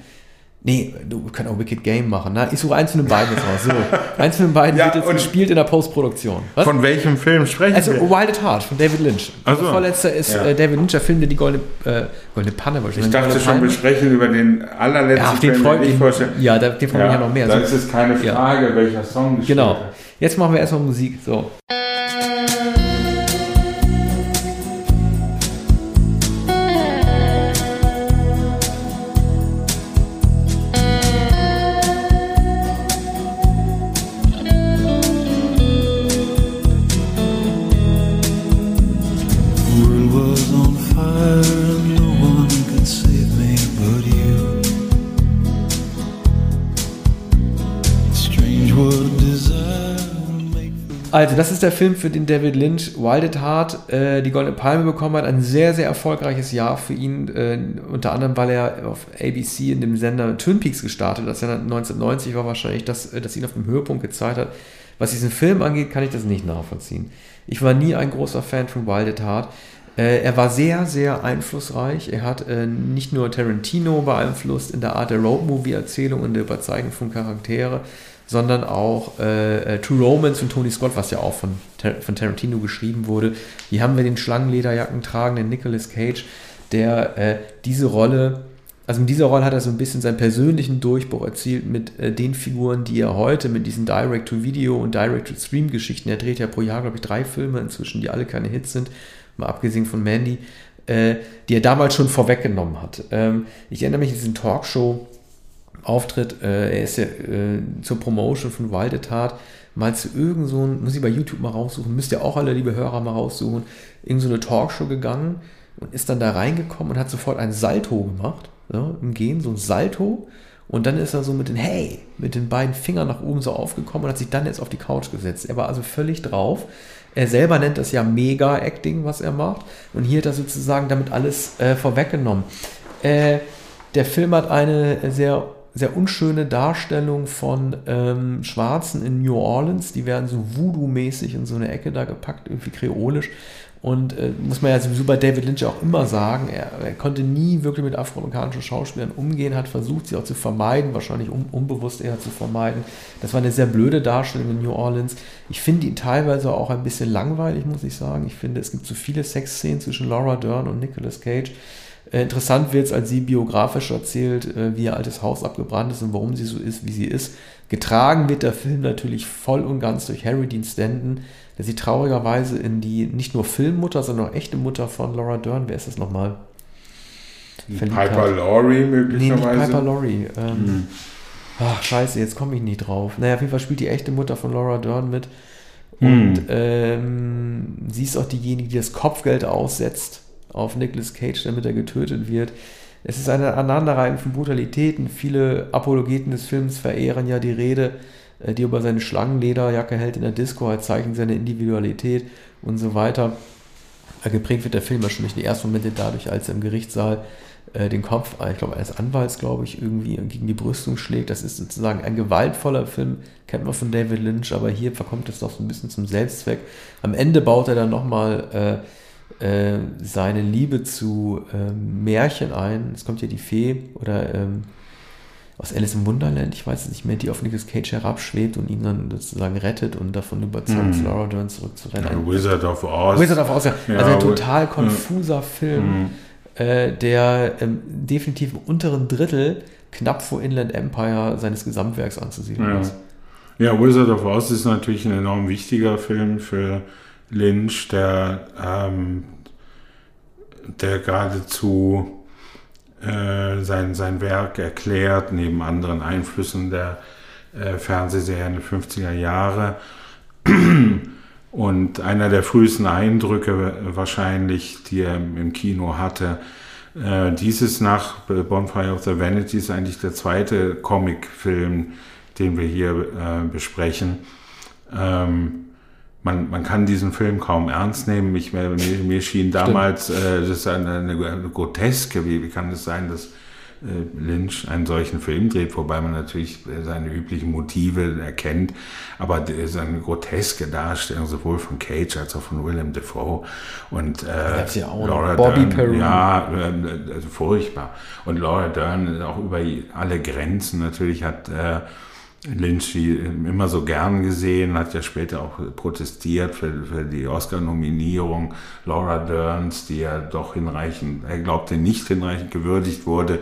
S1: Nee, du kannst auch Wicked Game machen. Ne? Ich suche eins von den beiden jetzt raus. So. Eins von den beiden ja, wird jetzt gespielt in der Postproduktion.
S2: Was? Von welchem Film sprechen
S1: also, wir? Also Wild at Heart von David Lynch. Also, der vorletzte ist ja. äh, David Lynch, der Film, der die Goldene, äh, Goldene Panne
S2: wahrscheinlich. Ich dachte schon, wir sprechen über den allerletzten
S1: ja, den Film, den ich vorstelle. Ja, den freue ich ja noch mehr.
S2: Da ist es keine Frage, welcher Song
S1: gespielt Genau. Jetzt machen wir erstmal Musik. So. Also, das ist der Film, für den David Lynch Wild at Heart äh, die Goldene Palme bekommen hat. Ein sehr, sehr erfolgreiches Jahr für ihn. Äh, unter anderem, weil er auf ABC in dem Sender Twin Peaks gestartet hat. Das Jahr 1990 war wahrscheinlich das, äh, das ihn auf dem Höhepunkt gezeigt hat. Was diesen Film angeht, kann ich das nicht nachvollziehen. Ich war nie ein großer Fan von Wild at Heart. Äh, er war sehr, sehr einflussreich. Er hat äh, nicht nur Tarantino beeinflusst in der Art der Roadmovie-Erzählung und der Überzeugung von Charaktere, sondern auch äh, äh, True Romance von Tony Scott, was ja auch von, von Tarantino geschrieben wurde. Hier haben wir den Schlangenlederjacken tragenden Nicolas Cage, der äh, diese Rolle, also in dieser Rolle hat er so ein bisschen seinen persönlichen Durchbruch erzielt mit äh, den Figuren, die er heute mit diesen Direct-to-Video und Direct-to-Stream-Geschichten, er dreht ja pro Jahr, glaube ich, drei Filme inzwischen, die alle keine Hits sind, mal abgesehen von Mandy, äh, die er damals schon vorweggenommen hat. Ähm, ich erinnere mich an diesen Talkshow, Auftritt, äh, er ist ja äh, zur Promotion von Wilde Tat mal zu irgend so ein, muss ich bei YouTube mal raussuchen, müsst ihr auch alle, liebe Hörer, mal raussuchen, in so eine Talkshow gegangen und ist dann da reingekommen und hat sofort ein Salto gemacht, ja, im Gehen, so ein Salto. Und dann ist er so mit den, hey, mit den beiden Fingern nach oben so aufgekommen und hat sich dann jetzt auf die Couch gesetzt. Er war also völlig drauf. Er selber nennt das ja Mega-Acting, was er macht. Und hier hat er sozusagen damit alles äh, vorweggenommen. Äh, der Film hat eine sehr sehr unschöne Darstellung von ähm, Schwarzen in New Orleans. Die werden so Voodoo-mäßig in so eine Ecke da gepackt, irgendwie kreolisch. Und äh, muss man ja sowieso bei David Lynch auch immer sagen, er, er, konnte nie wirklich mit afroamerikanischen Schauspielern umgehen, hat versucht, sie auch zu vermeiden, wahrscheinlich un, unbewusst eher zu vermeiden. Das war eine sehr blöde Darstellung in New Orleans. Ich finde ihn teilweise auch ein bisschen langweilig, muss ich sagen. Ich finde, es gibt zu viele Sexszenen zwischen Laura Dern und Nicolas Cage. Äh, interessant wird es, als sie biografisch erzählt, äh, wie ihr altes Haus abgebrannt ist und warum sie so ist, wie sie ist. Getragen wird der Film natürlich voll und ganz durch Harry Dean Stanton, der sie traurigerweise in die nicht nur Filmmutter, sondern auch echte Mutter von Laura Dern, wer ist das nochmal?
S2: Piper Laurie möglicherweise?
S1: Nee, nicht Piper Laurie. Ähm, hm. Ach, scheiße, jetzt komme ich nicht drauf. Naja, auf jeden Fall spielt die echte Mutter von Laura Dern mit. Und hm. ähm, sie ist auch diejenige, die das Kopfgeld aussetzt auf Nicolas Cage, damit er getötet wird. Es ist eine Aneinanderreihung von Brutalitäten. Viele Apologeten des Films verehren ja die Rede, äh, die über seine Schlangenlederjacke hält in der Disco, als Zeichen seiner Individualität und so weiter. Äh, geprägt wird der Film schon durch die ersten Momente dadurch, als er im Gerichtssaal äh, den Kopf, ich glaube, eines Anwalts, glaube ich, irgendwie gegen die Brüstung schlägt. Das ist sozusagen ein gewaltvoller Film, kennt man von David Lynch, aber hier verkommt es doch so ein bisschen zum Selbstzweck. Am Ende baut er dann nochmal äh, äh, seine Liebe zu ähm, Märchen ein. Es kommt ja die Fee oder ähm, aus Alice im Wunderland, ich weiß es nicht mehr, die auf Nicolas Cage herabschwebt und ihn dann sozusagen rettet und davon überzeugt, mm. Laura Dern zurückzurennen.
S2: Ja, Wizard of Oz.
S1: Wizard of Oz, ja. ja also ein total konfuser Film, mm. äh, der ähm, definitiv im unteren Drittel knapp vor Inland Empire seines Gesamtwerks anzusiedeln
S2: ja.
S1: ist.
S2: Ja, Wizard of Oz ist natürlich ein enorm wichtiger Film für Lynch, der, ähm, der geradezu äh, sein, sein Werk erklärt, neben anderen Einflüssen der äh, Fernsehserien der 50er Jahre. Und einer der frühesten Eindrücke wahrscheinlich, die er im Kino hatte, äh, dieses nach Bonfire of the Vanities eigentlich der zweite Comicfilm, den wir hier äh, besprechen. Ähm, man, man kann diesen Film kaum ernst nehmen. Ich, mir, mir schien damals, äh, das ist eine, eine, eine Groteske, wie, wie kann es sein, dass äh, Lynch einen solchen Film dreht, wobei man natürlich seine üblichen Motive erkennt, aber es ist eine groteske Darstellung sowohl von Cage als auch von Willem Dafoe. Und äh,
S1: ja auch Laura Bobby Dern,
S2: ja, äh, also furchtbar. Und Laura Dern auch über alle Grenzen natürlich hat äh, Lynch immer so gern gesehen, hat ja später auch protestiert für, für die Oscar-Nominierung. Laura Derns, die ja doch hinreichend, er glaubte nicht hinreichend gewürdigt wurde,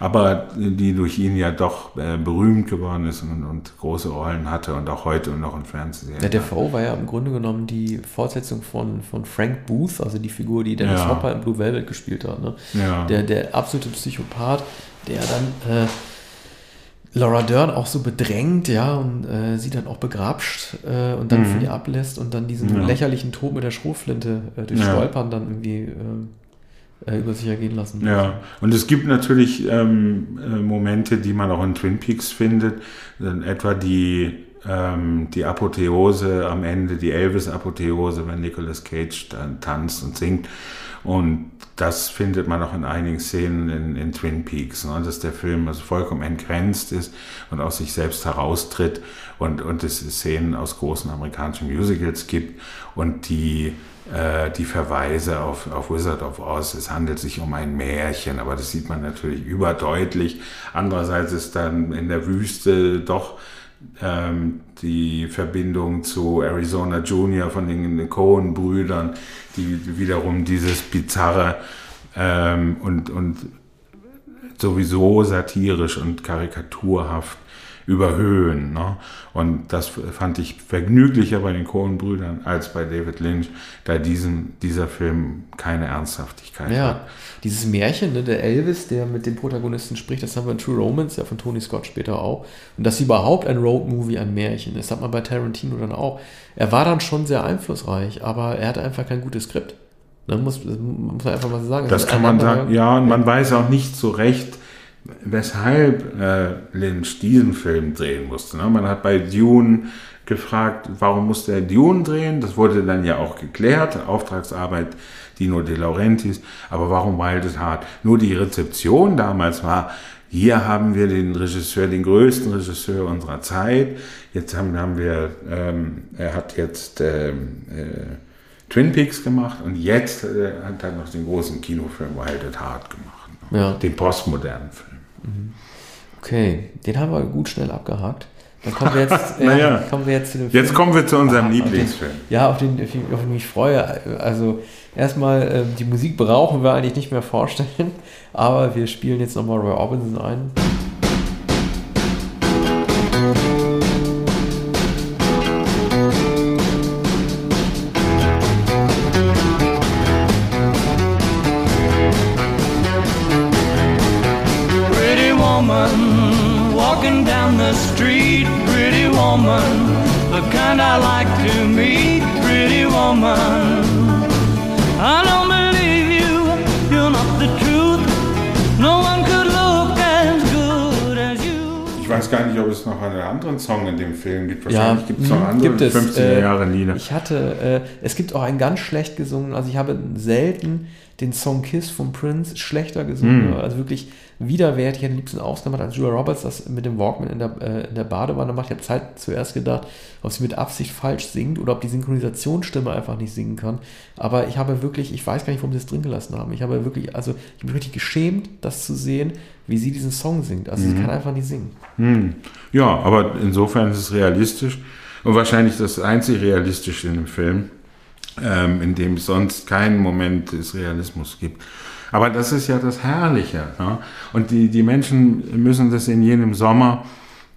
S2: aber die durch ihn ja doch äh, berühmt geworden ist und, und, große Rollen hatte und auch heute und noch im Fernsehen.
S1: Ja, der V war ja im Grunde genommen die Fortsetzung von, von Frank Booth, also die Figur, die Dennis ja. Hopper in Blue Velvet gespielt hat. Ne? Ja. Der, der absolute Psychopath, der dann... Äh, Laura Dern auch so bedrängt, ja, und äh, sie dann auch begrapscht äh, und dann mhm. von ihr ablässt und dann diesen ja. lächerlichen Tod mit der Schrotflinte äh, durch ja. Stolpern dann irgendwie äh, äh, über sich ergehen lassen.
S2: Ja, und es gibt natürlich ähm, äh, Momente, die man auch in Twin Peaks findet, etwa die ähm, die Apotheose am Ende, die Elvis-Apotheose, wenn Nicolas Cage dann tanzt und singt. Und das findet man auch in einigen Szenen in, in Twin Peaks, ne, dass der Film also vollkommen entgrenzt ist und aus sich selbst heraustritt und, und es Szenen aus großen amerikanischen Musicals gibt und die äh, die Verweise auf, auf Wizard of Oz. Es handelt sich um ein Märchen, aber das sieht man natürlich überdeutlich. Andererseits ist dann in der Wüste doch ähm, die Verbindung zu Arizona Junior von den Cohen-Brüdern, die wiederum dieses bizarre ähm, und, und sowieso satirisch und karikaturhaft überhöhen. Ne? Und das fand ich vergnüglicher bei den Coen-Brüdern als bei David Lynch, da diesen, dieser Film keine Ernsthaftigkeit
S1: ja,
S2: hat.
S1: Dieses Märchen, ne, der Elvis, der mit dem Protagonisten spricht, das haben wir in True Romance, ja von Tony Scott später auch. Und dass überhaupt ein Road-Movie ein Märchen ist, hat man bei Tarantino dann auch. Er war dann schon sehr einflussreich, aber er hatte einfach kein gutes Skript. Man muss, muss man einfach mal sagen.
S2: Das, das kann man sagen, ja, und man weiß auch nicht so recht, weshalb äh, Lynch diesen Film drehen musste. Ne? Man hat bei Dune gefragt, warum musste er Dune drehen? Das wurde dann ja auch geklärt, Auftragsarbeit Dino De Laurentiis. Aber warum Wild Heart? Nur die Rezeption damals war, hier haben wir den Regisseur, den größten Regisseur unserer Zeit. Jetzt haben, haben wir, ähm, er hat jetzt ähm, äh, Twin Peaks gemacht und jetzt äh, hat er noch den großen Kinofilm Wild at Heart gemacht. Ja. Den postmodernen Film.
S1: Okay, den haben wir gut schnell abgehakt. Dann kommen wir jetzt,
S2: äh, naja, kommen wir jetzt zu dem Film. Jetzt kommen wir zu unserem ah, Lieblingsfilm.
S1: Den, ja, auf den, auf den ich mich freue. Also erstmal, äh, die Musik brauchen wir eigentlich nicht mehr vorstellen, aber wir spielen jetzt nochmal Roy Orbison ein.
S2: Weiß gar nicht, ob es noch einen anderen Song in dem Film gibt. Wahrscheinlich ja, gibt es noch andere gibt 50er äh, Jahre Lieder.
S1: Ich hatte, äh, es gibt auch einen ganz schlecht gesungen, also ich habe selten den Song Kiss von Prince schlechter gesungen. Mm. Also wirklich widerwärtig. Ich hätte am liebsten ausgemacht, als Julia Roberts das mit dem Walkman in der, äh, in der Badewanne macht. Ich habe Zeit zuerst gedacht, ob sie mit Absicht falsch singt oder ob die Synchronisationsstimme einfach nicht singen kann. Aber ich habe wirklich, ich weiß gar nicht, warum sie es drin gelassen haben. Ich habe wirklich, also ich bin richtig geschämt, das zu sehen, wie sie diesen Song singt. Also mhm. sie kann einfach nicht singen.
S2: Mhm. Ja, aber insofern ist es realistisch und wahrscheinlich das einzig Realistische in dem Film, ähm, in dem es sonst keinen Moment des Realismus gibt. Aber das ist ja das Herrliche. Ne? Und die, die Menschen müssen das in jenem Sommer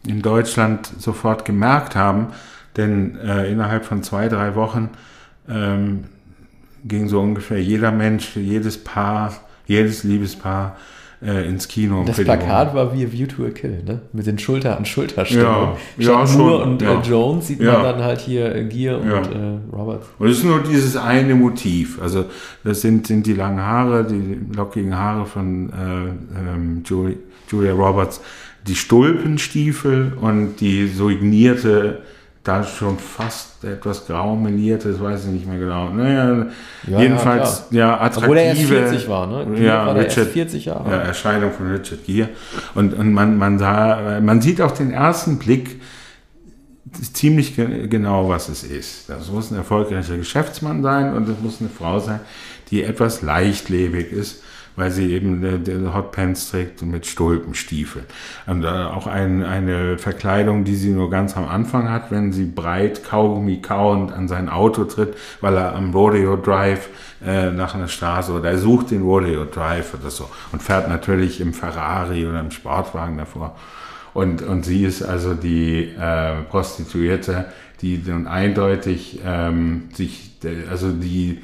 S2: in Deutschland sofort gemerkt haben, denn äh, innerhalb von zwei, drei Wochen ähm, ging so ungefähr jeder Mensch, jedes Paar, jedes Liebespaar äh, ins Kino.
S1: Das Plakat war wie A View to a Kill, ne? Mit den Schulter an Schulterstellung.
S2: Ja, ja schon.
S1: und
S2: ja.
S1: Äh, Jones sieht
S2: ja.
S1: man dann halt hier äh, Gear ja. und äh, Roberts.
S2: Und es ist nur dieses eine Motiv. Also das sind, sind die langen Haare, die lockigen Haare von äh, ähm, Julia, Julia Roberts, die Stulpenstiefel und die signierte da schon fast etwas grau meliert ist, weiß ich nicht mehr genau. Naja, ja, jedenfalls, ja, ja attraktive. Obwohl er erst
S1: 40 war, ne?
S2: ja, war Richard,
S1: 40 Jahre.
S2: Ja, Erscheinung von Richard Gere. Und, und man, man, sah, man sieht auf den ersten Blick ziemlich genau, was es ist. Das muss ein erfolgreicher Geschäftsmann sein und es muss eine Frau sein, die etwas leichtlebig ist weil sie eben äh, Hotpants trägt mit Stulpenstiefeln. Und äh, auch ein, eine Verkleidung, die sie nur ganz am Anfang hat, wenn sie breit Kaugummi kauend an sein Auto tritt, weil er am Rodeo Drive äh, nach einer Straße oder er sucht den Rodeo Drive oder so und fährt natürlich im Ferrari oder im Sportwagen davor. Und, und sie ist also die äh, Prostituierte, die dann eindeutig ähm, sich, also die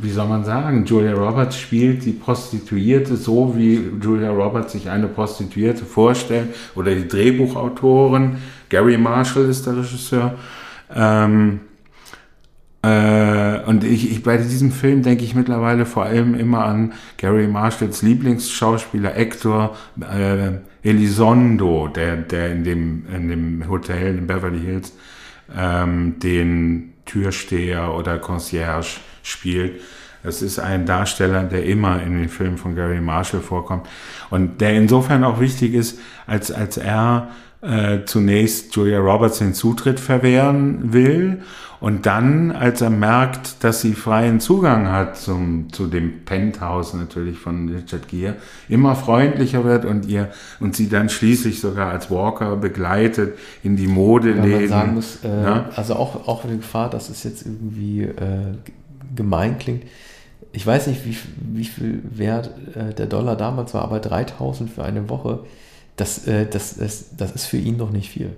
S2: wie soll man sagen, Julia Roberts spielt die Prostituierte so, wie Julia Roberts sich eine Prostituierte vorstellt, oder die Drehbuchautorin, Gary Marshall ist der Regisseur. Ähm, äh, und ich, ich, bei diesem Film denke ich mittlerweile vor allem immer an Gary Marshalls Lieblingsschauspieler Hector äh, Elizondo, der, der in, dem, in dem Hotel in Beverly Hills ähm, den Türsteher oder Concierge spielt. Es ist ein Darsteller, der immer in den Filmen von Gary Marshall vorkommt und der insofern auch wichtig ist, als, als er äh, zunächst Julia Roberts den Zutritt verwehren will und dann, als er merkt, dass sie freien Zugang hat zum, zu dem Penthouse natürlich von Richard Gere, immer freundlicher wird und ihr und sie dann schließlich sogar als Walker begleitet in die Modeläden. Ja, man sagen
S1: muss, äh, ja? also auch, auch die Gefahr, dass es jetzt irgendwie äh, gemein klingt. Ich weiß nicht, wie, wie viel wert äh, der Dollar damals war, aber 3000 für eine Woche, das, äh, das, das, das ist für ihn doch nicht viel.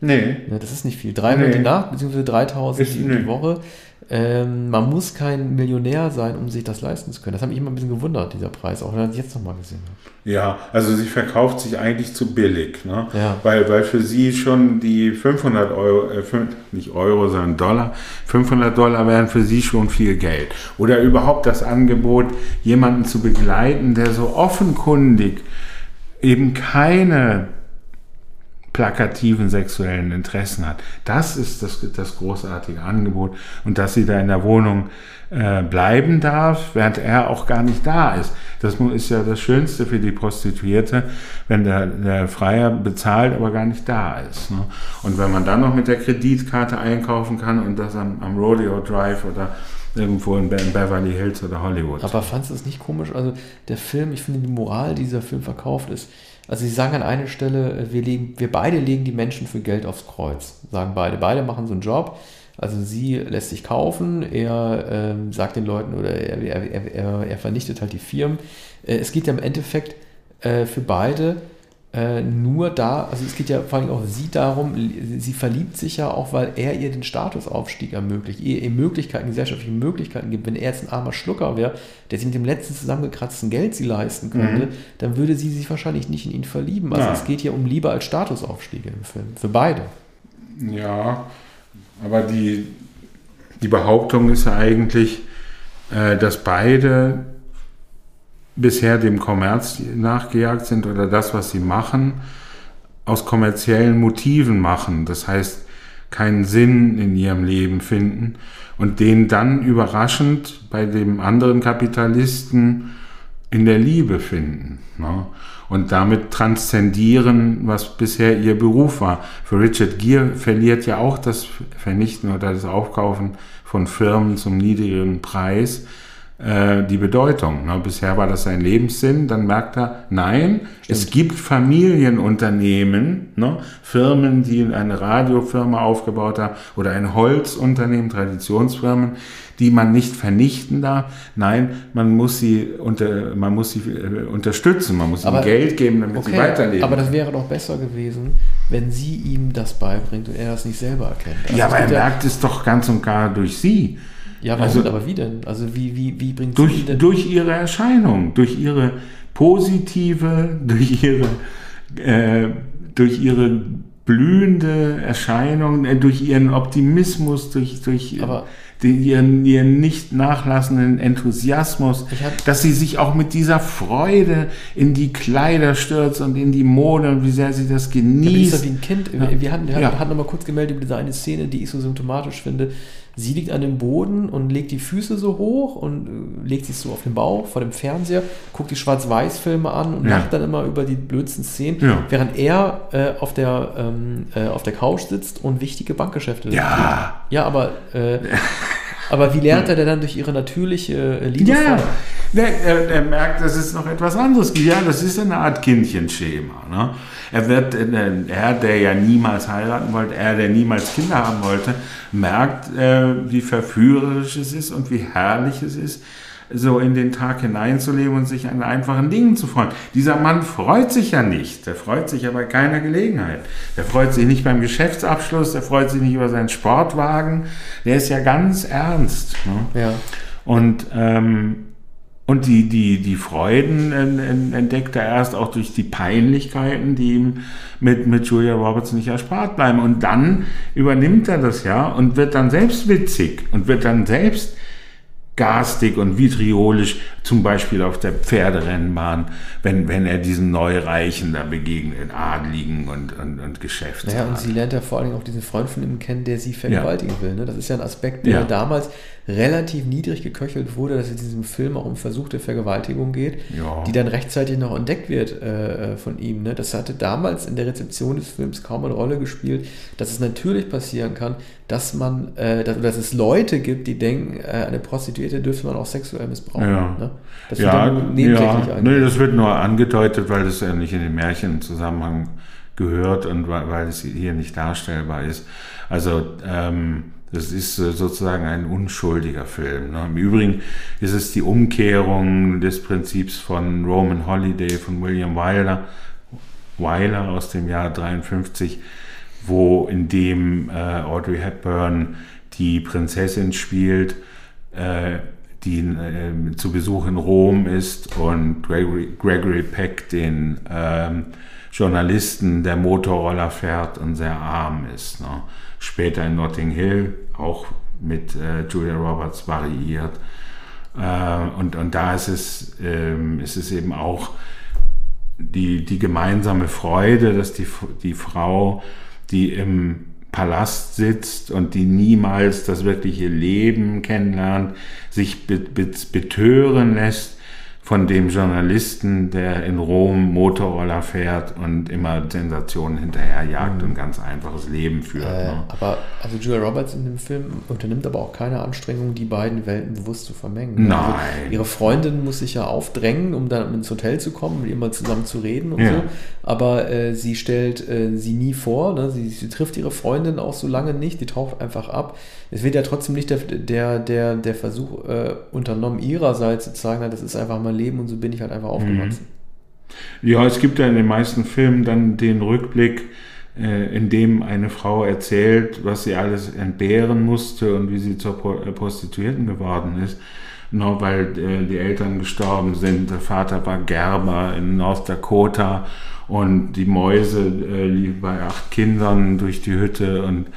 S1: Nee. Ja, das ist nicht viel. 300 nee. die Nacht, beziehungsweise 3000 die, die Woche. Ähm, man muss kein Millionär sein, um sich das leisten zu können. Das hat mich immer ein bisschen gewundert, dieser Preis, auch wenn ich jetzt nochmal gesehen habe.
S2: Ja, also sie verkauft sich eigentlich zu billig, ne? Ja. Weil, weil für sie schon die 500 Euro, äh, nicht Euro, sondern Dollar, 500 Dollar wären für sie schon viel Geld. Oder überhaupt das Angebot, jemanden zu begleiten, der so offenkundig eben keine plakativen sexuellen Interessen hat. Das ist das, das großartige Angebot und dass sie da in der Wohnung äh, bleiben darf, während er auch gar nicht da ist. Das ist ja das Schönste für die Prostituierte, wenn der, der Freier bezahlt, aber gar nicht da ist. Ne? Und wenn man dann noch mit der Kreditkarte einkaufen kann und das am, am Rodeo Drive oder irgendwo in Beverly Hills oder Hollywood.
S1: Aber fandest du es nicht komisch? Also der Film, ich finde die Moral, die dieser Film verkauft ist, also sie sagen an einer Stelle, äh, wir, legen, wir beide legen die Menschen für Geld aufs Kreuz. Sagen beide. Beide machen so einen Job. Also sie lässt sich kaufen, er ähm, sagt den Leuten oder er, er, er, er, vernichtet halt die Firmen. Äh, es geht ja im Endeffekt äh, für beide äh, nur da, also es geht ja vor allem auch sie darum, sie verliebt sich ja auch, weil er ihr den Statusaufstieg ermöglicht, ihr, ihr Möglichkeiten, gesellschaftliche Möglichkeiten gibt. Wenn er jetzt ein armer Schlucker wäre, der sich mit dem letzten zusammengekratzten Geld sie leisten könnte, mhm. dann würde sie sich wahrscheinlich nicht in ihn verlieben. Also ja. es geht ja um Liebe als Statusaufstieg im Film, für beide.
S2: Ja, aber die, die Behauptung ist ja eigentlich, äh, dass beide bisher dem Kommerz nachgejagt sind oder das, was sie machen, aus kommerziellen Motiven machen. Das heißt, keinen Sinn in ihrem Leben finden und den dann überraschend bei dem anderen Kapitalisten in der Liebe finden. Ne? Und damit transzendieren, was bisher ihr Beruf war. Für Richard Gere verliert ja auch das Vernichten oder das Aufkaufen von Firmen zum niedrigen Preis äh, die Bedeutung. Ne? Bisher war das sein Lebenssinn, dann merkt er, nein, Stimmt. es gibt Familienunternehmen, ne? Firmen, die eine Radiofirma aufgebaut haben oder ein Holzunternehmen, Traditionsfirmen, die man nicht vernichten darf. Nein, man muss sie, unter, man muss sie äh, unterstützen, man muss aber, ihnen Geld geben, damit okay, sie weiterleben.
S1: Aber das wäre doch besser gewesen, wenn sie ihm das beibringt und er das nicht selber erkennt.
S2: Also ja, aber er merkt es doch ganz und gar durch sie.
S1: Ja, warum, also, aber wie denn? Also wie, wie, wie bringt
S2: durch, sie denn? Durch ihre Erscheinung, durch ihre positive, durch ihre, äh, durch ihre blühende Erscheinung, äh, durch ihren Optimismus, durch, durch aber, den, ihren, ihren nicht nachlassenden Enthusiasmus, hab, dass sie sich auch mit dieser Freude in die Kleider stürzt und in die Mode und wie sehr sie das genießt. Ja,
S1: wie ein Kind. Ja. Wir hatten, wir ja. hatten noch mal kurz gemeldet über diese eine Szene, die ich so symptomatisch finde. Sie liegt an dem Boden und legt die Füße so hoch und äh, legt sich so auf den Bauch vor dem Fernseher, guckt die Schwarz-Weiß-Filme an und ja. lacht dann immer über die blödsten Szenen, ja. während er äh, auf, der, ähm, äh, auf der Couch sitzt und wichtige Bankgeschäfte
S2: Ja.
S1: Ja, aber, äh, aber wie lernt er denn dann durch ihre natürliche äh, Liebe?
S2: Ja, der, er, er, merkt, dass es noch etwas anderes. Ja, das ist eine Art Kindchenschema. Ne? Er wird, äh, er, der ja niemals heiraten wollte, er, der niemals Kinder haben wollte, merkt, äh, wie verführerisch es ist und wie herrlich es ist, so in den Tag hineinzuleben und sich an einfachen Dingen zu freuen. Dieser Mann freut sich ja nicht. Der freut sich ja bei keiner Gelegenheit. Der freut sich nicht beim Geschäftsabschluss, der freut sich nicht über seinen Sportwagen. Der ist ja ganz ernst. Ne? Ja. Und ähm, und die, die, die Freuden entdeckt er erst auch durch die Peinlichkeiten, die ihm mit, mit Julia Roberts nicht erspart bleiben. Und dann übernimmt er das ja und wird dann selbst witzig und wird dann selbst garstig und vitriolisch, zum Beispiel auf der Pferderennbahn, wenn, wenn er diesen Neureichen da begegnet, Adligen und, und, und Geschäftsmann.
S1: Ja, und sie lernt ja vor allem auch diesen Freund von ihm kennen, der sie vergewaltigen ja. will. Ne? Das ist ja ein Aspekt, der ja. damals relativ niedrig geköchelt wurde, dass es in diesem Film auch um Versuch der Vergewaltigung geht, ja. die dann rechtzeitig noch entdeckt wird äh, von ihm. Ne? Das hatte damals in der Rezeption des Films kaum eine Rolle gespielt, dass es natürlich passieren kann, dass man, äh, dass, dass, es Leute gibt, die denken, äh, eine Prostituierte dürfte man auch sexuell missbrauchen.
S2: Ja, ne? das ja, ja nee, das wird nur angedeutet, weil das ja nicht in den Märchenzusammenhang gehört und weil, weil es hier nicht darstellbar ist. Also ähm, das ist äh, sozusagen ein unschuldiger Film. Ne? Im Übrigen ist es die Umkehrung des Prinzips von Roman Holiday von William Wyler, Wyler aus dem Jahr 53, wo in dem äh, Audrey Hepburn die Prinzessin spielt, äh, die zu Besuch in Rom ist und Gregory, Gregory Peck den ähm, Journalisten, der Motorroller fährt und sehr arm ist. Später in Notting Hill auch mit äh, Julia Roberts variiert. Äh, und, und da ist es, ähm, ist es eben auch die, die gemeinsame Freude, dass die, die Frau, die im Palast sitzt und die niemals das wirkliche Leben kennenlernt, sich betören lässt von dem Journalisten, der in Rom Motorroller fährt und immer Sensationen hinterherjagt mhm. und ganz einfaches Leben führt. Äh,
S1: ne? Aber also Julia Roberts in dem Film unternimmt aber auch keine Anstrengung, die beiden Welten bewusst zu vermengen.
S2: Also Nein.
S1: Also ihre Freundin muss sich ja aufdrängen, um dann ins Hotel zu kommen, mit ihr mal zusammen zu reden und ja. so. Aber äh, sie stellt äh, sie nie vor. Ne? Sie, sie, trifft ihre Freundin auch so lange nicht, die taucht einfach ab. Es wird ja trotzdem nicht der, der, der, der Versuch äh, unternommen, ihrerseits zu sagen, das ist einfach mal Leben und so bin ich halt einfach aufgewachsen.
S2: Mhm. Ja, es gibt ja in den meisten Filmen dann den Rückblick, äh, in dem eine Frau erzählt, was sie alles entbehren musste und wie sie zur äh, Prostituierten geworden ist. Nur weil äh, die Eltern gestorben sind. Der Vater war Gerber in North Dakota und die Mäuse liefen bei acht Kindern durch die Hütte und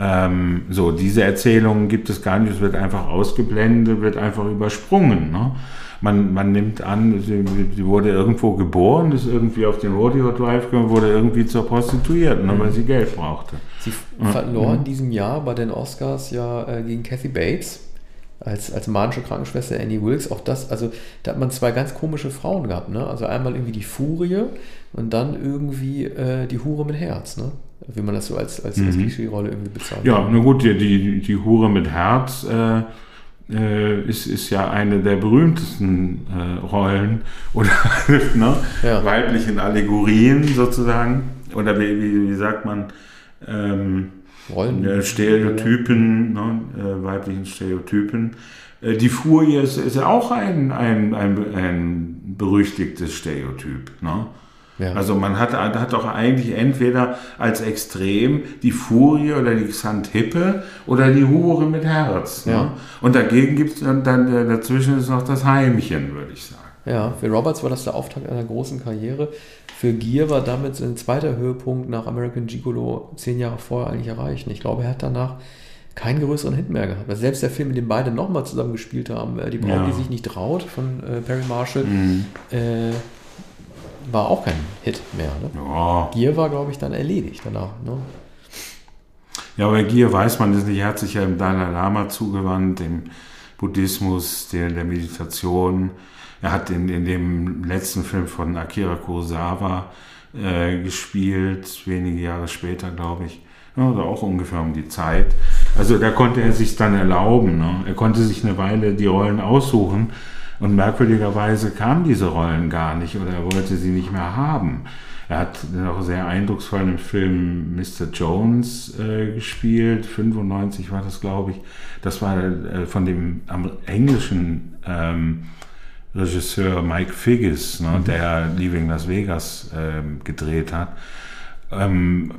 S2: ähm, so, diese Erzählungen gibt es gar nicht, es wird einfach ausgeblendet, wird einfach übersprungen. Ne? Man, man nimmt an, sie, sie, wurde irgendwo geboren, ist irgendwie auf den Rodeo Drive gekommen, wurde irgendwie zur Prostituierten, mhm. weil sie Geld brauchte.
S1: Sie verlor in diesem Jahr bei den Oscars ja äh, gegen Kathy Bates als, als manische Krankenschwester Annie Wilkes. Auch das, also da hat man zwei ganz komische Frauen gehabt. Ne? Also einmal irgendwie die Furie und dann irgendwie äh, die Hure mit Herz. Ne? Wie man das so als, als, mhm. als Klischee-Rolle irgendwie bezeichnet.
S2: Ja, na gut, die, die, die Hure mit Herz. Äh, äh, ist, ist ja eine der berühmtesten äh, Rollen oder ne, ja. weiblichen Allegorien sozusagen. Oder wie, wie, wie sagt man? Ähm, Rollen. Äh, Stereotypen, ne, äh, weiblichen Stereotypen. Äh, die Furie ist, ist auch ein, ein, ein, ein berüchtigtes Stereotyp. Ne? Ja. Also man hat, hat doch eigentlich entweder als Extrem die Furie oder die Xanthippe oder die Hure mit Herz. Ne? Ja. Und dagegen gibt es dann, dann, äh, dazwischen ist noch das Heimchen, würde ich sagen.
S1: Ja, für Roberts war das der Auftakt einer großen Karriere. Für Gier war damit sein zweiter Höhepunkt nach American Gigolo zehn Jahre vorher eigentlich erreicht. ich glaube, er hat danach keinen größeren Hit mehr gehabt. Weil selbst der Film, in dem beide nochmal zusammen gespielt haben, äh, Die Braut, ja. die sich nicht traut, von äh, Perry Marshall, mhm. äh, war auch kein Hit mehr. Ne? Ja. Gier war, glaube ich, dann erledigt danach. Ne?
S2: Ja, bei Gier weiß man das nicht. Er hat sich ja im Dalai Lama zugewandt, dem Buddhismus, der, der Meditation. Er hat in, in dem letzten Film von Akira Kurosawa äh, gespielt, wenige Jahre später, glaube ich. Ja, also auch ungefähr um die Zeit. Also da konnte er sich dann erlauben. Ne? Er konnte sich eine Weile die Rollen aussuchen und merkwürdigerweise kamen diese Rollen gar nicht oder er wollte sie nicht mehr haben. Er hat auch sehr eindrucksvoll im Film Mr. Jones äh, gespielt, 95 war das, glaube ich. Das war äh, von dem englischen ähm, Regisseur Mike Figgis, ne, mhm. der Leaving Las Vegas äh, gedreht hat. Ähm,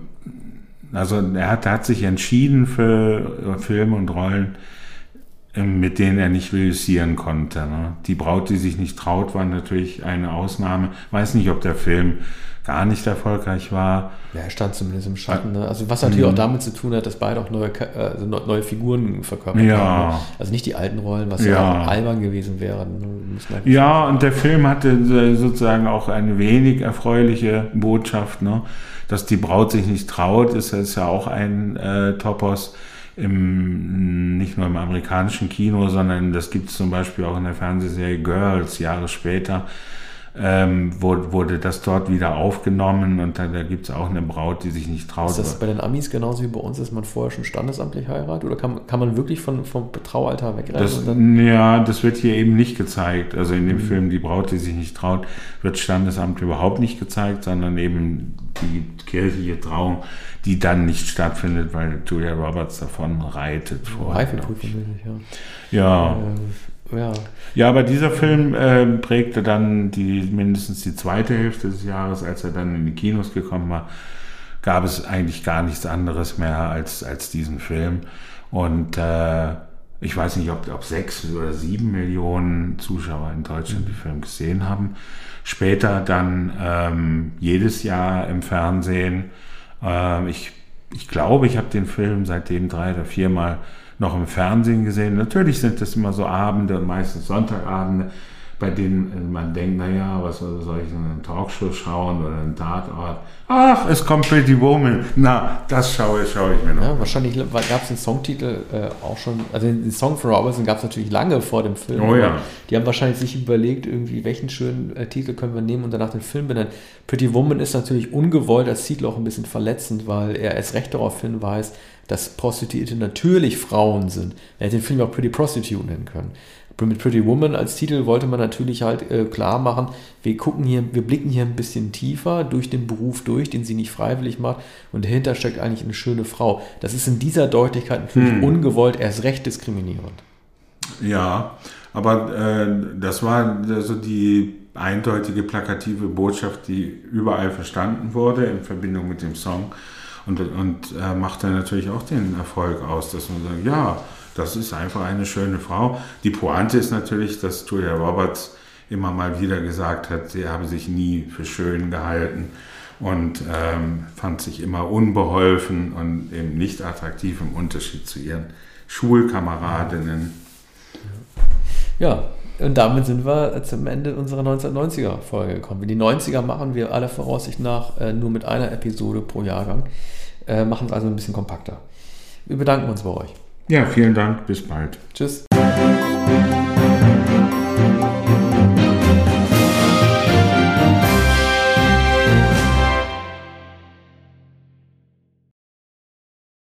S2: also er hat, er hat sich entschieden für Filme und Rollen, mit denen er nicht reüssieren konnte. Ne? Die Braut, die sich nicht traut, war natürlich eine Ausnahme. Weiß nicht, ob der Film gar nicht erfolgreich war.
S1: Ja, er stand zumindest im Schatten. Ne? Also was natürlich mhm. auch damit zu tun hat, dass beide auch neue, also neue Figuren verkörpert
S2: ja. haben. Ne?
S1: Also nicht die alten Rollen, was ja, ja albern gewesen wäre. Ne?
S2: Ja, und der Film hatte äh, sozusagen auch eine wenig erfreuliche Botschaft, ne? dass die Braut sich nicht traut, ist, ist ja auch ein äh, Topos im, nicht nur im amerikanischen Kino, sondern das gibt es zum Beispiel auch in der Fernsehserie Girls Jahre später ähm, wurde, wurde das dort wieder aufgenommen und dann, da gibt es auch eine Braut, die sich nicht traut.
S1: Ist das bei den Amis genauso wie bei uns, dass man vorher schon standesamtlich heiratet oder kann, kann man wirklich von, vom Traualtar wegrennen?
S2: Das, ja, das wird hier eben nicht gezeigt. Also in dem mhm. Film Die Braut, die sich nicht traut, wird Standesamt überhaupt nicht gezeigt, sondern eben die kirchliche Trauung, die dann nicht stattfindet, weil Julia Roberts davon reitet.
S1: Reifeprüfung,
S2: ja. Ja. Äh, ja. ja, aber dieser Film äh, prägte dann die, mindestens die zweite Hälfte des Jahres, als er dann in die Kinos gekommen war, gab es eigentlich gar nichts anderes mehr als, als diesen Film. Und äh, ich weiß nicht, ob, ob sechs oder sieben Millionen Zuschauer in Deutschland mhm. den Film gesehen haben. Später dann ähm, jedes Jahr im Fernsehen. Äh, ich, ich glaube, ich habe den Film seitdem drei oder viermal noch im Fernsehen gesehen. Natürlich sind das immer so Abende und meistens Sonntagabende, bei denen man denkt, naja, was soll ich in eine Talkshow schauen oder einen Tatort? Ach, es kommt Pretty Woman. Na, das schaue, schaue ich mir noch.
S1: Ja, wahrscheinlich gab es den Songtitel äh, auch schon, also den Song von Robertson gab es natürlich lange vor dem Film.
S2: Oh ja.
S1: Die haben wahrscheinlich sich überlegt, irgendwie, welchen schönen äh, Titel können wir nehmen und danach den Film benennen. Pretty Woman ist natürlich ungewollt als Titel auch ein bisschen verletzend, weil er erst recht darauf hinweist, dass Prostituierte natürlich Frauen sind. Er hätte den Film auch Pretty Prostitute nennen können. Mit Pretty Woman als Titel wollte man natürlich halt äh, klar machen, wir gucken hier, wir blicken hier ein bisschen tiefer durch den Beruf durch, den sie nicht freiwillig macht und dahinter steckt eigentlich eine schöne Frau. Das ist in dieser Deutlichkeit natürlich hm. ungewollt, erst recht diskriminierend.
S2: Ja, aber äh, das war so also die eindeutige plakative Botschaft, die überall verstanden wurde in Verbindung mit dem Song. Und, und äh, macht dann natürlich auch den Erfolg aus, dass man sagt, ja, das ist einfach eine schöne Frau. Die Pointe ist natürlich, dass Julia Roberts immer mal wieder gesagt hat, sie habe sich nie für schön gehalten und ähm, fand sich immer unbeholfen und eben nicht attraktiv im Unterschied zu ihren Schulkameradinnen.
S1: Ja, und damit sind wir zum Ende unserer 1990er-Folge gekommen. Die 90er machen wir aller Voraussicht nach äh, nur mit einer Episode pro Jahrgang. Äh, machen es also ein bisschen kompakter. Wir bedanken uns bei euch.
S2: Ja, vielen Dank. Bis bald.
S1: Tschüss.